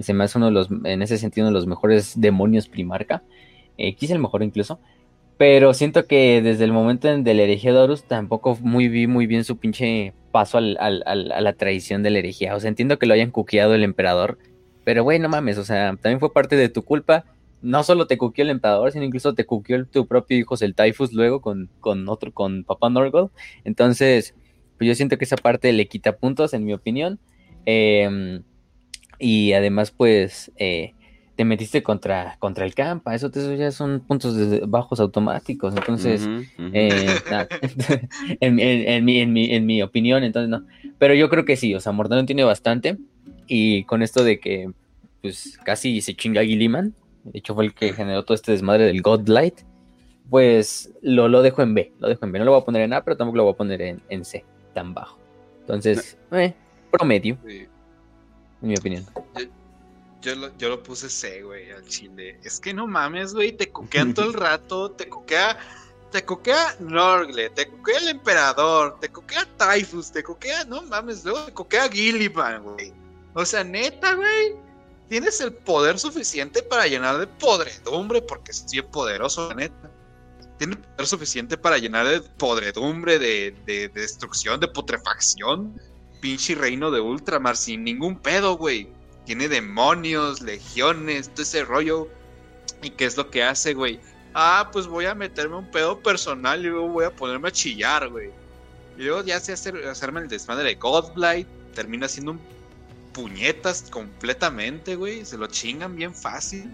Speaker 2: Se me hace uno de los, en ese sentido, uno de los mejores demonios primarca. Eh, quizá el mejor incluso. Pero siento que desde el momento del herejía de Horus tampoco muy vi muy bien su pinche paso al, a la traición de la herejía. O sea, entiendo que lo hayan cuqueado el emperador. Pero güey, no mames, o sea, también fue parte de tu culpa. No solo te cuqueó el emperador, sino incluso te cuqueó tu propio hijo, el Typhus, luego con, con otro, con Papá Norgol. Entonces, pues yo siento que esa parte le quita puntos, en mi opinión. Em, y además, pues, eh, te metiste contra, contra el campa, eso, eso ya son puntos de bajos automáticos, entonces, eh, en, mi, en, mi, opinión, entonces no, pero yo creo que sí, o sea, Mordano tiene bastante, y con esto de que, pues, casi se chinga Gilliman, de hecho fue el que generó todo este desmadre del Godlight, pues, lo, lo dejo en B, lo dejo en B, no lo voy a poner en A, pero tampoco lo voy a poner en, C, tan bajo, entonces, eh, promedio, en mi opinión.
Speaker 3: Yo lo, yo lo puse C, güey, al chile. Es que no mames, güey, te coquean todo el rato, te coquea, te coquea Norgle, te coquea el emperador, te coquea Typhus, te coquea, no mames, luego te coquea Gilliman, güey. O sea, neta, güey, tienes el poder suficiente para llenar de podredumbre, porque es bien poderoso, la neta. Tiene el poder suficiente para llenar de podredumbre, de, de, de destrucción, de putrefacción. Pinche reino de Ultramar sin ningún pedo, güey tiene demonios, legiones, todo ese rollo. ¿Y qué es lo que hace, güey? Ah, pues voy a meterme un pedo personal y luego voy a ponerme a chillar, güey. Y luego ya se hace hacerme el desmadre de Godblight, termina siendo un puñetas completamente, güey. Se lo chingan bien fácil.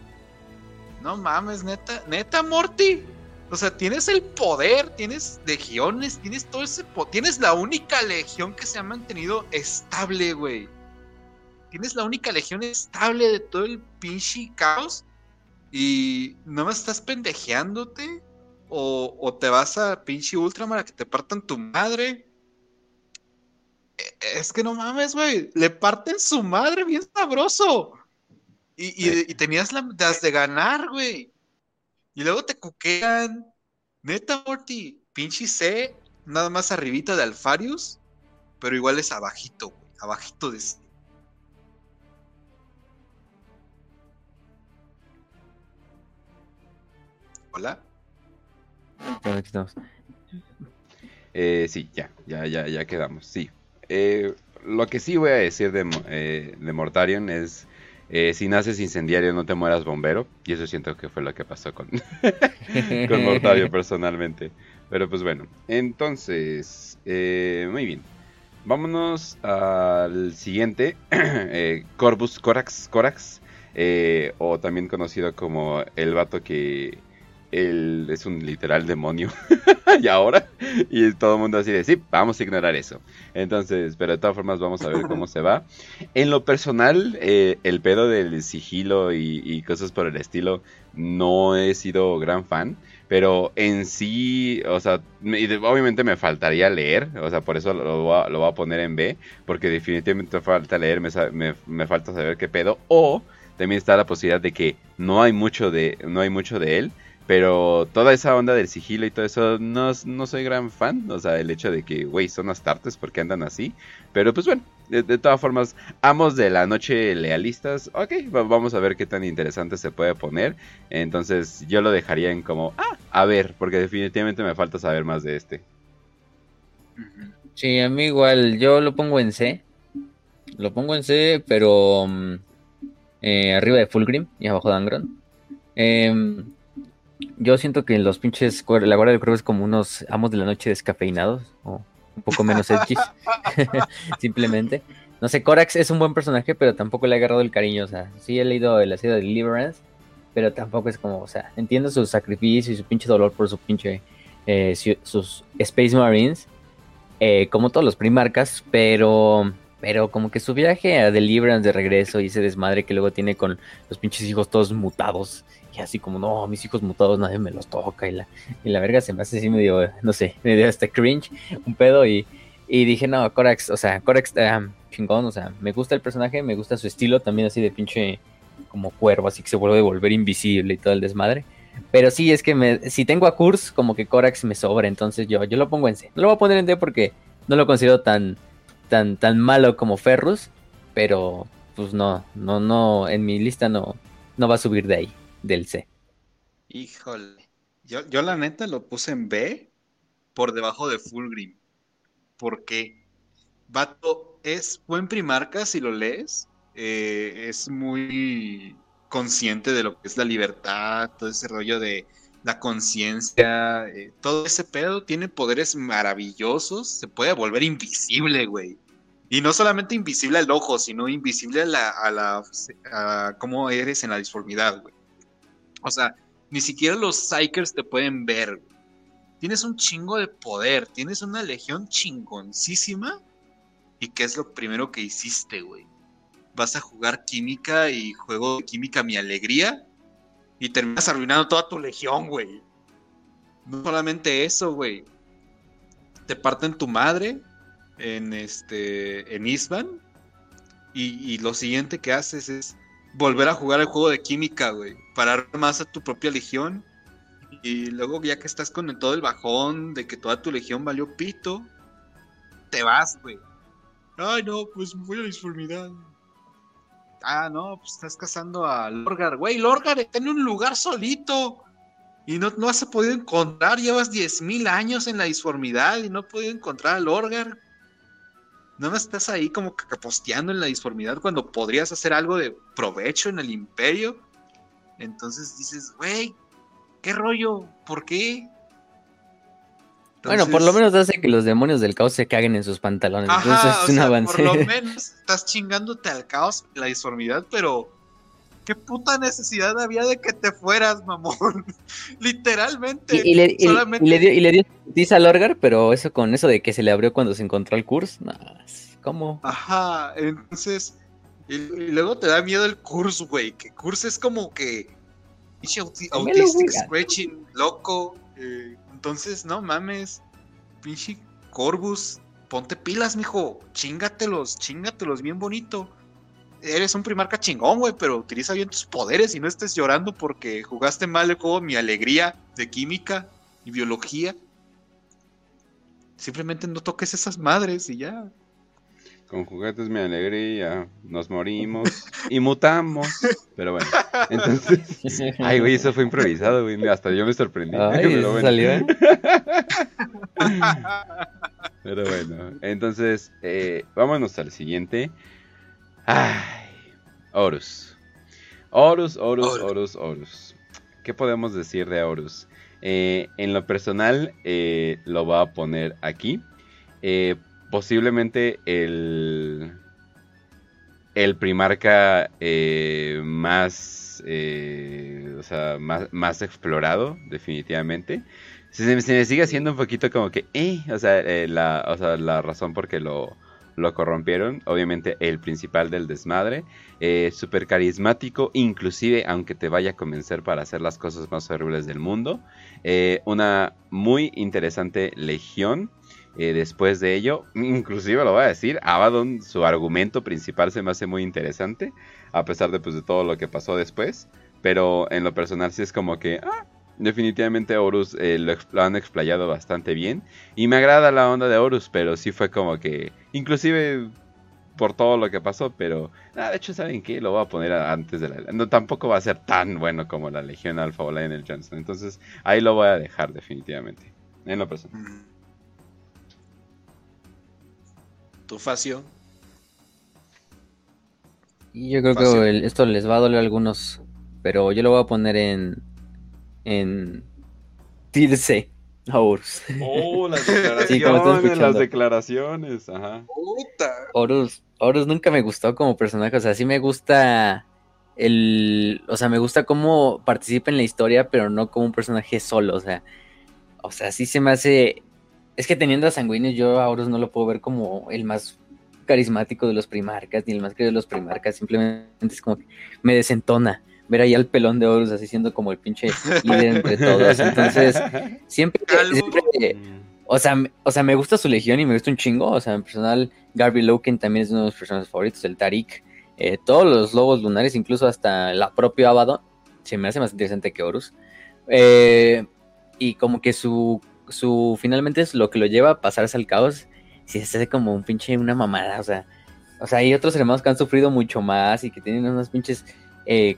Speaker 3: No mames, neta, neta, Morty. O sea, tienes el poder, tienes legiones, tienes todo ese poder. Tienes la única legión que se ha mantenido estable, güey tienes la única legión estable de todo el pinche caos y no me estás pendejeándote o, te vas a pinche Ultramar a que te partan tu madre. E, es que no mames, güey. Le parten su madre bien sabroso. Y, tenías las de ganar, güey. Y luego te cuquean. Neta, Morty. Pinche C, nada más arribita de Alfarius. Pero igual es abajito, güey. Abajito de Hola.
Speaker 1: Eh, sí, ya, ya, ya, ya quedamos. Sí. Eh, lo que sí voy a decir de, eh, de Mortarion es. si naces incendiario, no te mueras bombero. Y eso siento que fue lo que pasó con, con Mortarion personalmente. Pero pues bueno. Entonces. muy bien. Vámonos al siguiente. Corvus Corax. Corax. o también conocido como el vato que es un literal demonio. y ahora, y todo el mundo así de, sí, vamos a ignorar eso. Entonces, pero de todas formas vamos a ver cómo se va. En lo personal, eh, el pedo del sigilo y, cosas por el estilo, no he sido gran fan. Pero en sí, o sea, obviamente me faltaría leer, o sea, por eso lo voy a, poner en B, porque definitivamente falta leer, me, me falta saber qué pedo. O también está la posibilidad de que no hay mucho de, no hay mucho de él, pero toda esa onda del sigilo y todo eso, no, no soy gran fan. O sea, el hecho de que, güey, son astartes porque andan así. Pero pues bueno, de, todas formas, amos de la noche lealistas. Ok, vamos a ver qué tan interesante se puede poner. Entonces yo lo dejaría en como, ah, a ver, porque definitivamente me falta saber más de este.
Speaker 2: Sí, a mí igual, yo lo pongo en C. Lo pongo en C, pero mm, eh, arriba de Fulgrim y abajo de Angron. Em, yo siento que los pinches, la Guardia del Cuervo es como unos amos de la noche descafeinados, o un poco menos edgy, simplemente. No sé, Corax es un buen personaje, pero tampoco le ha agarrado el cariño, o sea, sí he leído el ácido de Deliverance, pero tampoco es como, o sea, entiendo su sacrificio y su pinche dolor por su pinche, eh, sus Space Marines, eh, como todos los primarcas, pero pero como que su viaje a Deliverance de regreso y ese desmadre que luego tiene con los pinches hijos todos mutados. Así como, no, mis hijos mutados nadie me los toca. Y la, y la verga se me hace así medio, no sé, medio hasta cringe, un pedo. Y, y dije, no, Corax, o sea, Corax um, chingón, o sea, me gusta el personaje, me gusta su estilo también así de pinche como cuervo, así que se vuelve a volver invisible y todo el desmadre. Pero sí, es que si tengo a Kurz, como que Corax me sobra, entonces yo, yo lo pongo en C. No lo voy a poner en D porque no lo considero tan, tan, tan malo como Ferrus, pero pues no, no, no, en mi lista no, no va a subir de ahí, del C.
Speaker 3: Híjole, yo, yo la neta lo puse en B por debajo de Fulgrim. ¿Por qué? Vato es buen primarca si lo lees. Eh, es muy consciente de lo que es la libertad, todo ese rollo de la conciencia, eh, todo ese pedo tiene poderes maravillosos, se puede volver invisible, güey. Y no solamente invisible al ojo, sino invisible a la, a la a cómo eres en la disformidad, güey. O sea, ni siquiera los psychers te pueden ver. Tienes un chingo de poder, tienes una legión chingoncísima. ¿Y qué es lo primero que hiciste, güey? Vas a jugar química y juego de química mi alegría y terminas arruinando toda tu legión, güey. No solamente eso, güey. Te parten tu madre en este. en Isban. Y, lo siguiente que haces es volver a jugar el juego de química, güey. Parar más a tu propia legión. Y luego, ya que estás con todo el bajón de que toda tu legión valió pito, te vas, güey. Ay, no, pues voy a la disformidad. Ah, no, pues estás cazando a Lorgar. Güey, Lorgar está en un lugar solito. Y no, no has podido encontrar. Llevas 10.000 años en la disformidad y no has podido encontrar a Lorgar. No estás ahí como caposteando en la disformidad cuando podrías hacer algo de provecho en el imperio. Entonces dices, güey, ¿qué rollo? ¿Por qué?
Speaker 2: bueno, por lo menos hace que los demonios del caos se caguen en sus pantalones. Entonces es un avance.
Speaker 3: Por lo menos estás chingándote al caos, la disformidad, pero ¿qué puta necesidad había de que te fueras, mamón? Literalmente.
Speaker 2: Y, le, dio, y le dio a Lorgar, pero eso con eso de que se le abrió cuando se encontró al Curse, no, ¿cómo?
Speaker 3: Ajá, entonces. Y, luego te da miedo el Curse, güey. Que Curse es como que. Autistic Scratching, loco. Eh, entonces, no mames, pinche Corvus, ponte pilas, mijo, chingatelos, chingatelos bien bonito. Eres un primarca chingón, güey, pero utiliza bien tus poderes y no estés llorando porque jugaste mal el juego Mi Alegría de química y biología. Simplemente no toques esas madres y ya.
Speaker 1: Con juguetes mi alegría, nos morimos y mutamos. Pero bueno, entonces. Ay, güey, eso fue improvisado, güey. Hasta yo me sorprendí.
Speaker 2: Ay, salió, ¿eh?
Speaker 1: Pero bueno, entonces, eh, vámonos al siguiente. Ay, Horus. Horus, Horus, Horus, Horus. ¿Qué podemos decir de Horus? Eh, en lo personal, eh, lo va a poner aquí. Eh, posiblemente el, el primarca más, o sea, más, explorado, definitivamente. Se, me sigue haciendo un poquito como que, o sea, la, o sea, la razón por qué lo, lo corrompieron, obviamente el principal del desmadre, eh, súper carismático, inclusive aunque te vaya a convencer para hacer las cosas más horribles del mundo, una muy interesante legión, eh, después de ello, inclusive lo voy a decir, Abaddon, su argumento principal se me hace muy interesante, a pesar de, pues, de todo lo que pasó después. Pero en lo personal sí es como que, ah, definitivamente Horus eh, lo, han explayado bastante bien. Y me agrada la onda de Horus, pero sí fue como que, inclusive por todo lo que pasó, pero ah, de hecho, ¿saben qué? Lo voy a poner antes de la... No, tampoco va a ser tan bueno como la Legión Alpha o Lionel Johnson. Entonces ahí lo voy a dejar definitivamente, en lo personal.
Speaker 3: tu Facio.
Speaker 2: Y yo creo que esto les va a doler a algunos, pero yo lo voy a poner en en Tirse
Speaker 1: Horus. Oh, las declaraciones, las declaraciones, ajá.
Speaker 2: Horus, Horus nunca me gustó como personaje, o sea, sí me gusta el, o sea, me gusta cómo participa en la historia, pero no como un personaje solo, o sea, o sea, sí se me hace, es que teniendo a Sanguíneos yo a Horus no lo puedo ver como el más carismático de los primarcas, ni el más querido de los primarcas, simplemente es como que me desentona ver ahí al pelón de Horus así siendo como el pinche líder entre todos. Entonces, siempre, o sea, o sea, me gusta su legión y me gusta un chingo. O sea, en personal, Garby Loken también es uno de los personajes favoritos, el Tarik. Eh, todos los lobos lunares, incluso hasta la propia Abaddon, se me hace más interesante que Horus. Eh, y como que su, su, finalmente es lo que lo lleva a pasarse al caos. Si se hace como un pinche, una mamada, o sea, o sea, hay otros hermanos que han sufrido mucho más y que tienen unas pinches eh,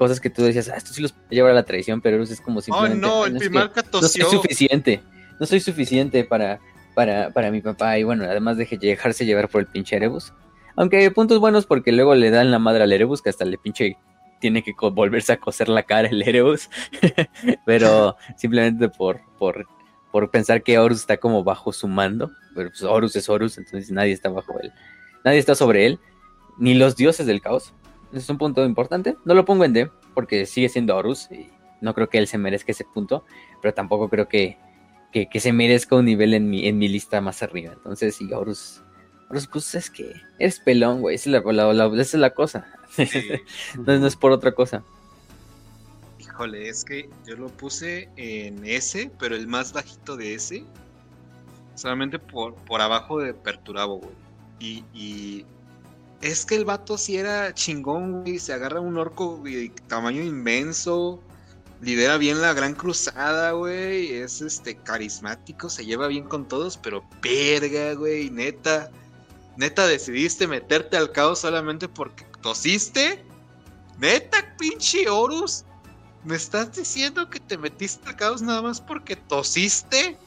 Speaker 2: cosas que tú decías, ah, esto sí los puede llevar a la traición, pero es como simplemente.
Speaker 3: Oh, no, el
Speaker 2: No soy suficiente, no soy suficiente para, para, para mi papá. Y bueno, además de dejarse llevar por el pinche Erebus. Aunque puntos buenos porque luego le dan la madre al Erebus, que hasta le pinche tiene que volverse a coser la cara el Erebus. pero simplemente por, por, por pensar que Horus está como bajo su mando. Pero pues Horus es Horus, entonces nadie está bajo él. Nadie está sobre él. Ni los dioses del caos es un punto importante. No lo pongo en D porque sigue siendo Horus y no creo que él se merezca ese punto, pero tampoco creo que, que, se merezca un nivel en mi, en mi lista más arriba. Entonces, sí, Horus, Horus pues es que eres pelón, güey. Esa es la, es la cosa. no, es por otra cosa.
Speaker 3: Híjole, es que yo lo puse en S, pero el más bajito de S, solamente por, por abajo de Perturabo, güey. y es que el vato sí era chingón, güey. Se agarra un orco de tamaño inmenso. Lidera bien la gran cruzada, güey. Es este carismático, se lleva bien con todos, pero verga, güey. Neta. Neta, decidiste meterte al caos solamente porque tosiste. Neta, pinche Horus. ¿Me estás diciendo que te metiste al caos nada más porque tosiste?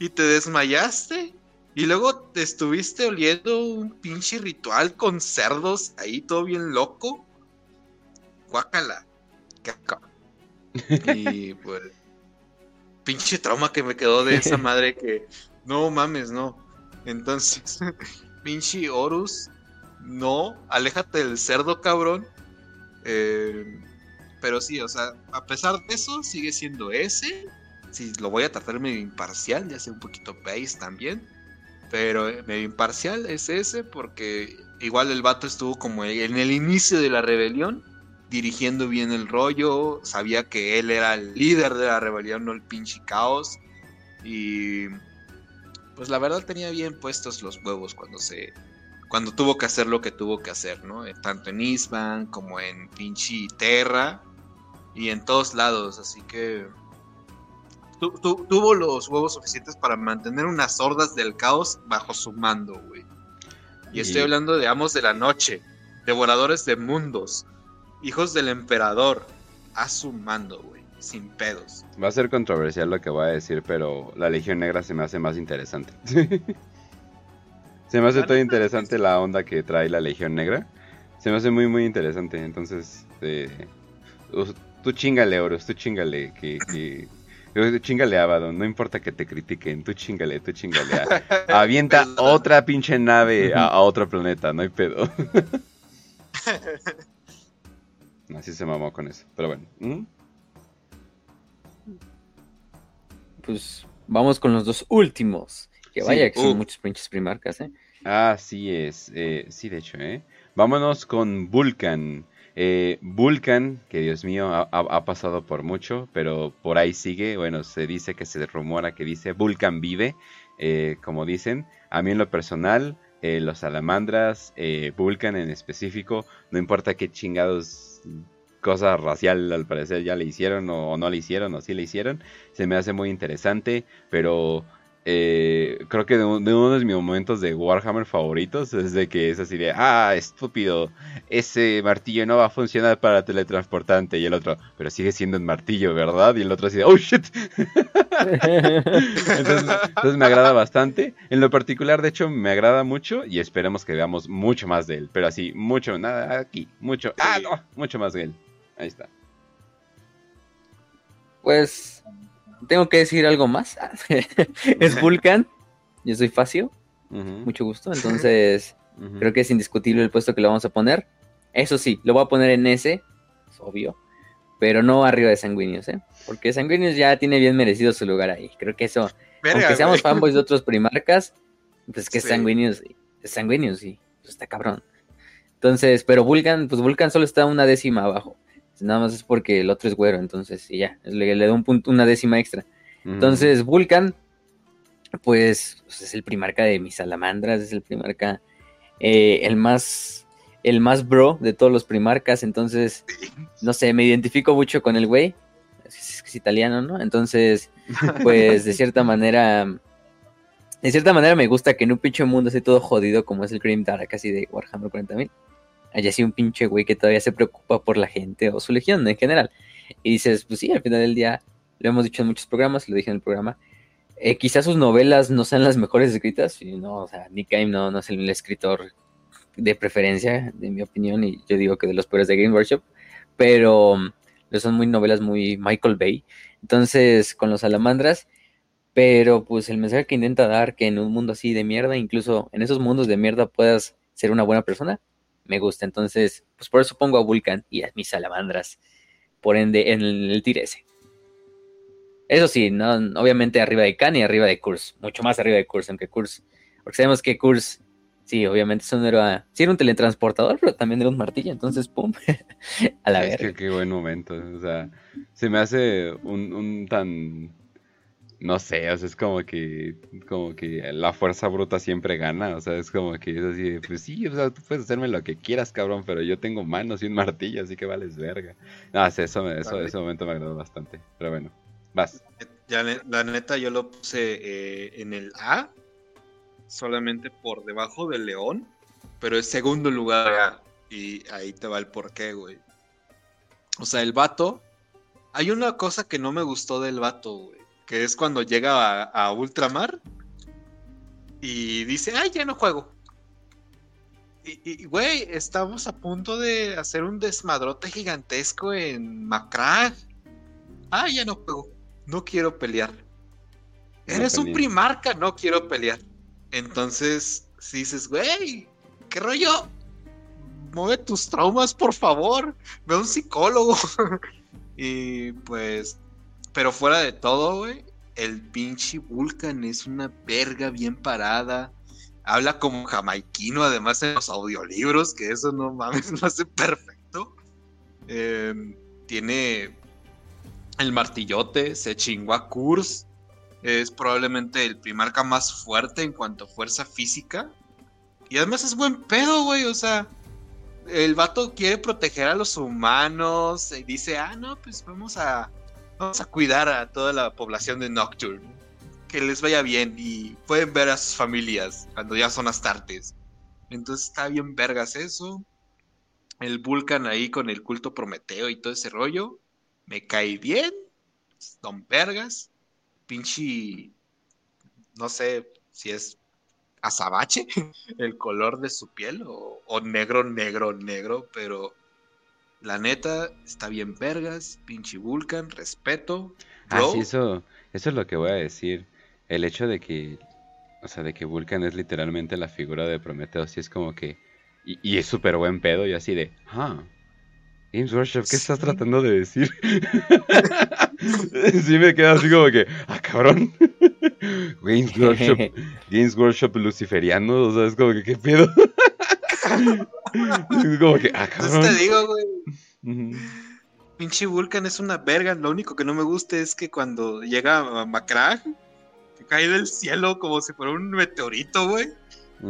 Speaker 3: ¿Y te desmayaste? Y luego te estuviste oliendo un pinche ritual con cerdos ahí todo bien loco. Guácala. Y pues. Pinche trauma que me quedó de esa madre que. No mames, no. Entonces, pinche Horus. No, aléjate del cerdo, cabrón. Eh, pero sí, o sea, a pesar de eso, sigue siendo ese. Si lo voy a tratar medio imparcial, ya sea un poquito base también. Pero medio imparcial es ese porque igual el vato estuvo como en el inicio de la rebelión, dirigiendo bien el rollo, sabía que él era el líder de la rebelión, no el pinche caos. Y pues la verdad tenía bien puestos los huevos cuando se cuando tuvo que hacer lo que tuvo que hacer, ¿no? Eh, tanto en Isban como en pinche Terra y en todos lados, así que tuvo los huevos suficientes para mantener unas hordas del caos bajo su mando, güey. Y, estoy hablando de amos de la noche, devoradores de mundos, hijos del emperador, a su mando, güey, sin pedos.
Speaker 1: Va a ser controversial lo que voy a decir, pero la Legión Negra se me hace más interesante. se me hace todo interesante la onda que trae la Legión Negra. Se me hace muy, muy interesante. Entonces, eh, tú chingale, Oros, tú chingale, que Chingale, Abaddon, no importa que te critiquen, tú chingale, tú chingale. Avienta otra pinche nave a, otro planeta, no hay pedo. Así se mamó con eso, pero bueno.
Speaker 2: Pues vamos con los dos últimos. Que vaya, que son uh. muchos pinches primarcas, ¿eh?
Speaker 1: Así es, eh, sí, de hecho, ¿eh? Vámonos con Vulcan. Eh, Vulcan, que Dios mío, ha, pasado por mucho, pero por ahí sigue. Bueno, se dice que se rumora que dice Vulcan vive, eh, como dicen. A mí en lo personal, eh, los salamandras, Vulcan en específico, no importa qué chingados cosa racial al parecer ya le hicieron o, no le hicieron o sí le hicieron, se me hace muy interesante, pero eh, creo que de, uno de mis momentos de Warhammer favoritos es de que es así de, ah, estúpido, ese martillo no va a funcionar para teletransportante. Y el otro, pero sigue siendo un martillo, ¿verdad? Y el otro así de, oh, shit. entonces, me agrada bastante. En lo particular, de hecho, me agrada mucho y esperemos que veamos mucho más de él. Pero así, mucho, nada aquí, mucho, ah, no, mucho más de él. Ahí está.
Speaker 2: Pues tengo que decir algo más. es Vulcan. Yo soy Facio. Mucho gusto. Entonces, creo que es indiscutible el puesto que le vamos a poner. Eso sí, lo voy a poner en ese. Es obvio. Pero no arriba de Sanguinius, ¿eh? Porque Sanguinius ya tiene bien merecido su lugar ahí. Creo que eso, aunque seamos fanboys de otros primarcas, pues que Sanguinius, es Sanguinius, sí, pues está cabrón. Entonces, pero Vulcan, pues Vulcan solo está una décima abajo. Nada más es porque el otro es güero, entonces, y ya, le, le da un punto, una décima extra. Entonces, Vulcan, pues, pues, es el primarca de mis salamandras, es el primarca, eh, el más, el más bro de todos los primarcas, entonces, no sé, me identifico mucho con el güey, es, es italiano, ¿no? Entonces, pues, de cierta manera, de cierta manera me gusta que en un pinche mundo así todo jodido como es el Grim Dark, así de Warhammer 40.000, haya sido un pinche güey que todavía se preocupa por la gente o su legión en general. Y dices, pues sí, al final del día, lo hemos dicho en muchos programas, lo dije en el programa, eh, quizás sus novelas no sean las mejores escritas, y no, o sea, Nick Haim no, no es el escritor de preferencia, de mi opinión, y yo digo que de los peores de Game Workshop, pero son muy novelas muy Michael Bay. Entonces, con los salamandras, pero pues el mensaje que intenta dar que en un mundo así de mierda, incluso en esos mundos de mierda puedas ser una buena persona, me gusta. Entonces, pues por eso pongo a Vulcan y a mis salamandras, por ende, en el, el ese. Eso sí, no, obviamente arriba de Khan y arriba de Kurz, mucho más arriba de Kurz, aunque Kurz, porque sabemos que Kurz, sí, obviamente es un era, sí era un teletransportador, pero también era un martillo, entonces, pum, a la vez.
Speaker 1: Qué buen momento, o sea, se me hace un, un tan no sé, o sea, es como que, como que la fuerza bruta siempre gana, o sea, es como que es así, pues sí, o sea, tú puedes hacerme lo que quieras, cabrón, pero yo tengo manos y un martillo, así que vales verga. No, sí, eso, eso ese momento me agradó bastante, pero bueno, vas.
Speaker 3: Ya, la neta, yo lo puse eh, en el A, solamente por debajo del león, pero es segundo lugar y ahí te va el porqué, güey. O sea, el vato, hay una cosa que no me gustó del vato, güey que es cuando llega a, Ultramar y dice, ay, ya no juego. Y, güey, estamos a punto de hacer un desmadrote gigantesco en Macrag. Ah, ya no juego. No quiero pelear. Eres un primarca, no quiero pelear. Entonces, si dices, güey, ¿qué rollo? Mueve tus traumas, por favor. Ve a un psicólogo. y pues pero fuera de todo, güey, el pinche Vulcan es una verga bien parada. Habla como jamaiquino, además en los audiolibros, que eso no mames, lo hace perfecto. Em, tiene el martillote, se chingó a Kurz. Es probablemente el primarca más fuerte en cuanto a fuerza física. Y además es buen pedo, güey. O sea, el vato quiere proteger a los humanos. Y dice, ah, no, pues vamos a vamos a cuidar a toda la población de Nocturne. Que les vaya bien y pueden ver a sus familias cuando ya son astartes. Entonces está bien vergas eso. El Vulcan ahí con el culto Prometeo y todo ese rollo. Me cae bien. Don Vergas. Pinche. No sé si es azabache el color de su piel o, o negro, negro, negro, pero la neta, está bien vergas, pinche Vulcan, respeto.
Speaker 1: Ah, sí, eso, eso es lo que voy a decir. El hecho de que, o sea, de que Vulcan es literalmente la figura de Prometeo, sí es como que, y, es súper buen pedo, y así de, ah, Games Workshop, ¿qué estás tratando de decir? sí me queda así como que, ah, cabrón. Games Workshop, Games Workshop luciferiano, o sea, es como que, ¿qué pedo?
Speaker 3: como que, ah, te digo, güey. Pinche Vulcan es una verga. Lo único que no me gusta es que cuando llega a Macrag, que cae del cielo como si fuera un meteorito, güey.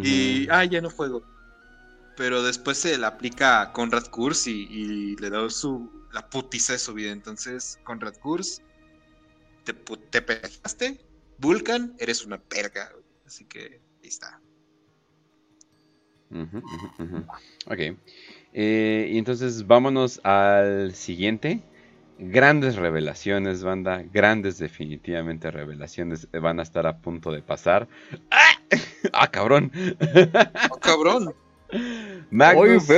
Speaker 3: Y, ah, ya no juego. Pero después se le aplica a Conrad Kurz y, le da su, la putiza de su vida. Entonces, Conrad Kurz, te, te Vulcan, eres una perga. Así que ahí está.
Speaker 1: Ok. Eh, y entonces vámonos al siguiente. Grandes revelaciones, banda. Grandes, definitivamente, revelaciones van a estar a punto de pasar. ¡Ah! ¡Ah, cabrón!
Speaker 3: ¡Ah, cabrón!
Speaker 1: Magnus,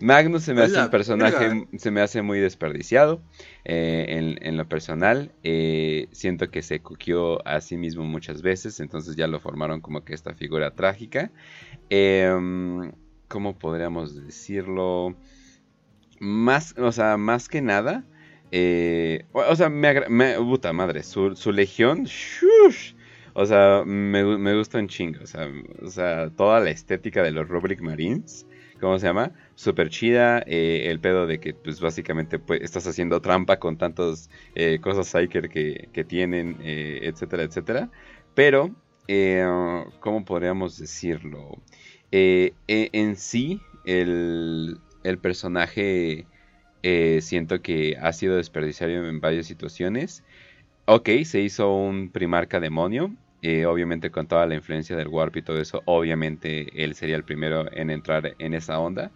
Speaker 1: Magnus se me hace un personaje, se me hace muy desperdiciado eh, en, lo personal. Eh, siento que se coqueó a sí mismo muchas veces, entonces ya lo formaron como que esta figura trágica. Em, ¿Cómo podríamos decirlo? Más, o sea, más que nada. Eh, o sea, me, me puta madre, su, su legión, shush, o sea, me, me gusta un chingo. O sea, toda la estética de los Rubric Marines. ¿Cómo se llama? Súper chida. Eh, el pedo de que, pues, básicamente pues, estás haciendo trampa con tantas eh, cosas Psyker que, que tienen, eh, etcétera, etcétera. Pero, ¿cómo podríamos decirlo? E, en sí, el, el personaje siento que ha sido desperdiciario en varias situaciones. Ok, se hizo un primarca demonio. Eh, obviamente con toda la influencia del Warp y todo eso, obviamente él sería el primero en entrar en esa onda.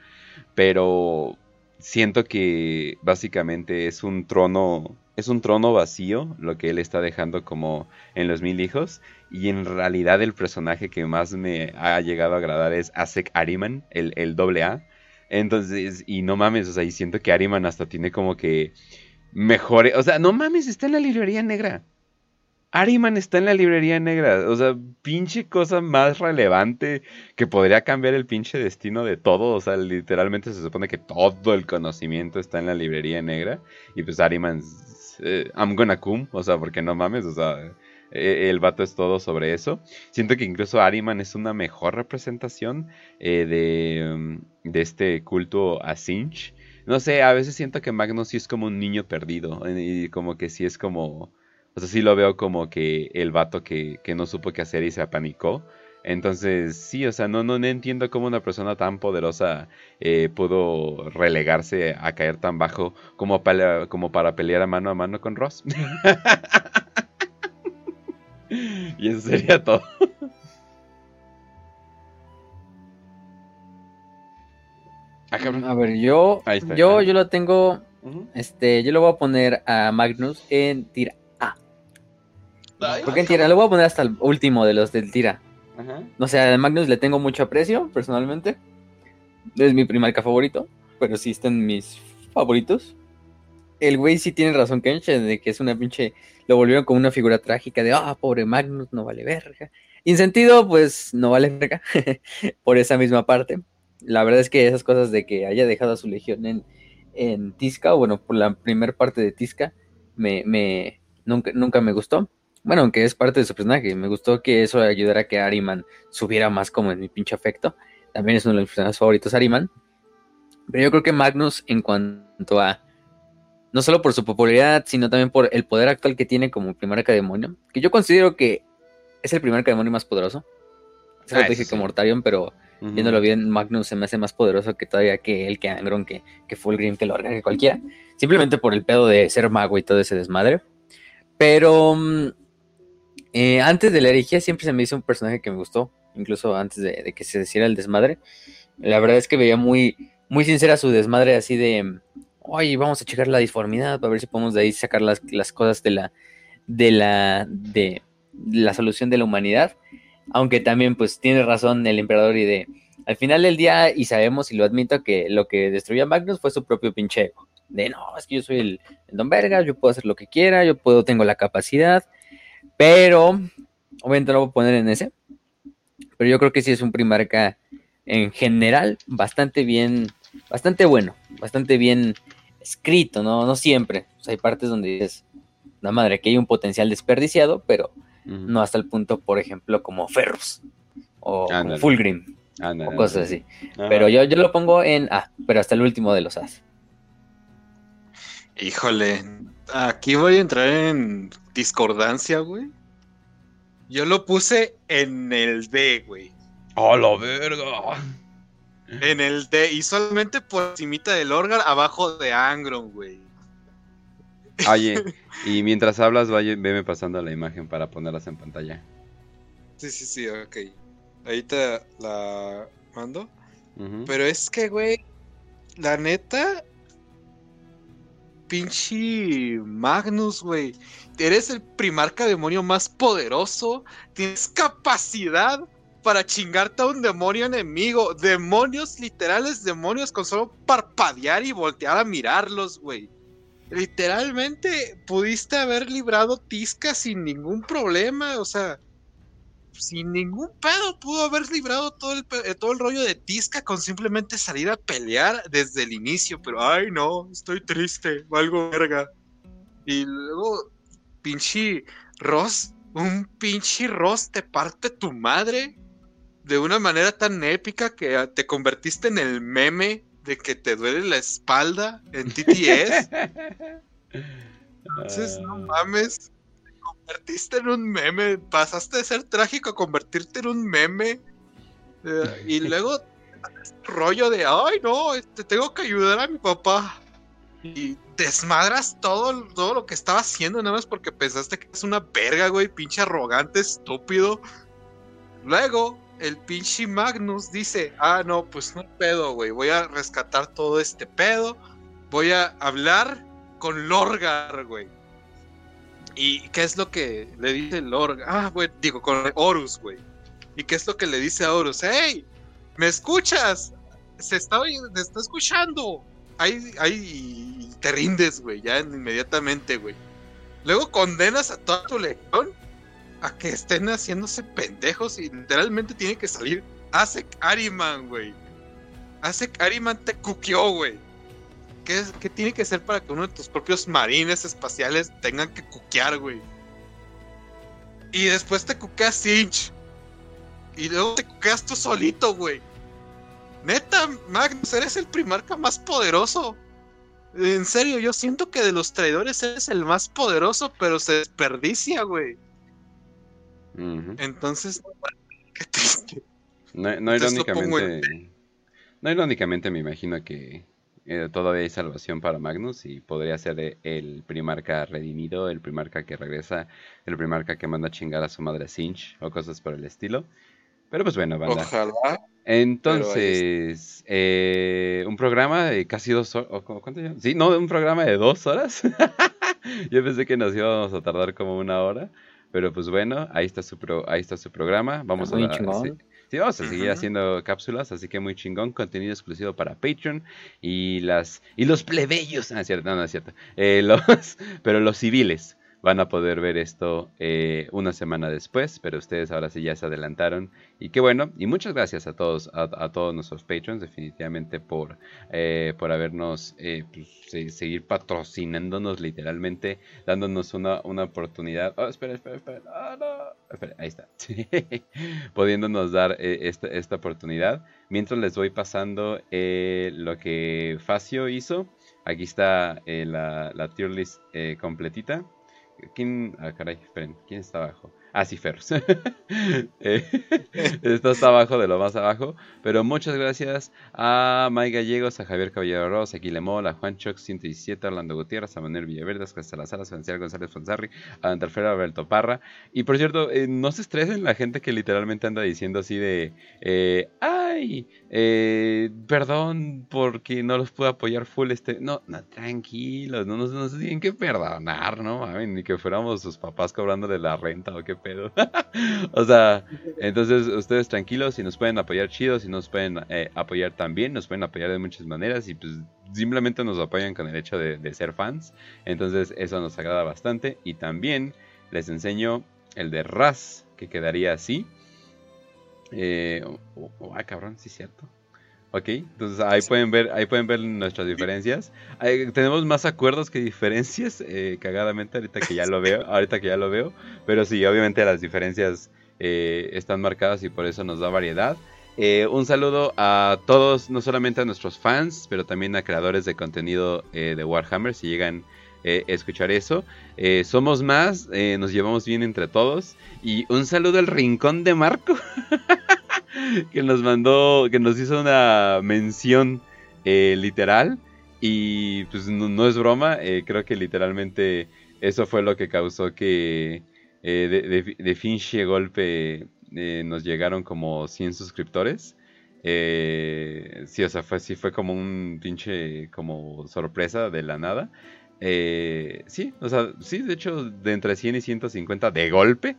Speaker 1: Pero siento que básicamente es un trono, es un trono vacío lo que él está dejando como en los mil hijos. Y en realidad el personaje que más me ha llegado a agradar es Asek Ariman, el, el doble A. Entonces, y no mames, o sea, y siento que Ariman hasta tiene como que mejore, o sea, no mames, está en la librería negra. Ariman está en la librería negra. O sea, pinche cosa más relevante que podría cambiar el pinche destino de todo. O sea, literalmente se supone que todo el conocimiento está en la librería negra. Y pues Ariman, eh, I'm gonna come. O sea, porque no mames. O sea, eh, el vato es todo sobre eso. Siento que incluso Ariman es una mejor representación eh, de, mm, de, este culto a Sinch. No sé, a veces siento que Magnus sí es como un niño perdido. Y como que sí es como o sea, sí lo veo como que el vato que, no supo qué hacer y se apanicó. Entonces, sí, o sea, no, no, entiendo cómo una persona tan poderosa eh, pudo relegarse a caer tan bajo como para, como para pelear a mano a mano con Ross. y eso sería todo.
Speaker 2: A ver, yo, yo, yo lo tengo, este, yo lo voy a poner a Magnus en tira porque en tira, lo voy a poner hasta el último de los del tira. Ajá. No sé, a Magnus le tengo mucho aprecio, personalmente. Es mi primarca favorito, pero sí está en mis favoritos. El güey sí tiene razón, Kenche, de que es una pinche. Lo volvieron como una figura trágica de, ah, pobre Magnus, no vale verga. Y en sentido, pues no vale verga por esa misma parte. La verdad es que esas cosas de que haya dejado a su legión en, en Tisca, o bueno, por la primera parte de Tisca, me, me, nunca, nunca me gustó. Bueno, aunque es parte de su personaje. Me gustó que eso ayudara a que Ariman subiera más como en mi pinche afecto. También es uno de los personajes favoritos, Ariman. Pero yo creo que Magnus, en cuanto a. No solo por su popularidad, sino también por el poder actual que tiene como primer demonio. Que yo considero que es el primer demonio más poderoso. Se lo ah, dije que Mortarion, pero viéndolo bien, Magnus se me hace más poderoso que todavía que él, que Angron, que, que Fulgrim, que Lorga, que cualquiera. Simplemente por el pedo de ser mago y todo ese desmadre. Pero mm, eh, antes de la herejía siempre se me hizo un personaje que me gustó, incluso antes de, que se hiciera el desmadre. La verdad es que veía muy, muy sincera su desmadre así de, oye, vamos a checar la disformidad para ver si podemos de ahí sacar las, las cosas de la, de la, de la solución de la humanidad. Aunque también pues tiene razón el emperador y de, al final del día, y sabemos y lo admito, que lo que destruyó a Magnus fue su propio pinche ego. De no, es que yo soy el, el Don Verga, yo puedo hacer lo que quiera, yo puedo, tengo la capacidad pero, obviamente lo voy a poner en ese. Pero yo creo que sí es un primarca en general bastante bien, bastante bueno, bastante bien escrito, ¿no? No siempre. hay partes donde dices, la madre, que hay un potencial desperdiciado, pero no hasta el punto, por ejemplo, como Ferrus o Fulgrim o cosas así. Pero yo, yo lo pongo en A, pero hasta el último de los As.
Speaker 3: Híjole, aquí voy a entrar en discordancia, güey. Yo lo puse en el D, güey.
Speaker 1: ¡A la verga!
Speaker 3: En el D, y solamente por cimita del órgano abajo de Angron, güey.
Speaker 1: Oye, y mientras hablas, vaya, veme pasando la imagen para ponerlas en pantalla.
Speaker 3: Sí, sí, sí, ok. Ahí te la mando. Pero es que, güey, la neta, pinche Magnus, güey. Eres el primarca demonio más poderoso. Tienes capacidad para chingarte a un demonio enemigo. Demonios literales, demonios con solo parpadear y voltear a mirarlos, güey. Literalmente pudiste haber librado Tisca sin ningún problema, o sea, sin ningún pedo pudo haber librado todo el, eh, todo el rollo de Tisca con simplemente salir a pelear desde el inicio, pero ay no, estoy triste, valgo verga. Y luego, pinche Ross, un pinche Ross te parte tu madre de una manera tan épica que te convertiste en el meme de que te duele la espalda en TTS. Entonces, no ah. mames, convertiste en un meme, pasaste de ser trágico a convertirte en un meme. Eh, y luego, rollo de, ay no, te este, tengo que ayudar a mi papá. Y desmadras todo, todo lo que estaba haciendo, nada más porque pensaste que es una verga, güey, pinche arrogante, estúpido. Luego, el pinche Magnus dice, ah, no, pues no pedo, güey, voy a rescatar todo este pedo, voy a hablar con Lorgar, güey. ¿Y qué es lo que le dice Lorgar? Ah, güey, digo, con Horus, güey. ¿Y qué es lo que le dice a Horus? ¡Hey! ¿Me escuchas? Se está, se está escuchando. Ahí, ahí te rindes, güey, ya inmediatamente, güey. Luego condenas a toda tu legión a que estén haciéndose pendejos y literalmente tiene que salir Asek Ariman, güey. Asek Ariman te cuqueó, güey. ¿Qué, ¿Qué, tiene que ser para que uno de tus propios marines espaciales tengan que cuquear, güey? Y después te cuquea Sinch. Y luego te cuqueas tú solito, güey. Neta, Magnus, eres el primarca más poderoso. En serio, yo siento que de los traidores eres el más poderoso, pero se desperdicia, güey. Entonces, qué triste.
Speaker 1: No, irónicamente, no irónicamente me imagino que eh, todavía hay salvación para Magnus y podría ser el primarca redimido, el primarca que regresa, el primarca que manda a chingar a su madre Sinch o cosas por el estilo. Pero pues bueno, banda.
Speaker 3: Ojalá.
Speaker 1: Entonces, eh, un programa de casi dos horas. ¿Cuánto ya? Sí, no, un programa de dos horas. Yo pensé que nos íbamos a tardar como una hora. Pero pues bueno, ahí está su, ahí está su programa. Vamos a, sí, seguir haciendo cápsulas, así que muy chingón, contenido exclusivo para Patreon y las y los plebeyos, ah, cierto, no, no es cierto, eh, los, pero los civiles van a poder ver esto eh, una semana después, pero ustedes ahora sí ya se adelantaron. Y qué bueno, y muchas gracias a todos, a, todos nuestros patrons, definitivamente por, eh, por habernos, eh, pues, seguir patrocinándonos literalmente, dándonos una, una oportunidad. Oh, espera, espera, espera, ah, espera ahí está. Pudiéndonos dar esta, esta oportunidad. Mientras les voy pasando lo que Facio hizo. Aquí está la, la tier list completita. ¿Quién? Ah, caray, esperen. ¿Quién está abajo? Ah, sí, Ferros. Eh, esto está abajo de lo más abajo. Pero muchas gracias a Mike Gallegos, a Javier Caballero Ross, a Quilemol, a Juan Choc 117, a Orlando Gutiérrez, a Manuel Villaverde, a Salazar, a Francial González Fonzarri, a Antarfera Alberto Parra. Y por cierto, eh, no se estresen la gente que literalmente anda diciendo así de. Eh, Eh, perdón porque no los puedo apoyar full este. No, no tranquilos, no nos, tienen que perdonar, ¿no? ni que fuéramos sus papás cobrándole la renta o qué pedo. o sea, entonces ustedes tranquilos, si nos pueden apoyar chido, si nos pueden eh, apoyar también, nos pueden apoyar de muchas maneras y pues simplemente nos apoyan con el hecho de, de ser fans. Entonces eso nos agrada bastante y también les enseño el de Raz, que quedaría así. Eh, oh, oh, ah, cabrón, sí es cierto. Ok, entonces ahí pueden ver, ahí pueden ver nuestras diferencias. tenemos más acuerdos que diferencias, eh, cagadamente ahorita que ya lo veo, ahorita que ya lo veo. Pero sí, obviamente las diferencias eh, están marcadas y por eso nos da variedad. Eh, un saludo a todos, no solamente a nuestros fans, pero también a creadores de contenido de Warhammer, si llegan a escuchar eso. somos más, nos llevamos bien entre todos. Y un saludo al rincón de Marco. que nos mandó, que nos hizo una mención eh, literal. Y pues no, es broma, eh, creo que literalmente eso fue lo que causó que eh, de, finche golpe eh, nos llegaron como 100 suscriptores. sí, o sea, fue, sí fue como un pinche como sorpresa de la nada. Sí, o sea, sí, de hecho, de entre 100 y 150 de golpe.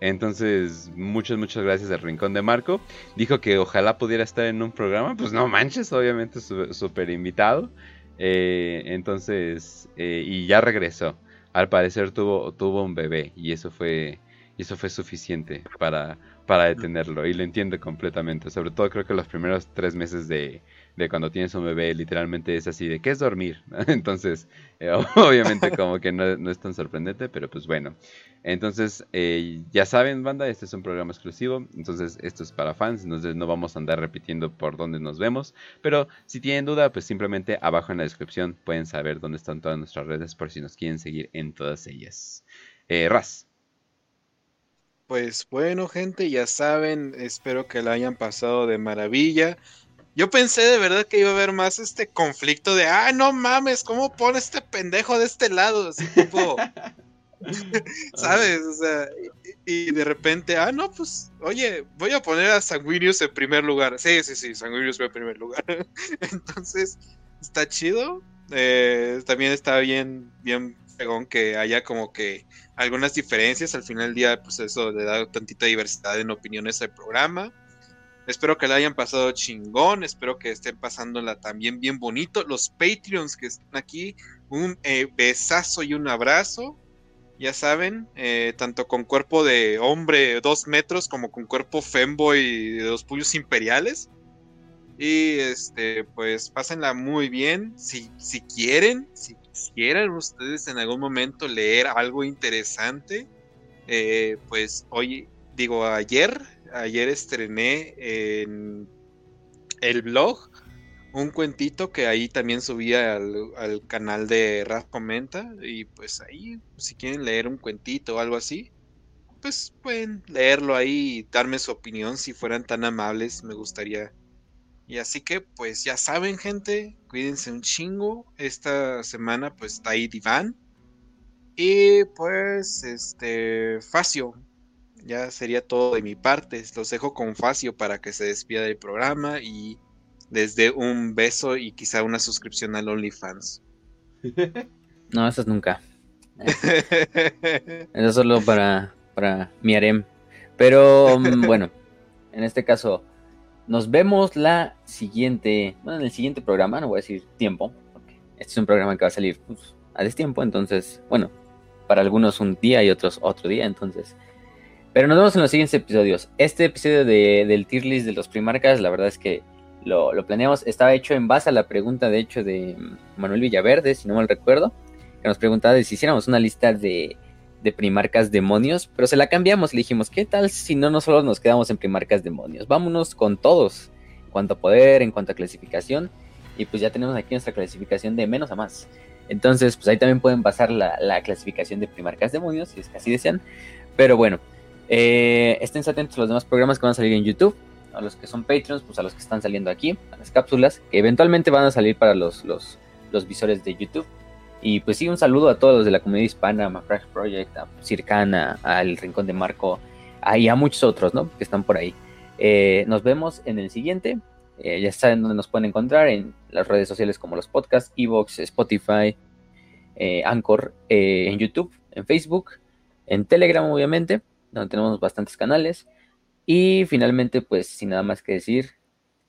Speaker 1: Entonces, muchas, muchas gracias al Rincón de Marco. Dijo que ojalá pudiera estar en un programa. Pues no manches, obviamente súper invitado. Eh, entonces, eh, y ya regresó. Al parecer tuvo, tuvo un bebé y eso fue, eso fue suficiente para, para detenerlo. Y lo entiendo completamente. Sobre todo creo que los primeros tres meses de, de cuando tienes un bebé, literalmente es así de, ¿qué es dormir? Entonces, eh, obviamente como que no, no, es tan sorprendente, pero pues bueno. Entonces, eh, ya saben, banda, este es un programa exclusivo, entonces esto es para fans, entonces no vamos a andar repitiendo por dónde nos vemos, pero si tienen duda, pues simplemente abajo en la descripción pueden saber dónde están todas nuestras redes por si nos quieren seguir en todas ellas. Eh, Raz.
Speaker 3: Pues bueno, gente, ya saben, espero que la hayan pasado de maravilla. Yo pensé de verdad que iba a haber más este conflicto de, ah, no mames, ¿cómo pone este pendejo de este lado? Así tipo, ¿sabes? O sea, y, de repente, ah, no, pues, oye, voy a poner a Sanguinius en primer lugar. Sí, sí, sí, Sanguinius va en primer lugar. Entonces, está chido. Eh, también está bien, bien pegón que haya como que algunas diferencias. Al final del día, pues eso le da tantita diversidad en opiniones al programa. Espero que la hayan pasado chingón, espero que estén pasándola también bien bonito. Los Patreons que están aquí, un eh, besazo y un abrazo. Ya saben, eh, tanto con cuerpo de hombre dos metros como con cuerpo femboy de los puños imperiales. Y este, pues pásenla muy bien. Si, si quieren, si quisieran ustedes en algún momento leer algo interesante, eh, pues hoy, digo, ayer ayer estrené en el blog un cuentito que ahí también subía al, canal de Raz Comenta. Y pues ahí, si quieren leer un cuentito o algo así, pues pueden leerlo ahí y darme su opinión si fueran tan amables, me gustaría. Y así que, pues ya saben, gente, cuídense un chingo. Esta semana, pues está ahí Diván. Y pues, este, Facio, ya sería todo de mi parte. Los dejo con Facio para que se despida del programa y desde un beso y quizá una suscripción al OnlyFans.
Speaker 2: No, eso es nunca. eso es solo para, para mi harem. Pero mm, bueno, en este caso, nos vemos la siguiente, bueno, en el siguiente programa, no voy a decir tiempo, porque este es un programa que va a salir pues, a destiempo, entonces, bueno, para algunos un día y otros otro día, entonces pero nos vemos en los siguientes episodios. Este episodio de, del tier list de los primarcas, la verdad es que lo, planeamos. Estaba hecho en base a la pregunta, de hecho, de Manuel Villaverde, si no mal recuerdo, que nos preguntaba si hiciéramos una lista de, de primarcas demonios, pero se la cambiamos. Le dijimos, ¿qué tal si no, no solo nos quedamos en primarcas demonios? Vámonos con todos, en cuanto a poder, en cuanto a clasificación. Y pues ya tenemos aquí nuestra clasificación de menos a más. Entonces, pues ahí también pueden pasar la, la clasificación de primarcas demonios, si es que así desean. Pero bueno, eh, estén atentos a los demás programas que van a salir en YouTube. A los que son Patreons, pues a los que están saliendo aquí, a las cápsulas, que eventualmente van a salir para los, los, visores de YouTube. Y pues sí, un saludo a todos los de la comunidad hispana, a Project, a Circana, al Rincón de Marco, y a muchos otros, ¿no? Que están por ahí. Eh, nos vemos en el siguiente. Eh, ya saben dónde nos pueden encontrar en las redes sociales como los podcasts, Evox, Spotify, Anchor, en YouTube, en Facebook, en Telegram, obviamente donde tenemos bastantes canales. Y finalmente, pues sin nada más que decir,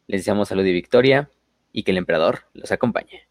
Speaker 2: les deseamos salud y victoria y que el emperador los acompañe.